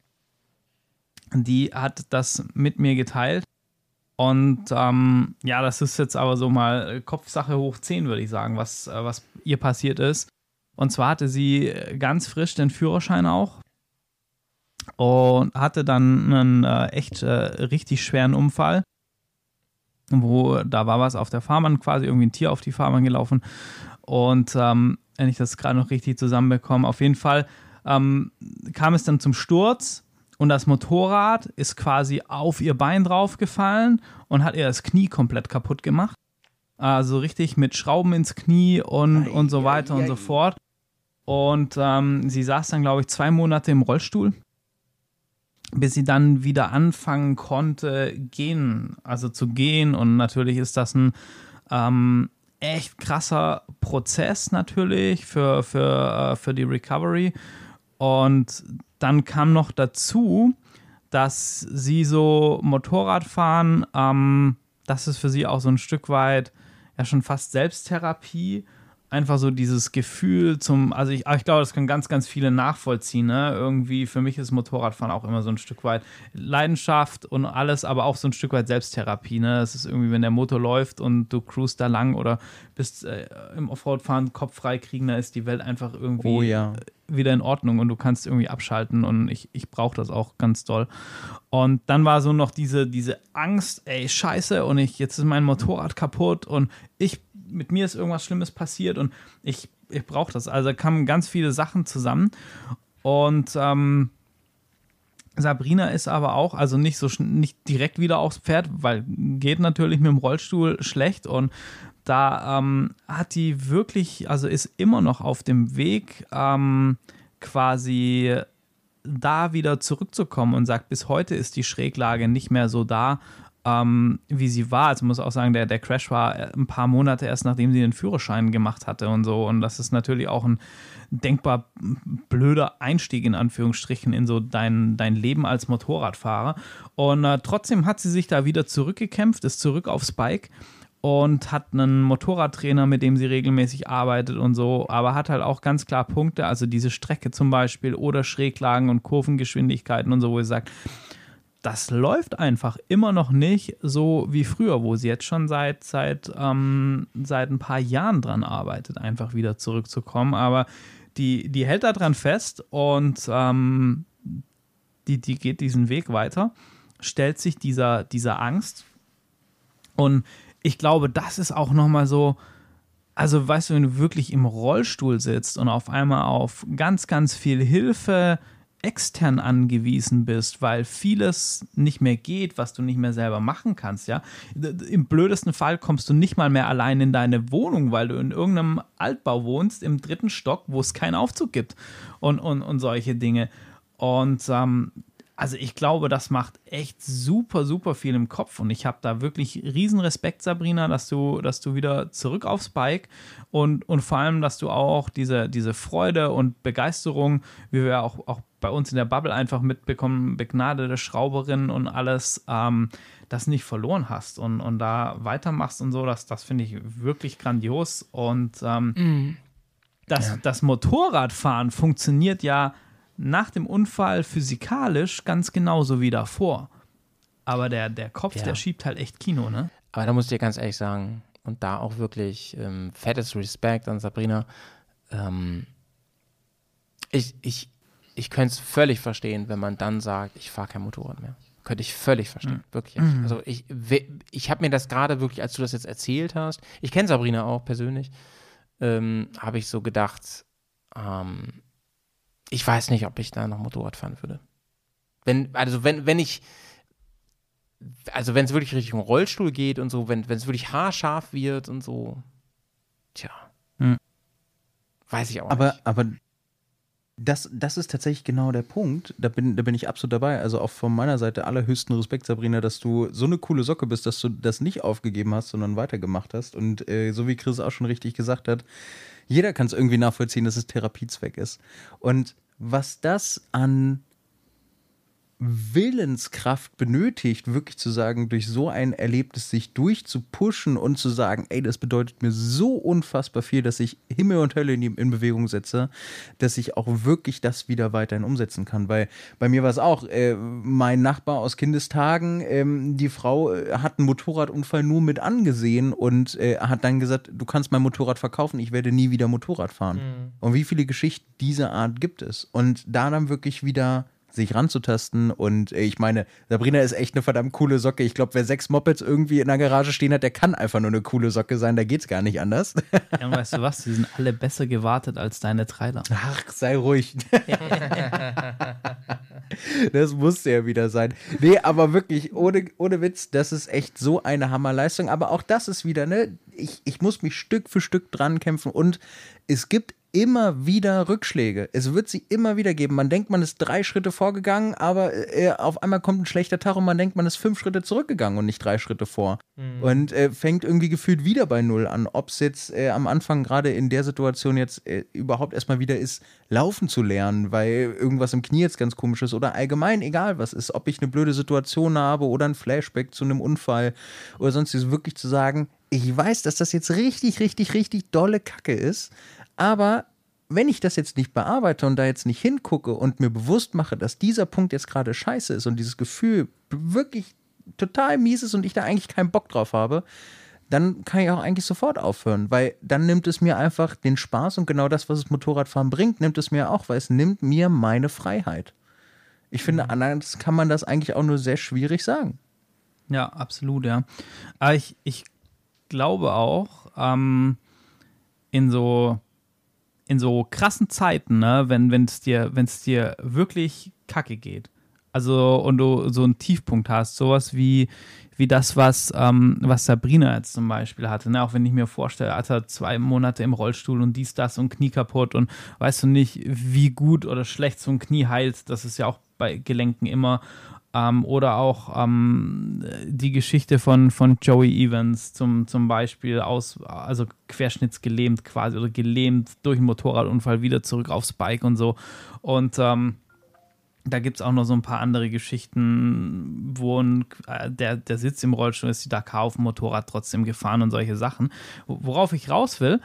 die hat das mit mir geteilt. Und ähm, ja, das ist jetzt aber so mal Kopfsache hoch 10, würde ich sagen, was, äh, was ihr passiert ist. Und zwar hatte sie ganz frisch den Führerschein auch und hatte dann einen äh, echt äh, richtig schweren Unfall, wo da war was auf der Fahrbahn, quasi irgendwie ein Tier auf die Fahrbahn gelaufen. Und ähm, wenn ich das gerade noch richtig zusammenbekomme, auf jeden Fall ähm, kam es dann zum Sturz und das Motorrad ist quasi auf ihr Bein draufgefallen und hat ihr das Knie komplett kaputt gemacht. Also richtig mit Schrauben ins Knie und, ei, und so weiter ei, ei. und so fort. Und ähm, sie saß dann, glaube ich, zwei Monate im Rollstuhl, bis sie dann wieder anfangen konnte, gehen, also zu gehen. Und natürlich ist das ein ähm, echt krasser Prozess natürlich für, für, äh, für die Recovery. Und dann kam noch dazu, dass sie so Motorradfahren, ähm, das ist für sie auch so ein Stück weit ja schon fast Selbsttherapie einfach so dieses Gefühl zum, also ich, ich glaube, das können ganz, ganz viele nachvollziehen. Ne? Irgendwie für mich ist Motorradfahren auch immer so ein Stück weit Leidenschaft und alles, aber auch so ein Stück weit Selbsttherapie. Ne? Es ist irgendwie, wenn der Motor läuft und du cruist da lang oder bist äh, im Offroad-Fahren Kopf frei kriegen, da ist die Welt einfach irgendwie oh, ja. wieder in Ordnung und du kannst irgendwie abschalten und ich, ich brauche das auch ganz doll. Und dann war so noch diese, diese Angst, ey, scheiße, und ich, jetzt ist mein Motorrad kaputt und ich mit mir ist irgendwas Schlimmes passiert und ich, ich brauche das. Also kamen ganz viele Sachen zusammen. Und ähm, Sabrina ist aber auch, also nicht so nicht direkt wieder aufs Pferd, weil geht natürlich mit dem Rollstuhl schlecht und da ähm, hat die wirklich, also ist immer noch auf dem Weg, ähm, quasi da wieder zurückzukommen und sagt, bis heute ist die Schräglage nicht mehr so da, ähm, wie sie war. Also muss auch sagen, der, der Crash war äh, ein paar Monate erst, nachdem sie den Führerschein gemacht hatte und so. Und das ist natürlich auch ein denkbar blöder Einstieg in Anführungsstrichen in so dein, dein Leben als Motorradfahrer. Und äh, trotzdem hat sie sich da wieder zurückgekämpft, ist zurück aufs Bike und hat einen Motorradtrainer, mit dem sie regelmäßig arbeitet und so, aber hat halt auch ganz klar Punkte, also diese Strecke zum Beispiel oder Schräglagen und Kurvengeschwindigkeiten und so, wo sie sagt, das läuft einfach immer noch nicht so wie früher, wo sie jetzt schon seit, seit, ähm, seit ein paar Jahren dran arbeitet, einfach wieder zurückzukommen. Aber die, die hält da dran fest und ähm, die, die geht diesen Weg weiter, stellt sich dieser, dieser Angst. Und ich glaube, das ist auch nochmal so, also weißt du, wenn du wirklich im Rollstuhl sitzt und auf einmal auf ganz, ganz viel Hilfe, extern angewiesen bist, weil vieles nicht mehr geht, was du nicht mehr selber machen kannst, ja. Im blödesten Fall kommst du nicht mal mehr allein in deine Wohnung, weil du in irgendeinem Altbau wohnst, im dritten Stock, wo es keinen Aufzug gibt und, und, und solche Dinge. Und ähm, also ich glaube, das macht echt super, super viel im Kopf und ich habe da wirklich riesen Respekt, Sabrina, dass du, dass du wieder zurück aufs Bike und, und vor allem, dass du auch diese, diese Freude und Begeisterung, wie wir auch, auch bei uns in der Bubble einfach mitbekommen, begnadete Schrauberin und alles, ähm, das nicht verloren hast und, und da weitermachst und so, das, das finde ich wirklich grandios und ähm, mm. das, ja. das Motorradfahren funktioniert ja nach dem Unfall physikalisch ganz genauso wie davor. Aber der, der Kopf, ja. der schiebt halt echt Kino, ne? Aber da muss ich dir ganz ehrlich sagen, und da auch wirklich ähm, fettes Respekt an Sabrina. Ähm, ich ich, ich könnte es völlig verstehen, wenn man dann sagt, ich fahre kein Motorrad mehr. Könnte ich völlig verstehen, mhm. wirklich. Mhm. Also ich, ich habe mir das gerade wirklich, als du das jetzt erzählt hast, ich kenne Sabrina auch persönlich, ähm, habe ich so gedacht, ähm, ich weiß nicht, ob ich da noch Motorrad fahren würde. Wenn, also wenn, wenn ich, also wenn es wirklich Richtung Rollstuhl geht und so, wenn es wirklich haarscharf wird und so, tja. Hm. Weiß ich auch aber, nicht. Aber das, das ist tatsächlich genau der Punkt. Da bin, da bin ich absolut dabei. Also auch von meiner Seite allerhöchsten Respekt, Sabrina, dass du so eine coole Socke bist, dass du das nicht aufgegeben hast, sondern weitergemacht hast. Und äh, so wie Chris auch schon richtig gesagt hat, jeder kann es irgendwie nachvollziehen, dass es Therapiezweck ist. Und was das an Willenskraft benötigt, wirklich zu sagen, durch so ein Erlebnis sich durchzupushen und zu sagen, ey, das bedeutet mir so unfassbar viel, dass ich Himmel und Hölle in, in Bewegung setze, dass ich auch wirklich das wieder weiterhin umsetzen kann. Weil bei mir war es auch, äh, mein Nachbar aus Kindestagen, ähm, die Frau äh, hat einen Motorradunfall nur mit angesehen und äh, hat dann gesagt, du kannst mein Motorrad verkaufen, ich werde nie wieder Motorrad fahren. Mhm. Und wie viele Geschichten dieser Art gibt es? Und da dann wirklich wieder sich ranzutasten. Und äh, ich meine, Sabrina ist echt eine verdammt coole Socke. Ich glaube, wer sechs Mopeds irgendwie in der Garage stehen hat, der kann einfach nur eine coole Socke sein. Da geht's gar nicht anders. Ja, und weißt du was? Die sind alle besser gewartet als deine Trailer. Ach, sei ruhig. das musste ja wieder sein. Nee, aber wirklich, ohne, ohne Witz, das ist echt so eine Hammerleistung. Aber auch das ist wieder, ne? Ich, ich muss mich Stück für Stück dran kämpfen und es gibt immer wieder Rückschläge. Es wird sie immer wieder geben. Man denkt, man ist drei Schritte vorgegangen, aber äh, auf einmal kommt ein schlechter Tag und man denkt, man ist fünf Schritte zurückgegangen und nicht drei Schritte vor. Mhm. Und äh, fängt irgendwie gefühlt wieder bei Null an. Ob es jetzt äh, am Anfang gerade in der Situation jetzt äh, überhaupt erstmal wieder ist, laufen zu lernen, weil irgendwas im Knie jetzt ganz komisch ist oder allgemein egal was ist. Ob ich eine blöde Situation habe oder ein Flashback zu einem Unfall oder sonst wirklich zu sagen, ich weiß, dass das jetzt richtig, richtig, richtig dolle Kacke ist, aber wenn ich das jetzt nicht bearbeite und da jetzt nicht hingucke und mir bewusst mache, dass dieser Punkt jetzt gerade scheiße ist und dieses Gefühl wirklich total mies ist und ich da eigentlich keinen Bock drauf habe, dann kann ich auch eigentlich sofort aufhören, weil dann nimmt es mir einfach den Spaß und genau das, was das Motorradfahren bringt, nimmt es mir auch, weil es nimmt mir meine Freiheit. Ich finde, mhm. anders kann man das eigentlich auch nur sehr schwierig sagen. Ja, absolut, ja. Aber ich, ich glaube auch, ähm, in so in so krassen Zeiten, ne, wenn es dir, dir wirklich kacke geht, also und du so einen Tiefpunkt hast, sowas wie, wie das, was, ähm, was Sabrina jetzt zum Beispiel hatte, ne? auch wenn ich mir vorstelle, Alter, zwei Monate im Rollstuhl und dies, das und Knie kaputt und weißt du nicht, wie gut oder schlecht so ein Knie heilt, das ist ja auch bei Gelenken immer ähm, oder auch ähm, die Geschichte von, von Joey Evans zum, zum Beispiel aus, also querschnittsgelähmt quasi oder gelähmt durch einen Motorradunfall wieder zurück aufs Bike und so. Und ähm, da gibt es auch noch so ein paar andere Geschichten, wo ein, äh, der, der Sitz im Rollstuhl ist, die Dakar auf dem Motorrad trotzdem gefahren und solche Sachen. Worauf ich raus will,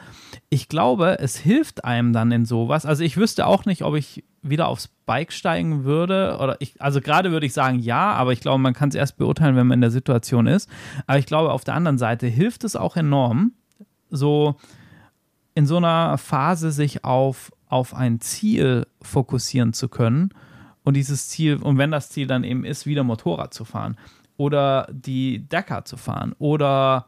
ich glaube, es hilft einem dann in sowas. Also ich wüsste auch nicht, ob ich wieder aufs Bike steigen würde. Oder ich, also gerade würde ich sagen ja, aber ich glaube, man kann es erst beurteilen, wenn man in der Situation ist. Aber ich glaube, auf der anderen Seite hilft es auch enorm, so in so einer Phase sich auf, auf ein Ziel fokussieren zu können und dieses Ziel, und wenn das Ziel dann eben ist, wieder Motorrad zu fahren oder die Dakar zu fahren oder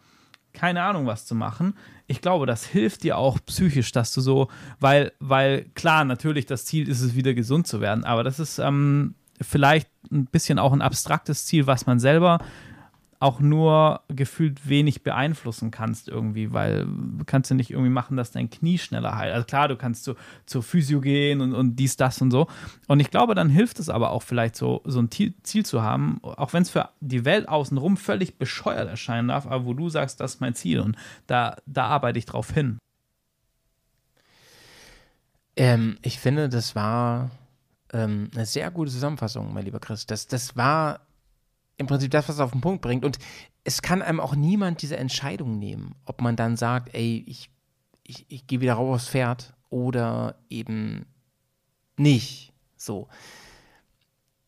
keine Ahnung was zu machen, ich glaube, das hilft dir auch psychisch, dass du so, weil, weil klar, natürlich das Ziel ist es, wieder gesund zu werden, aber das ist ähm, vielleicht ein bisschen auch ein abstraktes Ziel, was man selber auch nur gefühlt wenig beeinflussen kannst irgendwie, weil du kannst ja nicht irgendwie machen, dass dein Knie schneller heilt. Also klar, du kannst zu, zur Physio gehen und, und dies, das und so. Und ich glaube, dann hilft es aber auch vielleicht so, so ein Ziel, Ziel zu haben, auch wenn es für die Welt außenrum völlig bescheuert erscheinen darf, aber wo du sagst, das ist mein Ziel und da, da arbeite ich drauf hin. Ähm, ich finde, das war ähm, eine sehr gute Zusammenfassung, mein lieber Chris. Das, das war im Prinzip das, was es auf den Punkt bringt. Und es kann einem auch niemand diese Entscheidung nehmen, ob man dann sagt, ey, ich, ich, ich gehe wieder raus aufs Pferd oder eben nicht. So.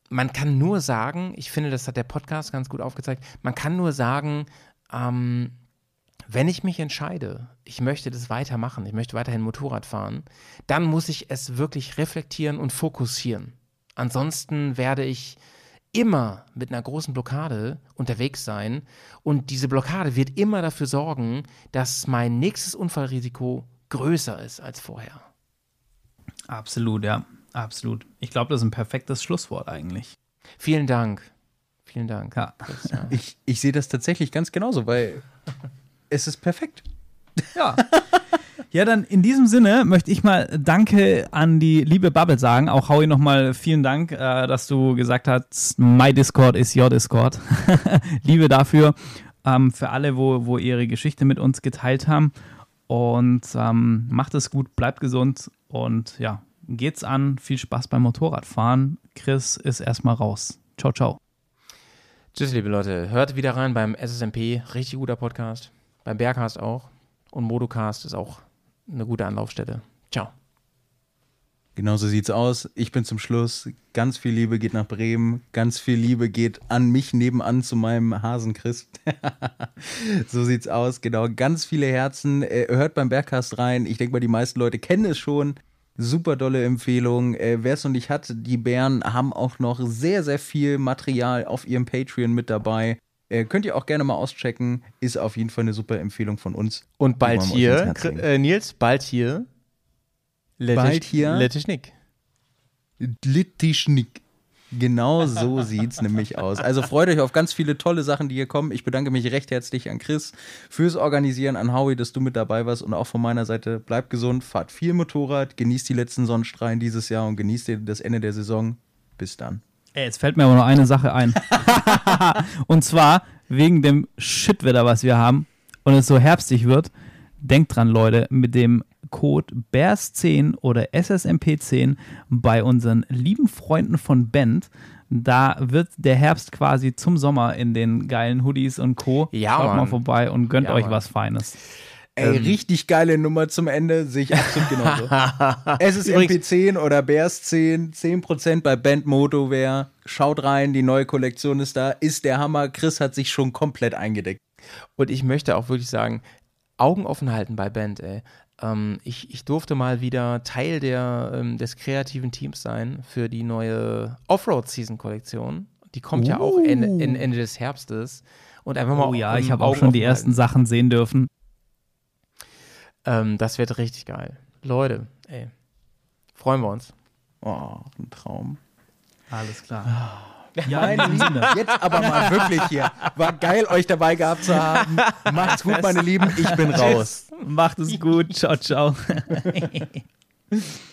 Man kann nur sagen, ich finde, das hat der Podcast ganz gut aufgezeigt, man kann nur sagen, ähm, wenn ich mich entscheide, ich möchte das weitermachen, ich möchte weiterhin Motorrad fahren, dann muss ich es wirklich reflektieren und fokussieren. Ansonsten werde ich immer mit einer großen Blockade unterwegs sein und diese Blockade wird immer dafür sorgen, dass mein nächstes Unfallrisiko größer ist als vorher. Absolut, ja, absolut. Ich glaube, das ist ein perfektes Schlusswort eigentlich. Vielen Dank. Vielen Dank. Ja. Das, ja. Ich, ich sehe das tatsächlich ganz genauso, weil es ist perfekt. Ja. Ja, dann in diesem Sinne möchte ich mal Danke an die liebe Bubble sagen. Auch Howie nochmal vielen Dank, äh, dass du gesagt hast, my Discord ist your Discord. Liebe dafür. Ähm, für alle, wo, wo ihre Geschichte mit uns geteilt haben. Und ähm, macht es gut, bleibt gesund und ja, geht's an. Viel Spaß beim Motorradfahren. Chris ist erstmal raus. Ciao, ciao. Tschüss, liebe Leute. Hört wieder rein beim SSMP. Richtig guter Podcast. Beim Bergcast auch. Und Modocast ist auch eine gute Anlaufstelle. Ciao. Genau so sieht's aus. Ich bin zum Schluss. Ganz viel Liebe geht nach Bremen. Ganz viel Liebe geht an mich nebenan zu meinem Hasen Chris. so sieht's aus. Genau. Ganz viele Herzen. Äh, hört beim Bergcast rein. Ich denke mal, die meisten Leute kennen es schon. Super dolle Empfehlung. Äh, Wer es noch nicht hat, die Bären haben auch noch sehr, sehr viel Material auf ihrem Patreon mit dabei. Äh, könnt ihr auch gerne mal auschecken. Ist auf jeden Fall eine super Empfehlung von uns. Und bald hier, äh, Nils, bald hier. Bald hier? Lettischnick. Littischnick. Genau so sieht's nämlich aus. Also freut euch auf ganz viele tolle Sachen, die hier kommen. Ich bedanke mich recht herzlich an Chris fürs Organisieren, an Howie, dass du mit dabei warst und auch von meiner Seite bleibt gesund, fahrt viel Motorrad, genießt die letzten Sonnenstrahlen dieses Jahr und genießt das Ende der Saison. Bis dann. Ey, jetzt fällt mir aber noch eine Sache ein. und zwar wegen dem Shitwetter, was wir haben und es so herbstig wird. Denkt dran, Leute, mit dem Code BEARS10 oder SSMP10 bei unseren lieben Freunden von Band. Da wird der Herbst quasi zum Sommer in den geilen Hoodies und Co. Ja, Schaut mal Mann. vorbei und gönnt Ja, euch Mann. was Feines. Ey, richtig geile Nummer zum Ende, sehe ich absolut genauso. es ist MP10 oder Bears 10, 10% bei Band Motowear. Schaut rein, die neue Kollektion ist da, ist der Hammer. Chris hat sich schon komplett eingedeckt. Und ich möchte auch wirklich sagen, Augen offen halten bei Band, ey. Ähm, ich, ich durfte mal wieder Teil der, ähm, des kreativen Teams sein für die neue Offroad-Season-Kollektion. Die kommt ja auch Ende, in- Ende des Herbstes. Und einfach mal Oh ja, ähm, ich habe auch schon die ersten halten. Sachen sehen dürfen. Ähm, das wird richtig geil. Leute, ey. Freuen wir uns. Oh, ein Traum. Alles klar. Ja, Meine Lieben, jetzt aber mal wirklich hier. War geil, euch dabei gehabt zu haben. Macht's gut, meine Lieben. Ich bin raus. Macht es gut. Ciao, ciao.